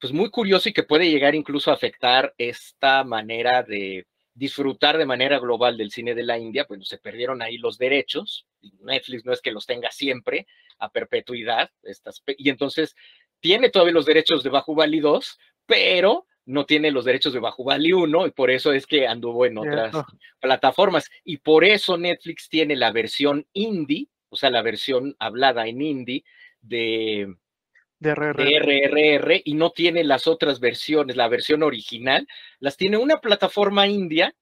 pues muy curioso y que puede llegar incluso a afectar esta manera de disfrutar de manera global del cine de la India, pues se perdieron ahí los derechos. Netflix no es que los tenga siempre a perpetuidad, estas, y entonces tiene todavía los derechos de Bali 2, pero no tiene los derechos de Bali 1 y por eso es que anduvo en otras plataformas. Y por eso Netflix tiene la versión indie, o sea, la versión hablada en indie de, de RRR. y no tiene las otras versiones, la versión original, las tiene una plataforma india,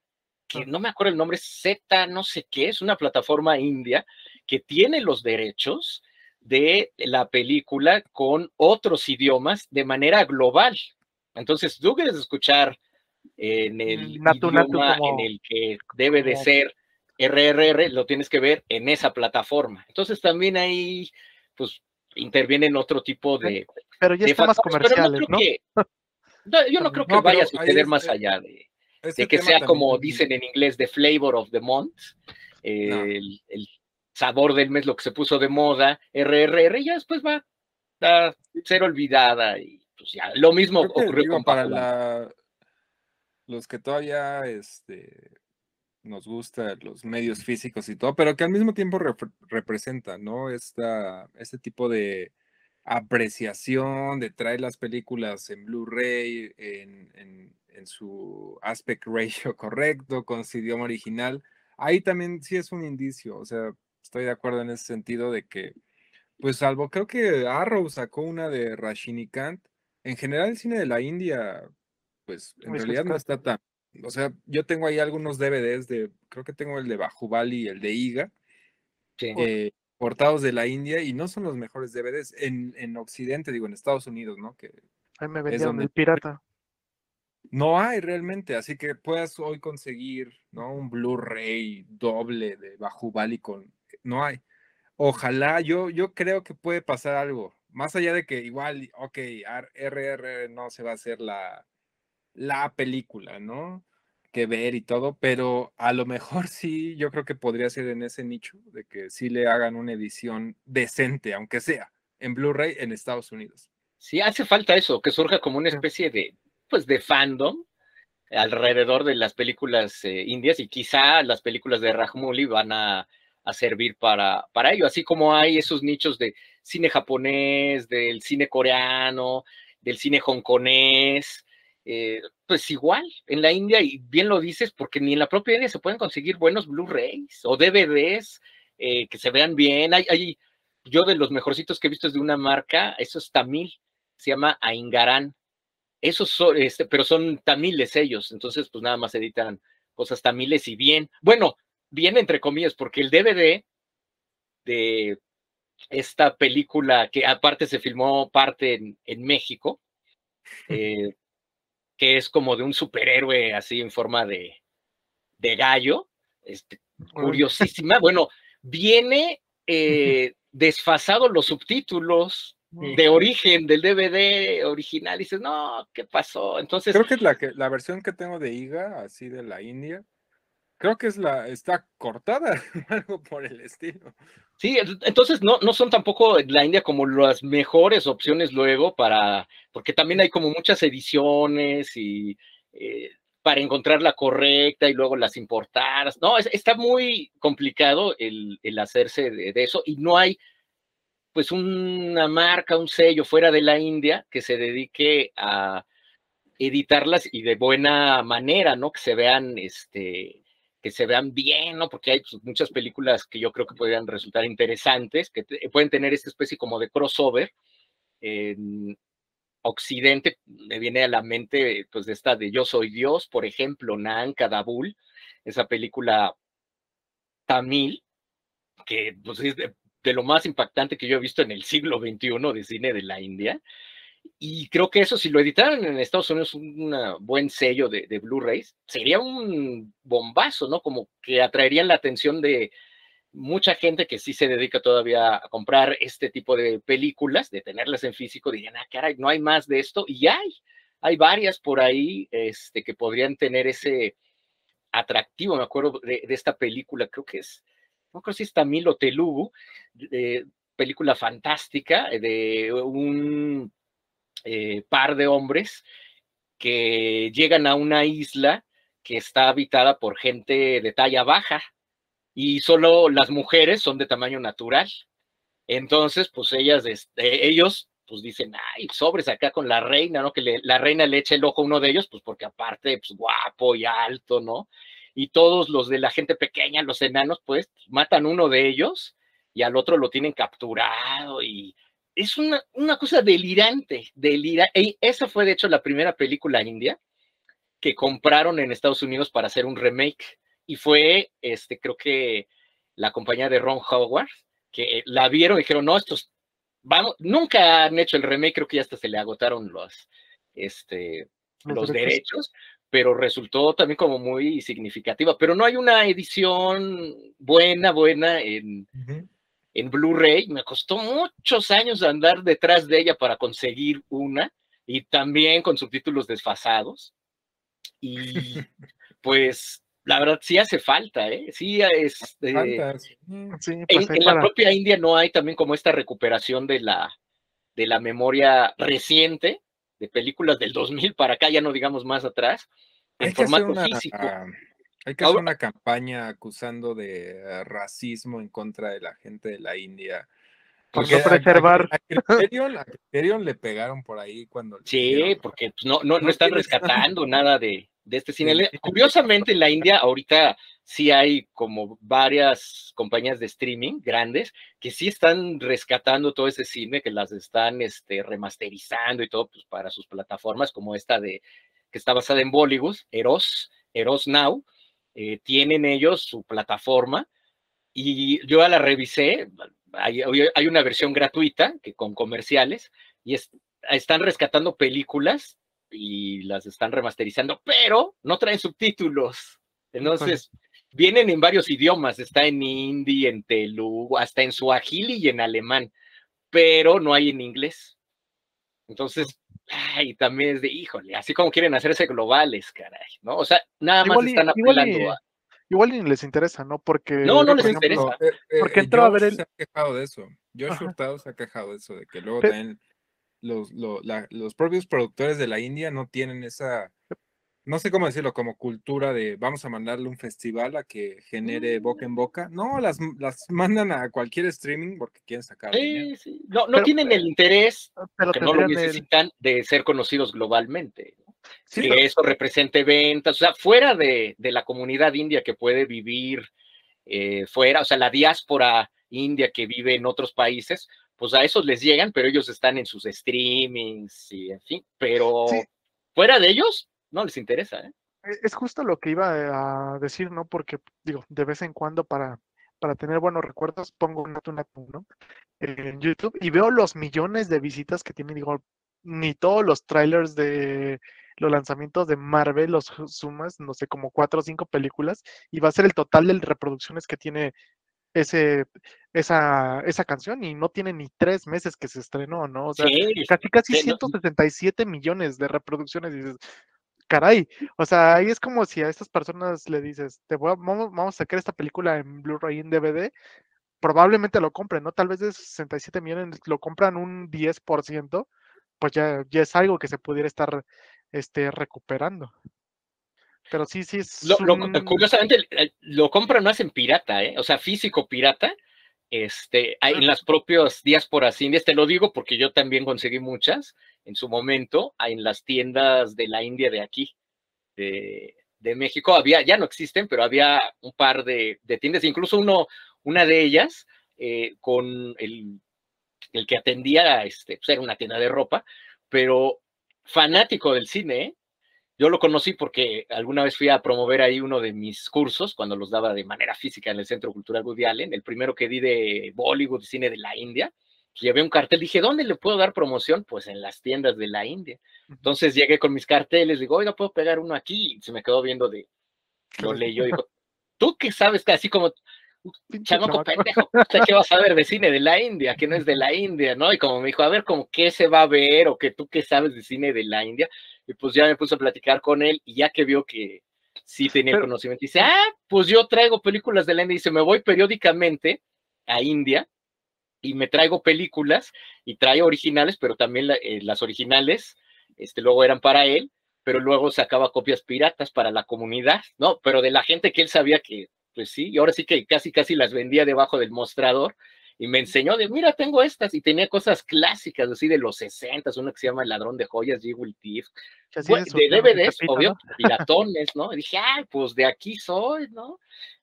que no me acuerdo el nombre, Z, no sé qué, es una plataforma india que tiene los derechos de la película con otros idiomas de manera global. Entonces, tú quieres escuchar en el idioma en el que debe de ser RRR, lo tienes que ver en esa plataforma. Entonces, también ahí, pues, intervienen otro tipo de. Pero ya está más comerciales, ¿no? yo no creo que vaya a suceder más allá de, que sea como dicen en inglés, the flavor of the month, el, sabor del mes, lo que se puso de moda, RRR, ya después va a ser olvidada y pues ya, lo mismo ocurrió con para los que todavía este, nos gusta los medios físicos y todo, pero que al mismo tiempo representa, ¿no? Esta, este tipo de apreciación, de traer las películas en Blu-ray, en, en, en, su aspect ratio correcto, con su idioma original. Ahí también sí es un indicio, o sea, estoy de acuerdo en ese sentido de que, pues salvo, creo que Arrow sacó una de Rashini Kant, en general el cine de la India, pues en Es realidad no está tan. O sea, yo tengo ahí algunos DVDs de, creo que tengo el de Bajubali y el de Iga, Sí. eh, portados de la India y no son los mejores DVDs en, en Occidente, digo, en Estados Unidos, ¿no? Que Ahí me vendieron donde- el pirata. no hay realmente, así que puedas hoy conseguir, ¿no? Un Blu-ray doble de Bajubali con, no hay. Ojalá, yo, yo creo que puede pasar algo, más allá de que igual, ok, RR no se va a hacer la, la película, ¿no? Que ver y todo, pero a lo mejor sí, yo creo que podría ser en ese nicho, de que sí le hagan una edición decente, aunque sea en Blu-ray en Estados Unidos. Sí, hace falta eso, que surja como una especie de, pues, de fandom alrededor de las películas eh, indias y quizá las películas de Rajmouli van a, a servir para, para ello, así como hay esos nichos de cine japonés, del cine coreano, del cine hongkonés, eh, pues igual en la India, y bien lo dices, porque ni en la propia India se pueden conseguir buenos Blu-rays o DVDs eh, que se vean bien. Hay, hay, yo de los mejorcitos que he visto es de una marca, eso es tamil, se llama Aingaran. Esos son, este, pero son tamiles ellos, entonces pues nada más editan cosas tamiles y bien. Bueno, bien entre comillas, porque el DVD de esta película, que aparte se filmó parte en, en México, eh, que es como de un superhéroe así en forma de, de gallo, este, curiosísima. Bueno, viene eh, desfasado los subtítulos de origen del DVD original. Dices, no, ¿qué pasó? Entonces, Creo que es la, que, la versión que tengo de IGA, así de la India, creo que es la, está cortada, algo por el estilo. Sí, entonces no, no son tampoco la India como las mejores opciones luego para, porque también hay como muchas ediciones y eh, para encontrar la correcta y luego las importar. No, es, está muy complicado el, el hacerse de, de, eso y no hay pues una marca, un sello fuera de la India que se dedique a editarlas y de buena manera, ¿no? Que se vean, este, que se vean bien, ¿no? Porque hay pues, muchas películas que yo creo que podrían resultar interesantes, que pueden tener esta especie como de crossover. En Occidente me viene a la mente, pues, de esta de Yo Soy Dios, por ejemplo, Nan Kadabul, esa película tamil, que pues, es de, de, lo más impactante que yo he visto en el siglo XXI de cine de la India. Y creo que eso, si lo editaran en Estados Unidos, un buen sello de, de Blu-rays, sería un bombazo, ¿no? Como que atraerían la atención de mucha gente que sí se dedica todavía a comprar este tipo de películas, de tenerlas en físico, dirían, ah, caray, no hay más de esto, y hay, hay varias por ahí este, que podrían tener ese atractivo, me acuerdo de, de esta película, creo que es, no creo si es Tamil o Telugu, eh, película fantástica de un eh, par de hombres que llegan a una isla que está habitada por gente de talla baja y solo las mujeres son de tamaño natural. Entonces, pues ellas, este, ellos, pues dicen, ay, sobres acá con la reina, ¿no? Que la reina le eche el ojo a uno de ellos, pues porque aparte, pues guapo y alto, ¿no? Y todos los de la gente pequeña, los enanos, pues matan uno de ellos y al otro lo tienen capturado y es una, una cosa delirante, delirante. Y esa fue de hecho la primera película india que compraron en Estados Unidos para hacer un remake y fue, este, creo que la compañía de Ron Howard, que la vieron y dijeron, no, estos, vamos, nunca han hecho el remake, creo que ya hasta se le agotaron los, este, los, los derechos. derechos, pero resultó también como muy significativa, pero no hay una edición buena, buena en, uh -huh en Blu-ray. Me costó muchos años andar detrás de ella para conseguir una y también con subtítulos desfasados. Y pues la verdad sí hace falta, ¿eh? Sí, es, eh, sí. En, pues en la propia India no hay también como esta recuperación de la, de la memoria reciente de películas del 2000 para acá, ya no digamos más atrás, en formato una, físico. ah, hay que hacer una campaña acusando de racismo en contra de la gente de la India. Por Porque no a- preservar. A, Criterion, a Criterion le pegaron por ahí cuando. Sí, porque pues, no, no, no están rescatando nada de, de este cine. Curiosamente, en la India ahorita sí hay como varias compañías de streaming grandes que sí están rescatando todo ese cine, que las están este, remasterizando y todo pues, para sus plataformas, como esta de que está basada en Bollywood, Eros, Eros Now. Eh, tienen ellos su plataforma y yo la revisé. Hay, hay una versión gratuita que con comerciales y están rescatando películas y las están remasterizando, pero no traen subtítulos. Entonces, vienen en varios idiomas, está en hindi, en telugu, hasta en suajili y en alemán, pero no hay en inglés. Entonces, ay, también es de, híjole, así como quieren hacerse globales, caray, ¿no? O sea, nada más están apelando a... Igual ni les interesa, ¿no? Porque... No, no les interesa. Eh, eh, porque entró a ver el... se ha quejado de eso. Josh Hurtado se ha quejado de eso, de que luego también los, los propios productores de la India no tienen esa, no sé cómo decirlo, como cultura de vamos a mandarle un festival a que genere boca en mm. boca. No, las, las mandan a cualquier streaming porque quieren sacar. Sí, sí. No, no tienen el interés, pero no lo necesitan, de ser conocidos globalmente. que eso represente ventas, o sea, fuera de, de la comunidad india que puede vivir eh, fuera, o sea, la diáspora india que vive en otros países, pues a esos les llegan, pero ellos están en sus streamings y en fin, pero fuera de ellos no les interesa. ¿eh? E, es justo lo que iba a decir, ¿no? Porque digo, de vez en cuando para, para tener buenos recuerdos pongo un ¿no? En YouTube y veo los millones de visitas que tiene, digo, ni todos los trailers de los lanzamientos de Marvel los sumas, no sé, como cuatro o cinco películas, y va a ser el total de reproducciones que tiene ese, esa, esa canción y no tiene ni tres meses que se estrenó, ¿no? O sea, casi, casi 177 millones de reproducciones. Y dices, caray, o sea, ahí es como si a estas personas le dices, te voy vamos, vamos, a sacar esta película en Blu-ray en DVD, probablemente lo compren, ¿no? Tal vez de 67 millones lo compran un 10%, pues ya, ya es algo que se pudiera estar este, recuperando. Pero sí, sí es. Lo, curiosamente, lo compran más en pirata, ¿eh? O sea, físico pirata. Este, en las propias diásporas indias, te lo digo porque yo también conseguí muchas en su momento en las tiendas de la India de aquí, de, México. Había, ya no existen, pero había un par de, tiendas, incluso uno, una de ellas eh, con el, el, que atendía, este, pues era una tienda de ropa, pero fanático del cine, ¿eh? Yo lo conocí porque alguna vez fui a promover ahí uno de mis cursos, cuando los daba de manera física en el Centro Cultural Woody Allen, el primero que di de Bollywood, cine de la India. Llevé un cartel, dije, ¿dónde le puedo dar promoción? Pues en las tiendas de la India. Entonces llegué con mis carteles, digo, oiga, ¿puedo pegar uno aquí? Y se me quedó viendo de, lo leyó, dijo, ¿tú qué sabes? que Así como, chamaco pendejo, qué vas a ver de cine de la India? Que no es de la India, ¿no? Y como me dijo, a ver, como qué se va a ver o que tú qué sabes de cine de la India. Y pues ya me puse a platicar con él y ya que vio que sí tenía conocimiento, dice, ah, pues yo traigo películas de la India. Dice, me voy periódicamente a India y me traigo películas y trae originales, pero también eh, las originales, este, luego eran para él, pero luego sacaba copias piratas para la comunidad, ¿no? Pero de la gente que él sabía que, pues sí, y ahora sí que casi, casi las vendía debajo del mostrador y me enseñó de, mira, tengo estas, y tenía cosas clásicas, así de los 60, una que se llama El Ladrón de Joyas, Jewel Thief, de DVDs, obvio, piratones, ¿no? Y dije, ay, pues de aquí soy, ¿no?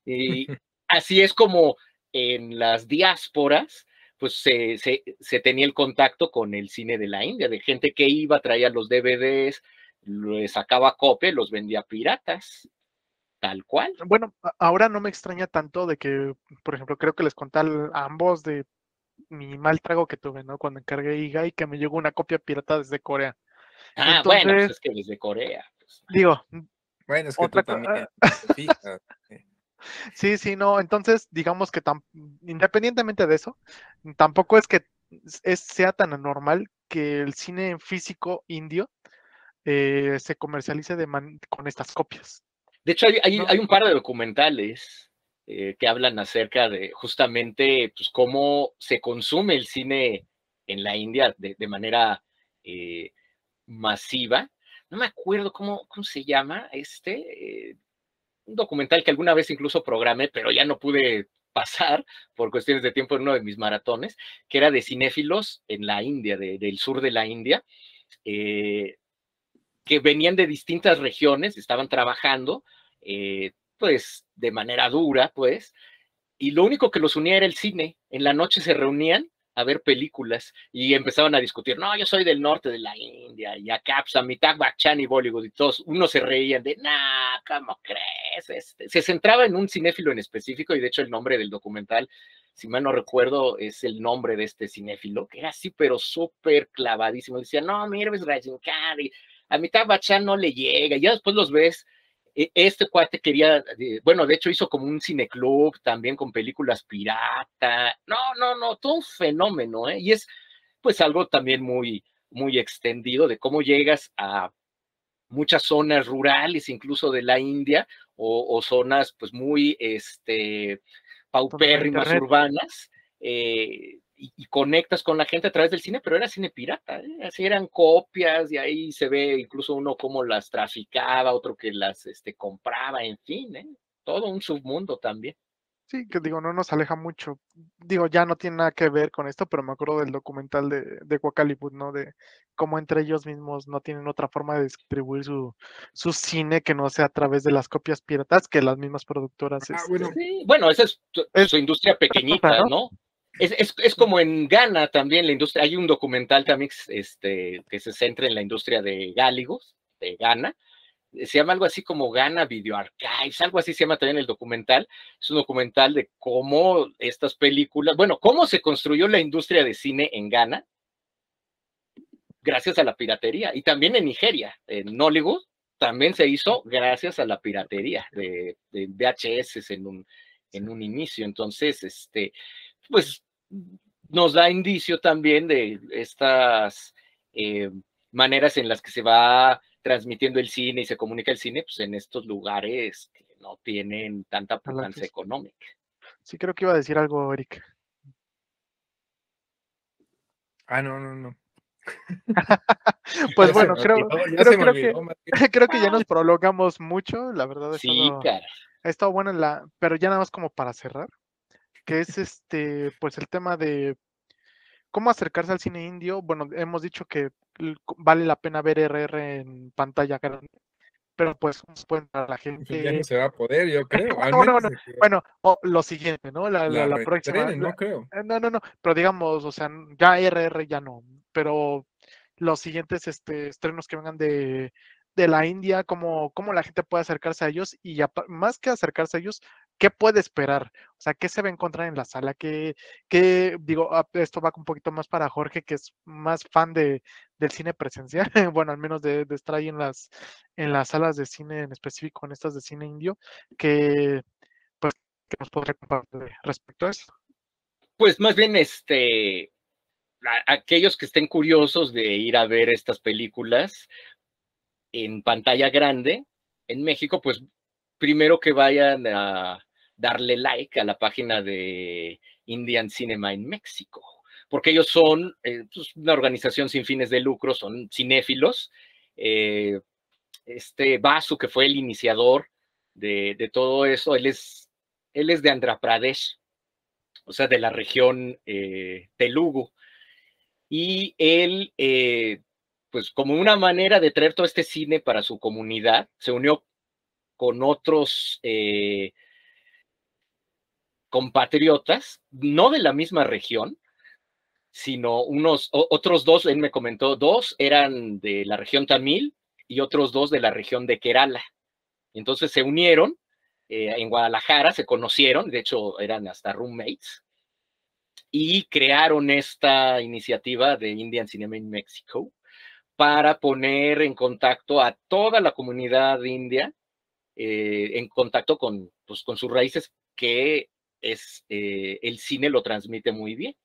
Y así es como en las diásporas, pues se, se, se, tenía el contacto con el cine de la India, de gente que iba, traía los DVDs, les sacaba copia, los vendía piratas. Tal cual. Bueno, ahora no me extraña tanto de que, por ejemplo, creo que les conté a ambos de mi mal trago que tuve, ¿no? Cuando encargué IGA y que me llegó una copia pirata desde Corea. Ah, bueno, pues es que desde Corea. Pues, digo. Bueno, es que tú también. sí, sí, no. Entonces, digamos que independientemente de eso, tampoco es que es, sea tan anormal que el cine físico indio eh, se comercialice de con estas copias. De hecho, hay, un par de documentales eh, que hablan acerca de justamente pues, cómo se consume el cine en la India de, manera eh, masiva. No me acuerdo cómo, cómo se llama este. Eh, un documental que alguna vez incluso programé, pero ya no pude pasar por cuestiones de tiempo en uno de mis maratones, que era de cinéfilos en la India, del sur de la India que venían de distintas regiones, estaban trabajando, eh, pues de manera dura, pues, y lo único que los unía era el cine. En la noche se reunían a ver películas y empezaban a discutir, no, yo soy del norte de la India y acá, pues, mitad Bachchan y Bollywood y todos, unos se reían de, nah, ¿cómo crees? Este, se centraba en un cinéfilo en específico y de hecho el nombre del documental, si mal no recuerdo, es el nombre de este cinéfilo, que era así, pero súper clavadísimo. Decía, no, mira, es Rajinkari, a mitad Bachchan no le llega, y ya después los ves este cuate quería, bueno, de hecho hizo como un cineclub también con películas pirata. No, no, no, todo un fenómeno, ¿eh? Y es pues algo también muy, muy extendido de cómo llegas a muchas zonas rurales, incluso de la India, o, zonas pues muy, este, paupérrimas urbanas, eh, y, conectas con la gente a través del cine, pero era cine pirata, ¿eh? así eran copias y ahí se ve incluso uno cómo las traficaba, otro que las este, compraba, en fin, ¿eh? todo un submundo también. Sí, que digo, no nos aleja mucho. Digo, ya no tiene nada que ver con esto, pero me acuerdo del documental de, de ¿no? De cómo entre ellos mismos no tienen otra forma de distribuir su, su cine que no sea a través de las copias piratas que las mismas productoras. Ah, bueno. Este bueno, esa es, su industria pequeñita, ¿no? Es, como en Ghana también la industria, hay un documental también este, que se centra en la industria de gáligos, de Ghana, se llama algo así como Ghana Video Archives, algo así se llama también el documental, es un documental de cómo estas películas, bueno, cómo se construyó la industria de cine en Ghana gracias a la piratería, y también en Nigeria, en Nollywood, también se hizo gracias a la piratería de, de VHS en un, en un inicio, entonces, este, pues nos da indicio también de estas eh, maneras en las que se va transmitiendo el cine y se comunica el cine, pues en estos lugares que no tienen tanta potencia económica. Sí, creo que iba a decir algo, Eric. Ah, no, no, no. pues bueno, creo, creo, que, creo, que, ya nos prolongamos mucho, la verdad. Sí, claro. Ha estado bueno, la, pero ya nada más como para cerrar que es este, pues el tema de cómo acercarse al cine indio. Bueno, hemos dicho que vale la pena ver RR en pantalla grande, pero pues pueden para la gente. Ya no se va a poder, yo creo. bueno, lo siguiente, ¿no? La, la, próxima. no creo. Eh, no, no, no, pero digamos, o sea, ya RR ya no, pero los siguientes este, estrenos que vengan de, de la India, cómo, cómo la gente puede acercarse a ellos y más que acercarse a ellos, ¿qué puede esperar? O sea, ¿qué se va a encontrar en la sala? ¿Qué, qué digo, ah, esto va un poquito más para Jorge, que es más fan de, del cine presencial, bueno, al menos de, estar ahí en las, en las salas de cine, en específico en estas de cine indio, que pues, ¿qué nos podría compartir respecto a eso? Pues más bien, este, aquellos que estén curiosos de ir a ver estas películas, en pantalla grande en México, pues primero que vayan a darle like a la página de Indian Cinema en México, porque ellos son eh, pues, una organización sin fines de lucro, son cinéfilos. Eh, este Basu, que fue el iniciador de, todo eso, él es, él es de Andhra Pradesh, o sea, de la región eh, Telugu. Y él pues como una manera de traer todo este cine para su comunidad, se unió con otros compatriotas, no de la misma región, sino unos, otros dos, él me comentó, dos eran de la región tamil y otros dos de la región de Kerala. Entonces se unieron eh, en Guadalajara, se conocieron, de hecho eran hasta roommates, y crearon esta iniciativa de Indian Cinema in Mexico, para poner en contacto a toda la comunidad india, eh, en contacto con, pues, con sus raíces, que es eh, el cine lo transmite muy bien.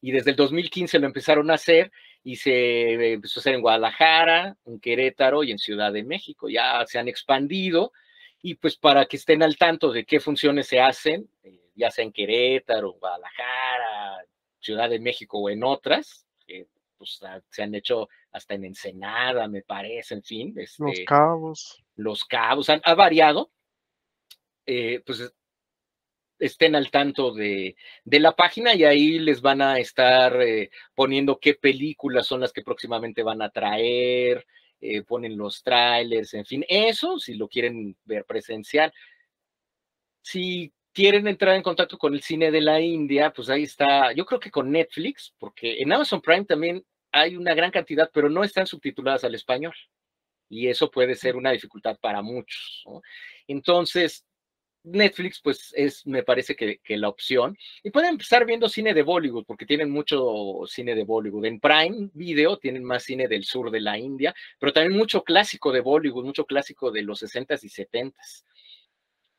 Y desde el 2015 lo empezaron a hacer y se empezó a hacer en Guadalajara, en Querétaro y en Ciudad de México. Ya se han expandido y pues para que estén al tanto de qué funciones se hacen, eh, ya sea en Querétaro, Guadalajara, Ciudad de México o en otras, pues se han hecho hasta en Ensenada, me parece, en fin. los este, cabos. Los cabos, han, ha variado. Eh, pues estén al tanto de, la página y ahí les van a estar eh, poniendo qué películas son las que próximamente van a traer, eh, ponen los trailers, en fin, eso si lo quieren ver presencial. Si quieren entrar en contacto con el cine de la India, pues ahí está, yo creo que con Netflix, porque en Amazon Prime también hay una gran cantidad, pero no están subtituladas al español. Y eso puede ser una dificultad para muchos. Entonces, Netflix, pues es, me parece que, la opción. Y pueden empezar viendo cine de Bollywood, porque tienen mucho cine de Bollywood. En Prime Video tienen más cine del sur de la India, pero también mucho clásico de Bollywood, mucho clásico de los 60s y 70s.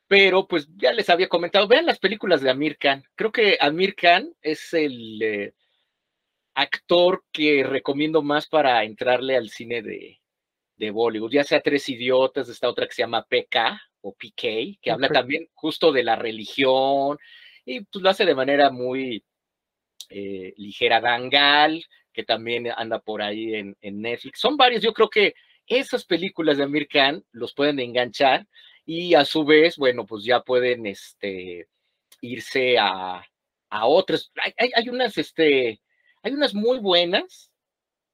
Pero pues ya les había comentado, vean las películas de Amir Khan. Creo que Amir Khan es el eh, actor que recomiendo más para entrarle al cine de, de Bollywood, ya sea Tres Idiotas, esta otra que se llama PK, o PK, que habla también justo de la religión y pues lo hace de manera muy eh, ligera. Dangal, que también anda por ahí en, Netflix. Son varios, yo creo que esas películas de Amir Khan los pueden enganchar y a su vez, bueno, pues ya pueden este, irse a, a otras. Hay, unas, este, hay unas muy buenas.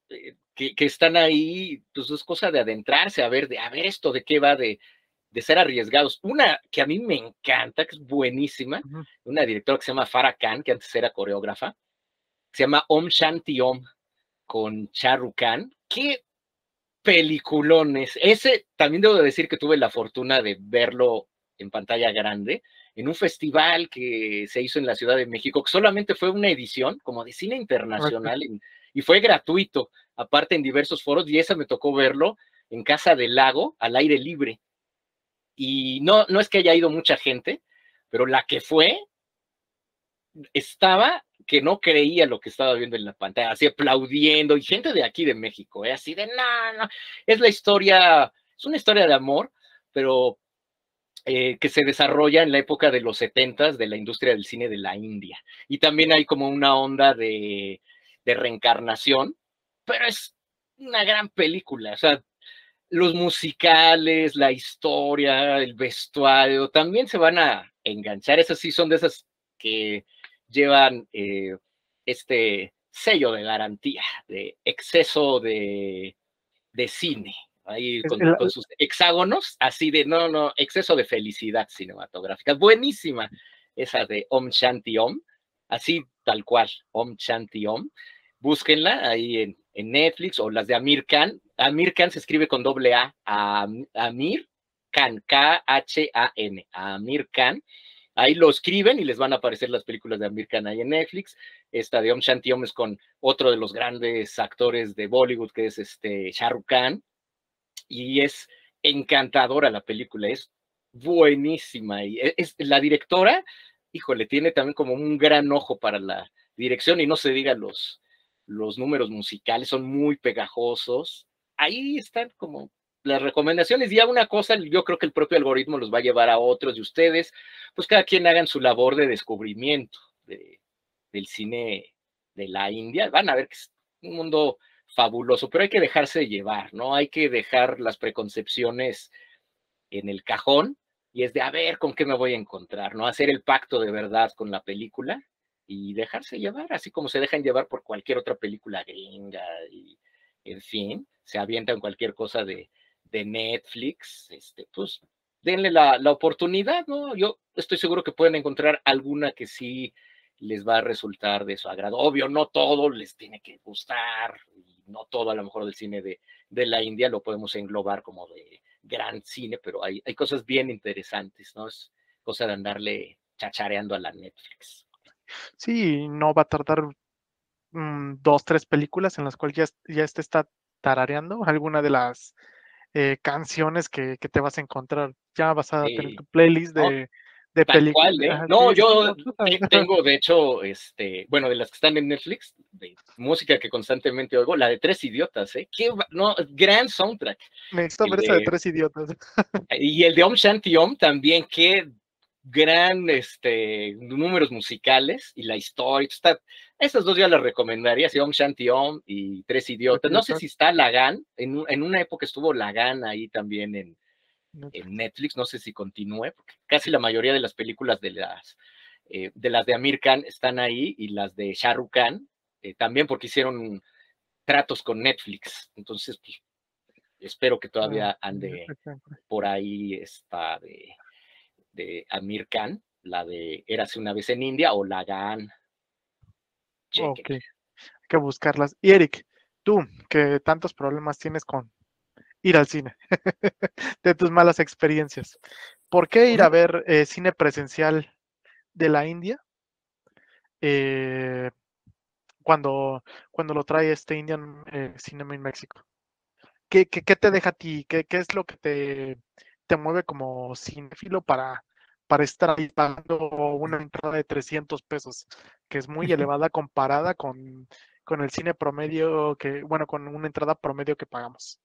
Eh, que, que, están ahí, pues es cosa de adentrarse, a ver, de a ver esto de qué va, de, de ser arriesgados. Una que a mí me encanta, que es buenísima, una directora que se llama Farah Khan, que antes era coreógrafa, se llama Om Shanti Om, con Charu Khan. ¡Qué peliculones! Ese también debo decir que tuve la fortuna de verlo en pantalla grande, en un festival que se hizo en la Ciudad de México, que solamente fue una edición como de cine internacional y fue gratuito, aparte en diversos foros, y esa me tocó verlo en Casa del Lago, al aire libre y no, no es que haya ido mucha gente, pero la que fue estaba que no creía lo que estaba viendo en la pantalla, así aplaudiendo, y gente de aquí de México, ¿eh? así de, no, no, es la historia, es una historia de amor, pero eh, que se desarrolla en la época de los setentas de la industria del cine de la India. Y también hay como una onda de, de reencarnación, pero es una gran película, o sea, los musicales, la historia, el vestuario, también se van a enganchar. Esas sí son de esas que llevan eh, este sello de garantía, de exceso de, cine, ahí con, sus hexágonos, así de, no, no, exceso de felicidad cinematográfica. Buenísima esa de Om Shanti Om, así tal cual, Om Shanti Om. Búsquenla ahí en, en Netflix o las de Amir Khan. Amir Khan se escribe con doble A, Amir Khan, K-H-A-N, Amir Khan. Ahí lo escriben y les van a aparecer las películas de Amir Khan ahí en Netflix. Esta de Om Shanti Om es con otro de los grandes actores de Bollywood, que es este Shah Rukh Khan. Y es encantadora la película, es buenísima. Y e, es, la directora, híjole, tiene también como un gran ojo para la dirección y no se diga los, los números musicales son muy pegajosos. Ahí están como las recomendaciones. Y a una cosa, yo creo que el propio algoritmo los va a llevar a otros de ustedes, pues cada quien hagan su labor de descubrimiento del cine de la India. Van a ver que es un mundo fabuloso, pero hay que dejarse llevar, ¿no? Hay que dejar las preconcepciones en el cajón y es de a ver con qué me voy a encontrar, ¿no? Hacer el pacto de verdad con la película y dejarse llevar, así como se dejan llevar por cualquier otra película gringa y, en fin, se avientan cualquier cosa de, de Netflix, este, pues denle la, la, oportunidad, ¿no? Yo estoy seguro que pueden encontrar alguna que sí les va a resultar de su agrado. Obvio, no todo les tiene que gustar, y no todo a lo mejor del cine de, de la India lo podemos englobar como de gran cine, pero hay, hay cosas bien interesantes, ¿no? Es cosa de andarle chachareando a la Netflix. Sí, no va a tardar mm, dos, tres películas en las cuales ya, ya este está tarareando alguna de las eh, canciones que, te vas a encontrar. Ya vas a tener tu playlist de, de películas. ¿eh? No, yo tengo, de hecho, este, bueno, de las que están en Netflix, de música que constantemente oigo, la de Tres Idiotas, ¿eh? Qué, no, gran soundtrack. Me gusta ver esa de Tres Idiotas. Y el de Om Shanti Om también, qué gran este, números musicales y la historia. Está, esas dos ya las recomendaría, si Om Shanti Om y Tres Idiotas. No sé si está Lagan, en, en una época estuvo Lagan ahí también en, en Netflix, no sé si continúe, porque casi la mayoría de las películas de las eh, de las de Amir Khan están ahí y las de Shah Rukh Khan eh, también porque hicieron tratos con Netflix. Entonces, pues, espero que todavía Ah, ande perfecto. por ahí esta de, de Amir Khan, la de Érase una vez en India o la GAN. Ok, hay que buscarlas. Y Eric, tú que tantos problemas tienes con ir al cine, de tus malas experiencias, ¿por qué ir a ver eh, cine presencial de la India eh, cuando, cuando lo trae este Indian eh, Cinema en México? ¿Qué, qué, qué te deja a ti? ¿Qué, qué es lo que te, te mueve como cinéfilo para, para estar ahí pagando una entrada de 300 pesos, que es muy elevada comparada con, con el cine promedio que, bueno, con una entrada promedio que pagamos?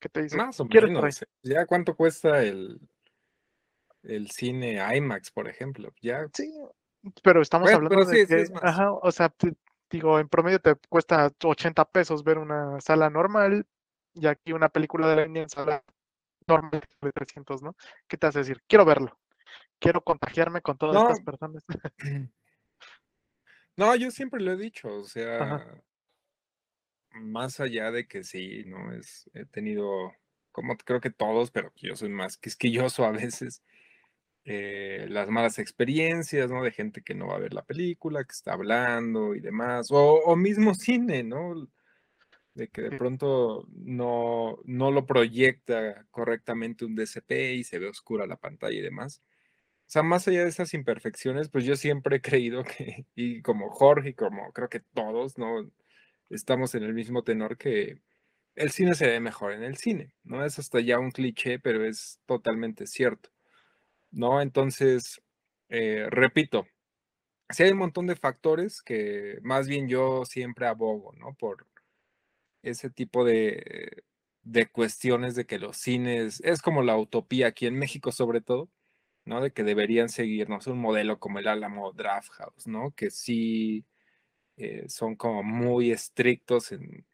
¿Qué te dice? Más o menos. ¿Ya cuánto cuesta el, el cine IMAX, por ejemplo? Ya, Sí, pero estamos Bueno, hablando pero de sí, sí es más. ajá, o sea, te- digo, en promedio te cuesta 80 pesos ver una sala normal y aquí una película de la India en sala normal de 300, ¿no? ¿Qué te hace decir? Quiero verlo, quiero contagiarme con todas No. estas personas. No, yo siempre lo he dicho, o Ajá. sea, más allá de que sí, ¿no? Es, he tenido, como creo que todos, pero yo soy más quisquilloso a veces, eh, las malas experiencias, ¿no? De gente que no va a ver la película, que está hablando y demás, o, o mismo cine, ¿no? De que de pronto no, no lo proyecta correctamente un DCP y se ve oscura la pantalla y demás. O sea, más allá de esas imperfecciones, pues yo siempre he creído que, y como Jorge, y como creo que todos, ¿no? Estamos en el mismo tenor que el cine se ve mejor en el cine, ¿no? Es hasta ya un cliché, pero es totalmente cierto, ¿no? Entonces, eh, repito, sí hay un montón de factores que más bien yo siempre abogo, ¿no? Por ese tipo de, de cuestiones de que los cines, es como la utopía aquí en México sobre todo, ¿no? De que deberían seguirnos un modelo como el Álamo Draft House, ¿no? Que sí eh, son como muy estrictos en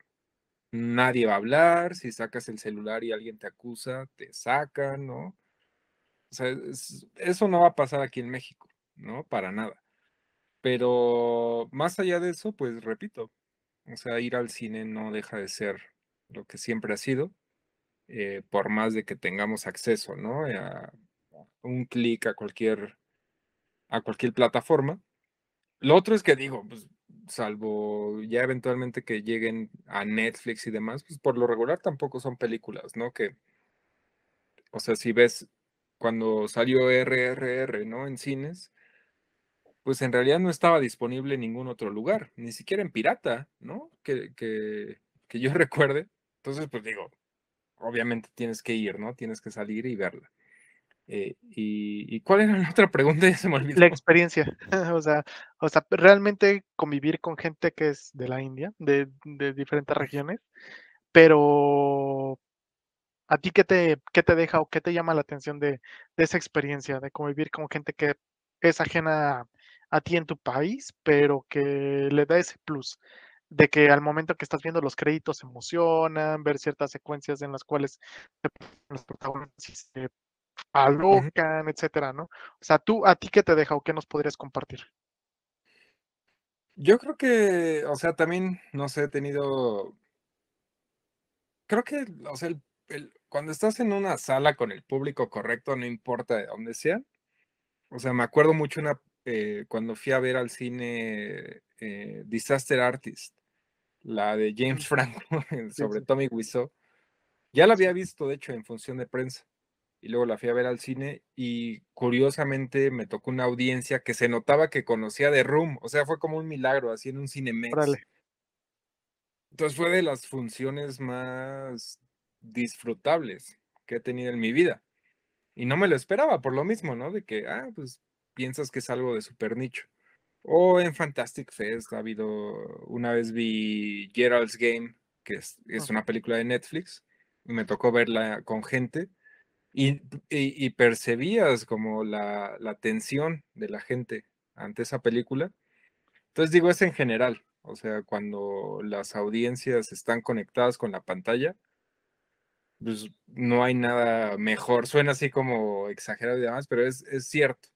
nadie va a hablar, si sacas el celular y alguien te acusa, te sacan, ¿no? O sea, es- eso no va a pasar aquí en México, ¿no? Para nada. Pero más allá de eso, pues repito, o sea, ir al cine no deja de ser lo que siempre ha sido, eh, por más de que tengamos acceso, ¿no? A un clic a cualquier, a cualquier plataforma. Lo otro es que digo, pues, salvo ya eventualmente que lleguen a Netflix y demás, pues por lo regular tampoco son películas, ¿no? Que, o sea, si ves cuando salió RRR, ¿no? En cines, pues en realidad no estaba disponible en ningún otro lugar, ni siquiera en pirata, ¿no? Que, que, que yo recuerde. Entonces, pues digo, obviamente tienes que ir, ¿no? Tienes que salir y verla. Eh, y, y, cuál era la otra pregunta? Ya se me olvidó. La experiencia, o sea, o sea, realmente convivir con gente que es de la India, de, de diferentes regiones, pero ¿a ti qué te, qué te deja o qué te llama la atención de, de esa experiencia, de convivir con gente que es ajena a, ti en tu país, pero que le da ese plus? de que al momento que estás viendo los créditos se emocionan, ver ciertas secuencias en las cuales los protagonistas se alocan, etcétera, ¿no? O sea, tú, ¿a ti qué te deja o qué nos podrías compartir? Yo creo que, o sea, también, no sé, he tenido, creo que, o sea, el, el, cuando estás en una sala con el público correcto, no importa de dónde sea, o sea, me acuerdo mucho una, eh, cuando fui a ver al cine eh, Disaster Artist, la de James Franco sobre. Tommy Wiseau. Ya la había visto, de hecho, en función de prensa. Y luego la fui a ver al cine y curiosamente me tocó una audiencia que se notaba que conocía de Room. O sea, fue como un milagro, así en un. Órale. Entonces fue de las funciones más disfrutables que he tenido en mi vida. Y no me lo esperaba por lo mismo, ¿no? De que, ah, pues piensas que es algo de super nicho. O en Fantastic Fest ha habido, una vez vi Gerald's Game, que es, es una película de Netflix, y me tocó verla con gente, y, y, y percibías como la, la, tensión de la gente ante esa película. Entonces digo, es en general, o sea, cuando las audiencias están conectadas con la pantalla, pues no hay nada mejor. Suena así como exagerado y demás, pero es, es cierto.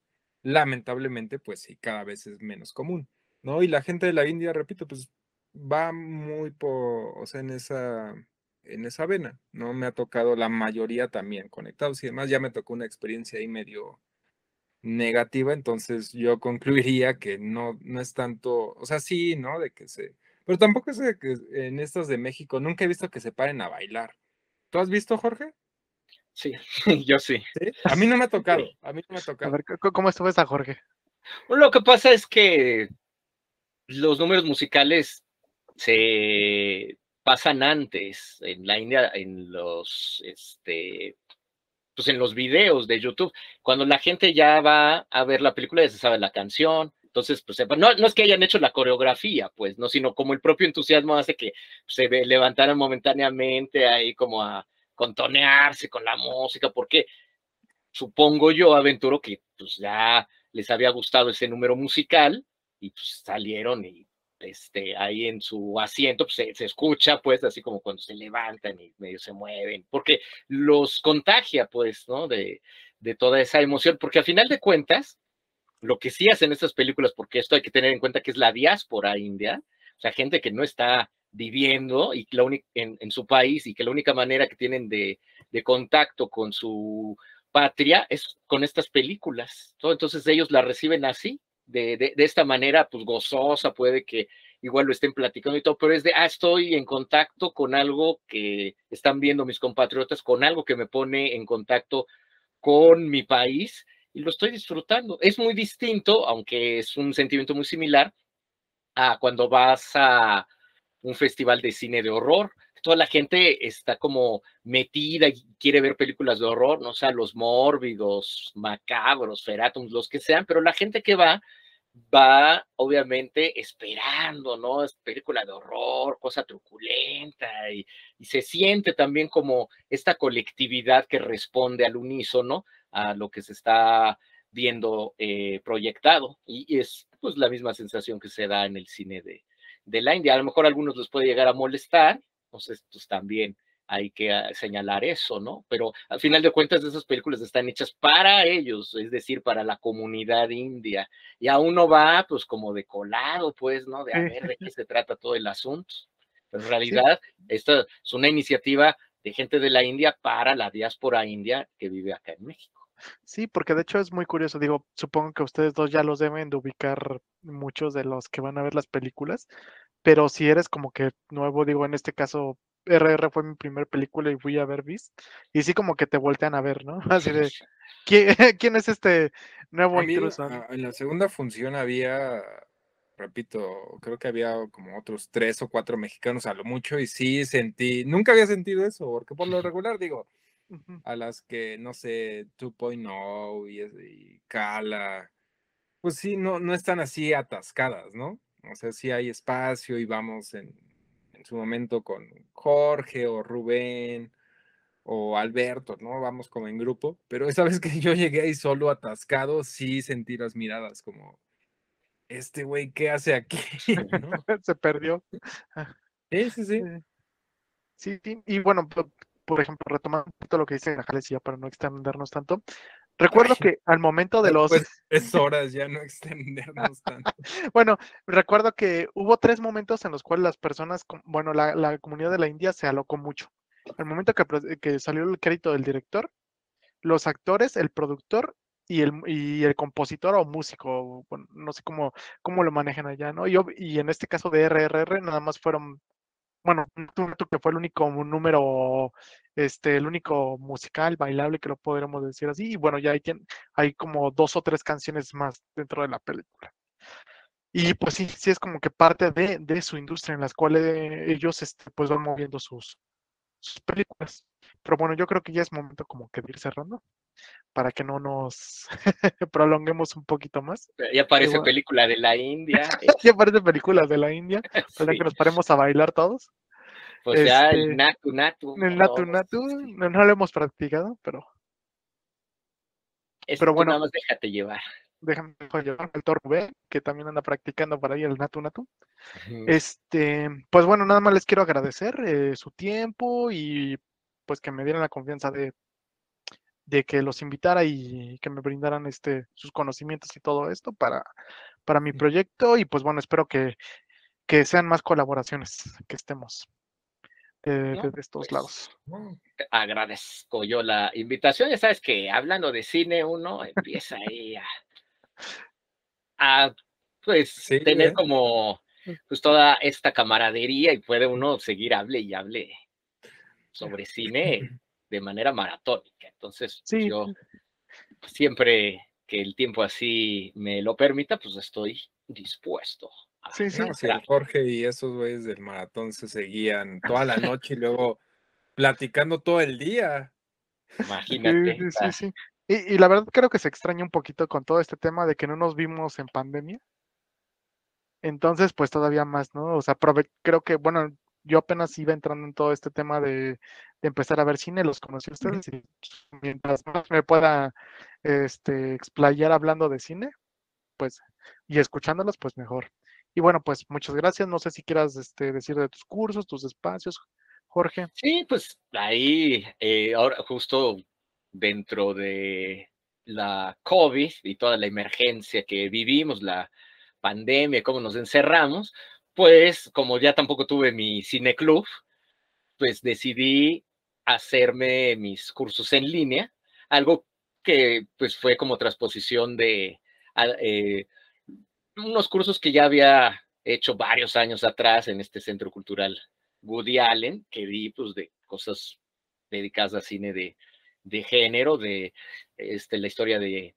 Lamentablemente, pues sí, cada vez es menos común, ¿no? Y la gente de la India, repito, pues va muy por, o sea, en esa, en esa vena, ¿no? Me ha tocado la mayoría también conectados y demás, ya me tocó una experiencia ahí medio negativa, entonces yo concluiría que no, no es tanto, o sea, sí, ¿no? De que se, pero tampoco es de que en estas de México, nunca he visto que se paren a bailar. ¿Tú has visto, Jorge? Sí, yo sí. A mí no me ha tocado, a mí no me ha tocado. A ver, ¿cómo estuvo esa, Jorge? Lo que pasa es que los números musicales se pasan antes en la India, en los, este, pues en los videos de YouTube. Cuando la gente ya va a ver la película, ya se sabe la canción. Entonces, pues no, no es que hayan hecho la coreografía, pues, no, sino como el propio entusiasmo hace que se levantaran momentáneamente ahí como a contonearse con la música, porque supongo yo, aventuro que pues ya les había gustado ese número musical y pues salieron y este, ahí en su asiento pues, se, escucha, pues, así como cuando se levantan y medio se mueven, porque los contagia, pues, ¿no? De, de toda esa emoción, porque a final de cuentas, lo que sí hacen estas películas, porque esto hay que tener en cuenta que es la diáspora india, o sea, gente que no está viviendo y la en, en, su país y que la única manera que tienen de, de contacto con su patria es con estas películas. Entonces ellos la reciben así, de, de, de, esta manera, pues gozosa, puede que igual lo estén platicando y todo, pero es de, ah, estoy en contacto con algo que están viendo mis compatriotas, con algo que me pone en contacto con mi país y lo estoy disfrutando. Es muy distinto, aunque es un sentimiento muy similar a cuando vas a un festival de cine de horror. Toda la gente está como metida y quiere ver películas de horror, no o sea, los mórbidos, macabros, feratums, los que sean, pero la gente que va, va obviamente esperando, ¿no? Es película de horror, cosa truculenta, y, se siente también como esta colectividad que responde al unísono a lo que se está viendo eh, proyectado, y, y, es pues la misma sensación que se da en el cine de, de la India. A lo mejor a algunos les puede llegar a molestar, entonces pues también hay que ah, señalar eso, ¿no? Pero al final de cuentas esas películas están hechas para ellos, es decir, para la comunidad india. Y a uno va pues como de colado, pues, ¿no? De a ver de qué se trata todo el asunto. Pero en realidad sí. esta es una iniciativa de gente de la India para la diáspora india que vive acá en México. Sí, porque de hecho es muy curioso, digo, supongo que ustedes dos ya los deben de ubicar muchos de los que van a ver las películas, pero si eres como que nuevo, digo, en este caso RR fue mi primer película y fui a ver Beast, y sí como que te voltean a ver, ¿no? Así de, ¿quién, ¿quién es este nuevo mí, intruso? En la segunda función había, repito, creo que había como otros tres o cuatro mexicanos a lo mucho, y sí sentí, nunca había sentido eso, porque por lo regular digo, a las que, no sé, 2.0 y, y Cala, pues sí, no, no están así atascadas, ¿no? O sea, sí hay espacio y vamos en, en su momento con Jorge o Rubén o Alberto, ¿no? Vamos como en grupo, pero esa vez que yo llegué ahí solo atascado, sí sentí las miradas como, este güey, ¿qué hace aquí? ¿No? Se perdió. Sí, sí, sí. Sí, sí. Y bueno, por ejemplo, retomando un poquito lo que dice Ángeles ya para no extendernos tanto, recuerdo Ay, que al momento de los... Es horas ya no extendernos tanto. bueno, recuerdo que hubo tres momentos en los cuales las personas, bueno, la, la comunidad de la India se alocó mucho. El momento que, que, salió el crédito del director, los actores, el productor y el, y el compositor o músico, bueno, no sé cómo, cómo lo manejan allá, ¿no? Y, y en este caso de RRR nada más fueron bueno, que fue el único número, este, el único musical bailable que lo podríamos decir así, y bueno, ya hay, hay como dos o tres canciones más dentro de la película. Y pues sí, sí es como que parte de, su industria en las cuales ellos este, pues van moviendo sus películas. Pero bueno, yo creo que ya es momento como que de ir cerrando para que no nos prolonguemos un poquito más. Ya aparece bueno. película de la India. ya aparece películas de la India. Para sí. que nos paremos a bailar todos. Pues este, ya el Natu Natu. El Natu Natu, no, no, lo hemos practicado, pero. Es pero bueno. Nada más déjate llevar. Déjame llevar el Torbe, que también anda practicando para ahí el Natu Natu. Uh -huh. Este, pues bueno, nada más les quiero agradecer eh, su tiempo y pues que me dieran la confianza de de que los invitara y que me brindaran este, sus conocimientos y todo esto para, para mi proyecto. Y pues bueno, espero que, que sean más colaboraciones, que estemos de, No, de- estos pues, lados. No, agradezco yo la invitación. Ya sabes que hablando de cine, uno empieza ahí a, a, pues Sí, tener ¿eh? como pues toda esta camaradería y puede uno seguir hable y hable sobre cine de manera maratónica. Entonces, pues, Sí, yo siempre que el tiempo así me lo permita, pues estoy dispuesto. a Sí, sí. el Jorge y esos güeyes del maratón se seguían toda la noche y luego platicando todo el día. Imagínate. Sí, sí, sí, sí. Y, y la verdad creo que se extraña un poquito con todo este tema de que no nos vimos en pandemia. Entonces, pues todavía más, ¿no? O sea, creo que, bueno, yo apenas iba entrando en todo este tema de, de empezar a ver cine, los conocí a ustedes y mientras más me pueda este, explayar hablando de cine, pues, y escuchándolos, pues mejor. Y bueno, pues muchas gracias. No sé si quieras este, decir de tus cursos, tus espacios, Jorge. Sí, pues ahí, eh, ahora justo dentro de la COVID y toda la emergencia que vivimos, la pandemia, cómo nos encerramos, pues como ya tampoco tuve mi cineclub, pues decidí hacerme mis cursos en línea, algo que pues fue como transposición de eh, unos cursos que ya había hecho varios años atrás en este centro cultural Woody Allen, que di pues de cosas dedicadas a cine de, de género, de este, la historia de,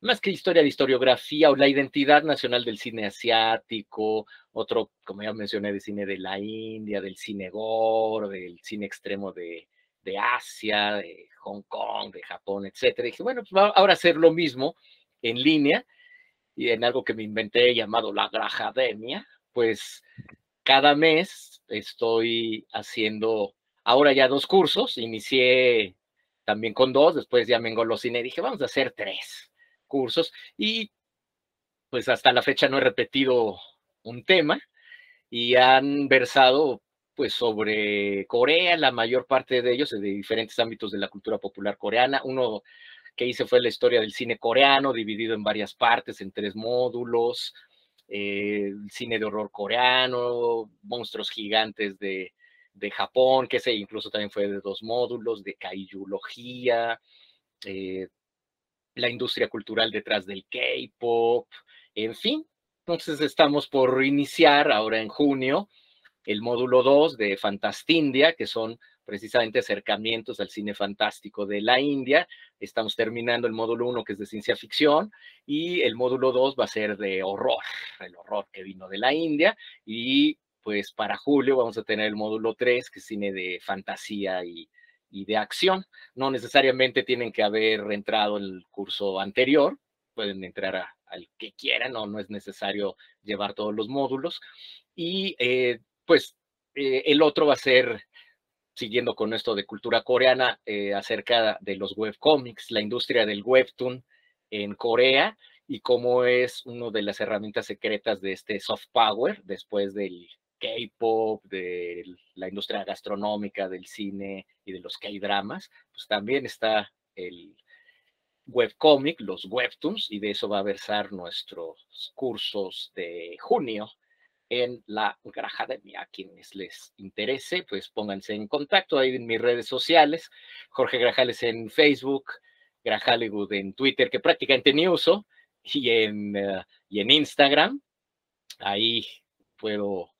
más que historia de historiografía o la identidad nacional del cine asiático, otro, como ya mencioné, de cine de la India, del cine gore, del cine extremo de, de Asia, de Hong Kong, de Japón, etcétera. Dije, bueno, pues ahora hacer lo mismo en línea y en algo que me inventé llamado la Grajademia, pues cada mes estoy haciendo ahora ya dos cursos, inicié también con dos, después ya me engolosiné y dije, vamos a hacer tres cursos y pues hasta la fecha no he repetido un tema y han versado pues sobre Corea, la mayor parte de ellos de diferentes ámbitos de la cultura popular coreana. Uno que hice fue la historia del cine coreano, dividido en varias partes, en tres módulos, eh, cine de horror coreano, monstruos gigantes de, de Japón, que ese incluso también fue de dos módulos, de kaijulogía, eh, la industria cultural detrás del K-pop, en fin. Entonces estamos por iniciar ahora en junio el módulo 2 de Fantastindia, que son precisamente acercamientos al cine fantástico de la India. Estamos terminando el módulo 1, que es de ciencia ficción, y el módulo 2 va a ser de horror, el horror que vino de la India, y pues para julio vamos a tener el módulo 3, que es cine de fantasía y, y de acción. No necesariamente tienen que haber entrado en el curso anterior, pueden entrar al que quieran, no, no es necesario llevar todos los módulos. Y eh, pues eh, el otro va a ser, siguiendo con esto de cultura coreana, eh, acerca de los webcomics, la industria del webtoon en Corea y cómo es una de las herramientas secretas de este soft power después del K-pop, de la industria gastronómica, del cine y de los K-dramas, pues también está el webcomic, los webtoons, y de eso va a versar nuestros cursos de junio en la Grajademia. A quienes les interese, pues pónganse en contacto ahí en mis redes sociales. Jorge Grajales en Facebook, Grajalegud en Twitter, que prácticamente ni uso, y en, uh, y en Instagram. Ahí puedo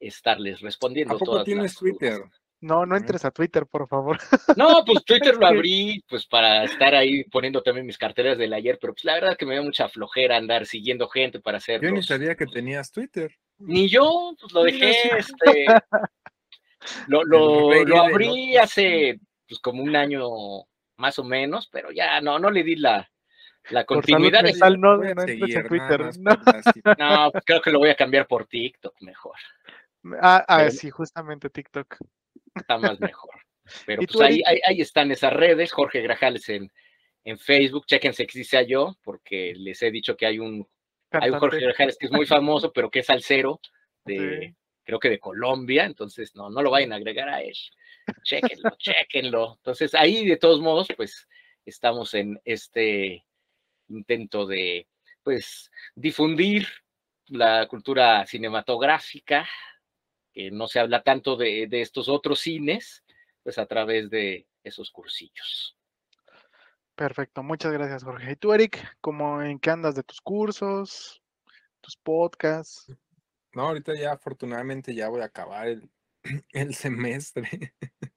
estarles respondiendo. ¿A poco todas tienes las Twitter? dudas. No, no entres a Twitter, por favor. No, pues Twitter lo Es abrí pues para estar ahí poniendo también mis carteras del ayer, pero pues la verdad que me da mucha flojera andar siguiendo gente para hacer. Yo ni sabía que tenías Twitter. Ni yo, pues lo dejé, este, lo, lo, lo de abrí hace pues como un año más o menos, pero ya no, no le di la, la Por salud continuidad. mental, no, no entres seguir, en nada Twitter. No. No, pues creo que lo voy a cambiar por TikTok mejor, Ah, ah, Pero- sí, justamente TikTok. está más mejor. Pero ¿Y pues ahí, ahí, ahí están esas redes, Jorge Grajales en, en Facebook, chéquense que sí sea yo, porque les he dicho que hay un Hay un Jorge. Grajales que es muy famoso, pero que es salsero de, Sí. creo que de Colombia, entonces no, no lo vayan a agregar a él. Chéquenlo, chéquenlo. Entonces ahí de todos modos, pues estamos en este intento de, pues, difundir la cultura cinematográfica, que no se habla tanto de, de estos otros cines, pues a través de esos cursillos. Perfecto, muchas gracias, Jorge. ¿Y tú, Eric, cómo en qué andas de tus cursos, tus podcasts? No, ahorita ya afortunadamente ya voy a acabar el, el semestre,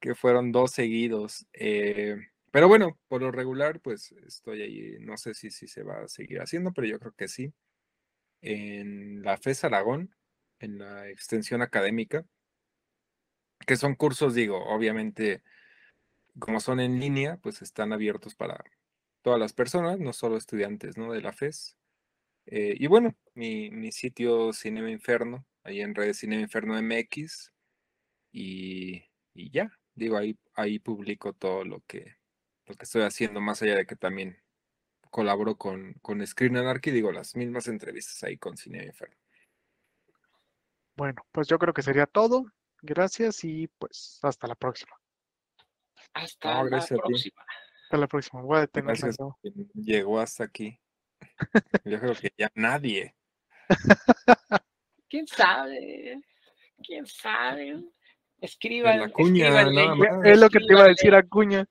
que fueron dos seguidos. eh, pero bueno, por lo regular, pues estoy ahí, no sé si, si se va a seguir haciendo, pero yo creo que sí. En la FES Aragón, en la extensión académica, que son cursos, digo, obviamente, como son en línea, pues están abiertos para todas las personas, no solo estudiantes, ¿no? De la FES. Eh, y bueno, mi, mi sitio Cinema Inferno, ahí en redes Cinema Inferno MX, y, y ya, digo, ahí, ahí publico todo lo que, lo que estoy haciendo, más allá de que también colaboro con, con Screen Anarchy, digo, las mismas entrevistas ahí con Cinema Inferno. Bueno, pues yo creo que sería todo. Gracias y pues hasta la próxima. Hasta No, la gracias a ti. próxima. Hasta la próxima. Voy a quien llegó hasta aquí. Yo creo que ya nadie. ¿Quién sabe? ¿Quién sabe? Escriban, la cuña. Es lo que te iba a decir. Acuña.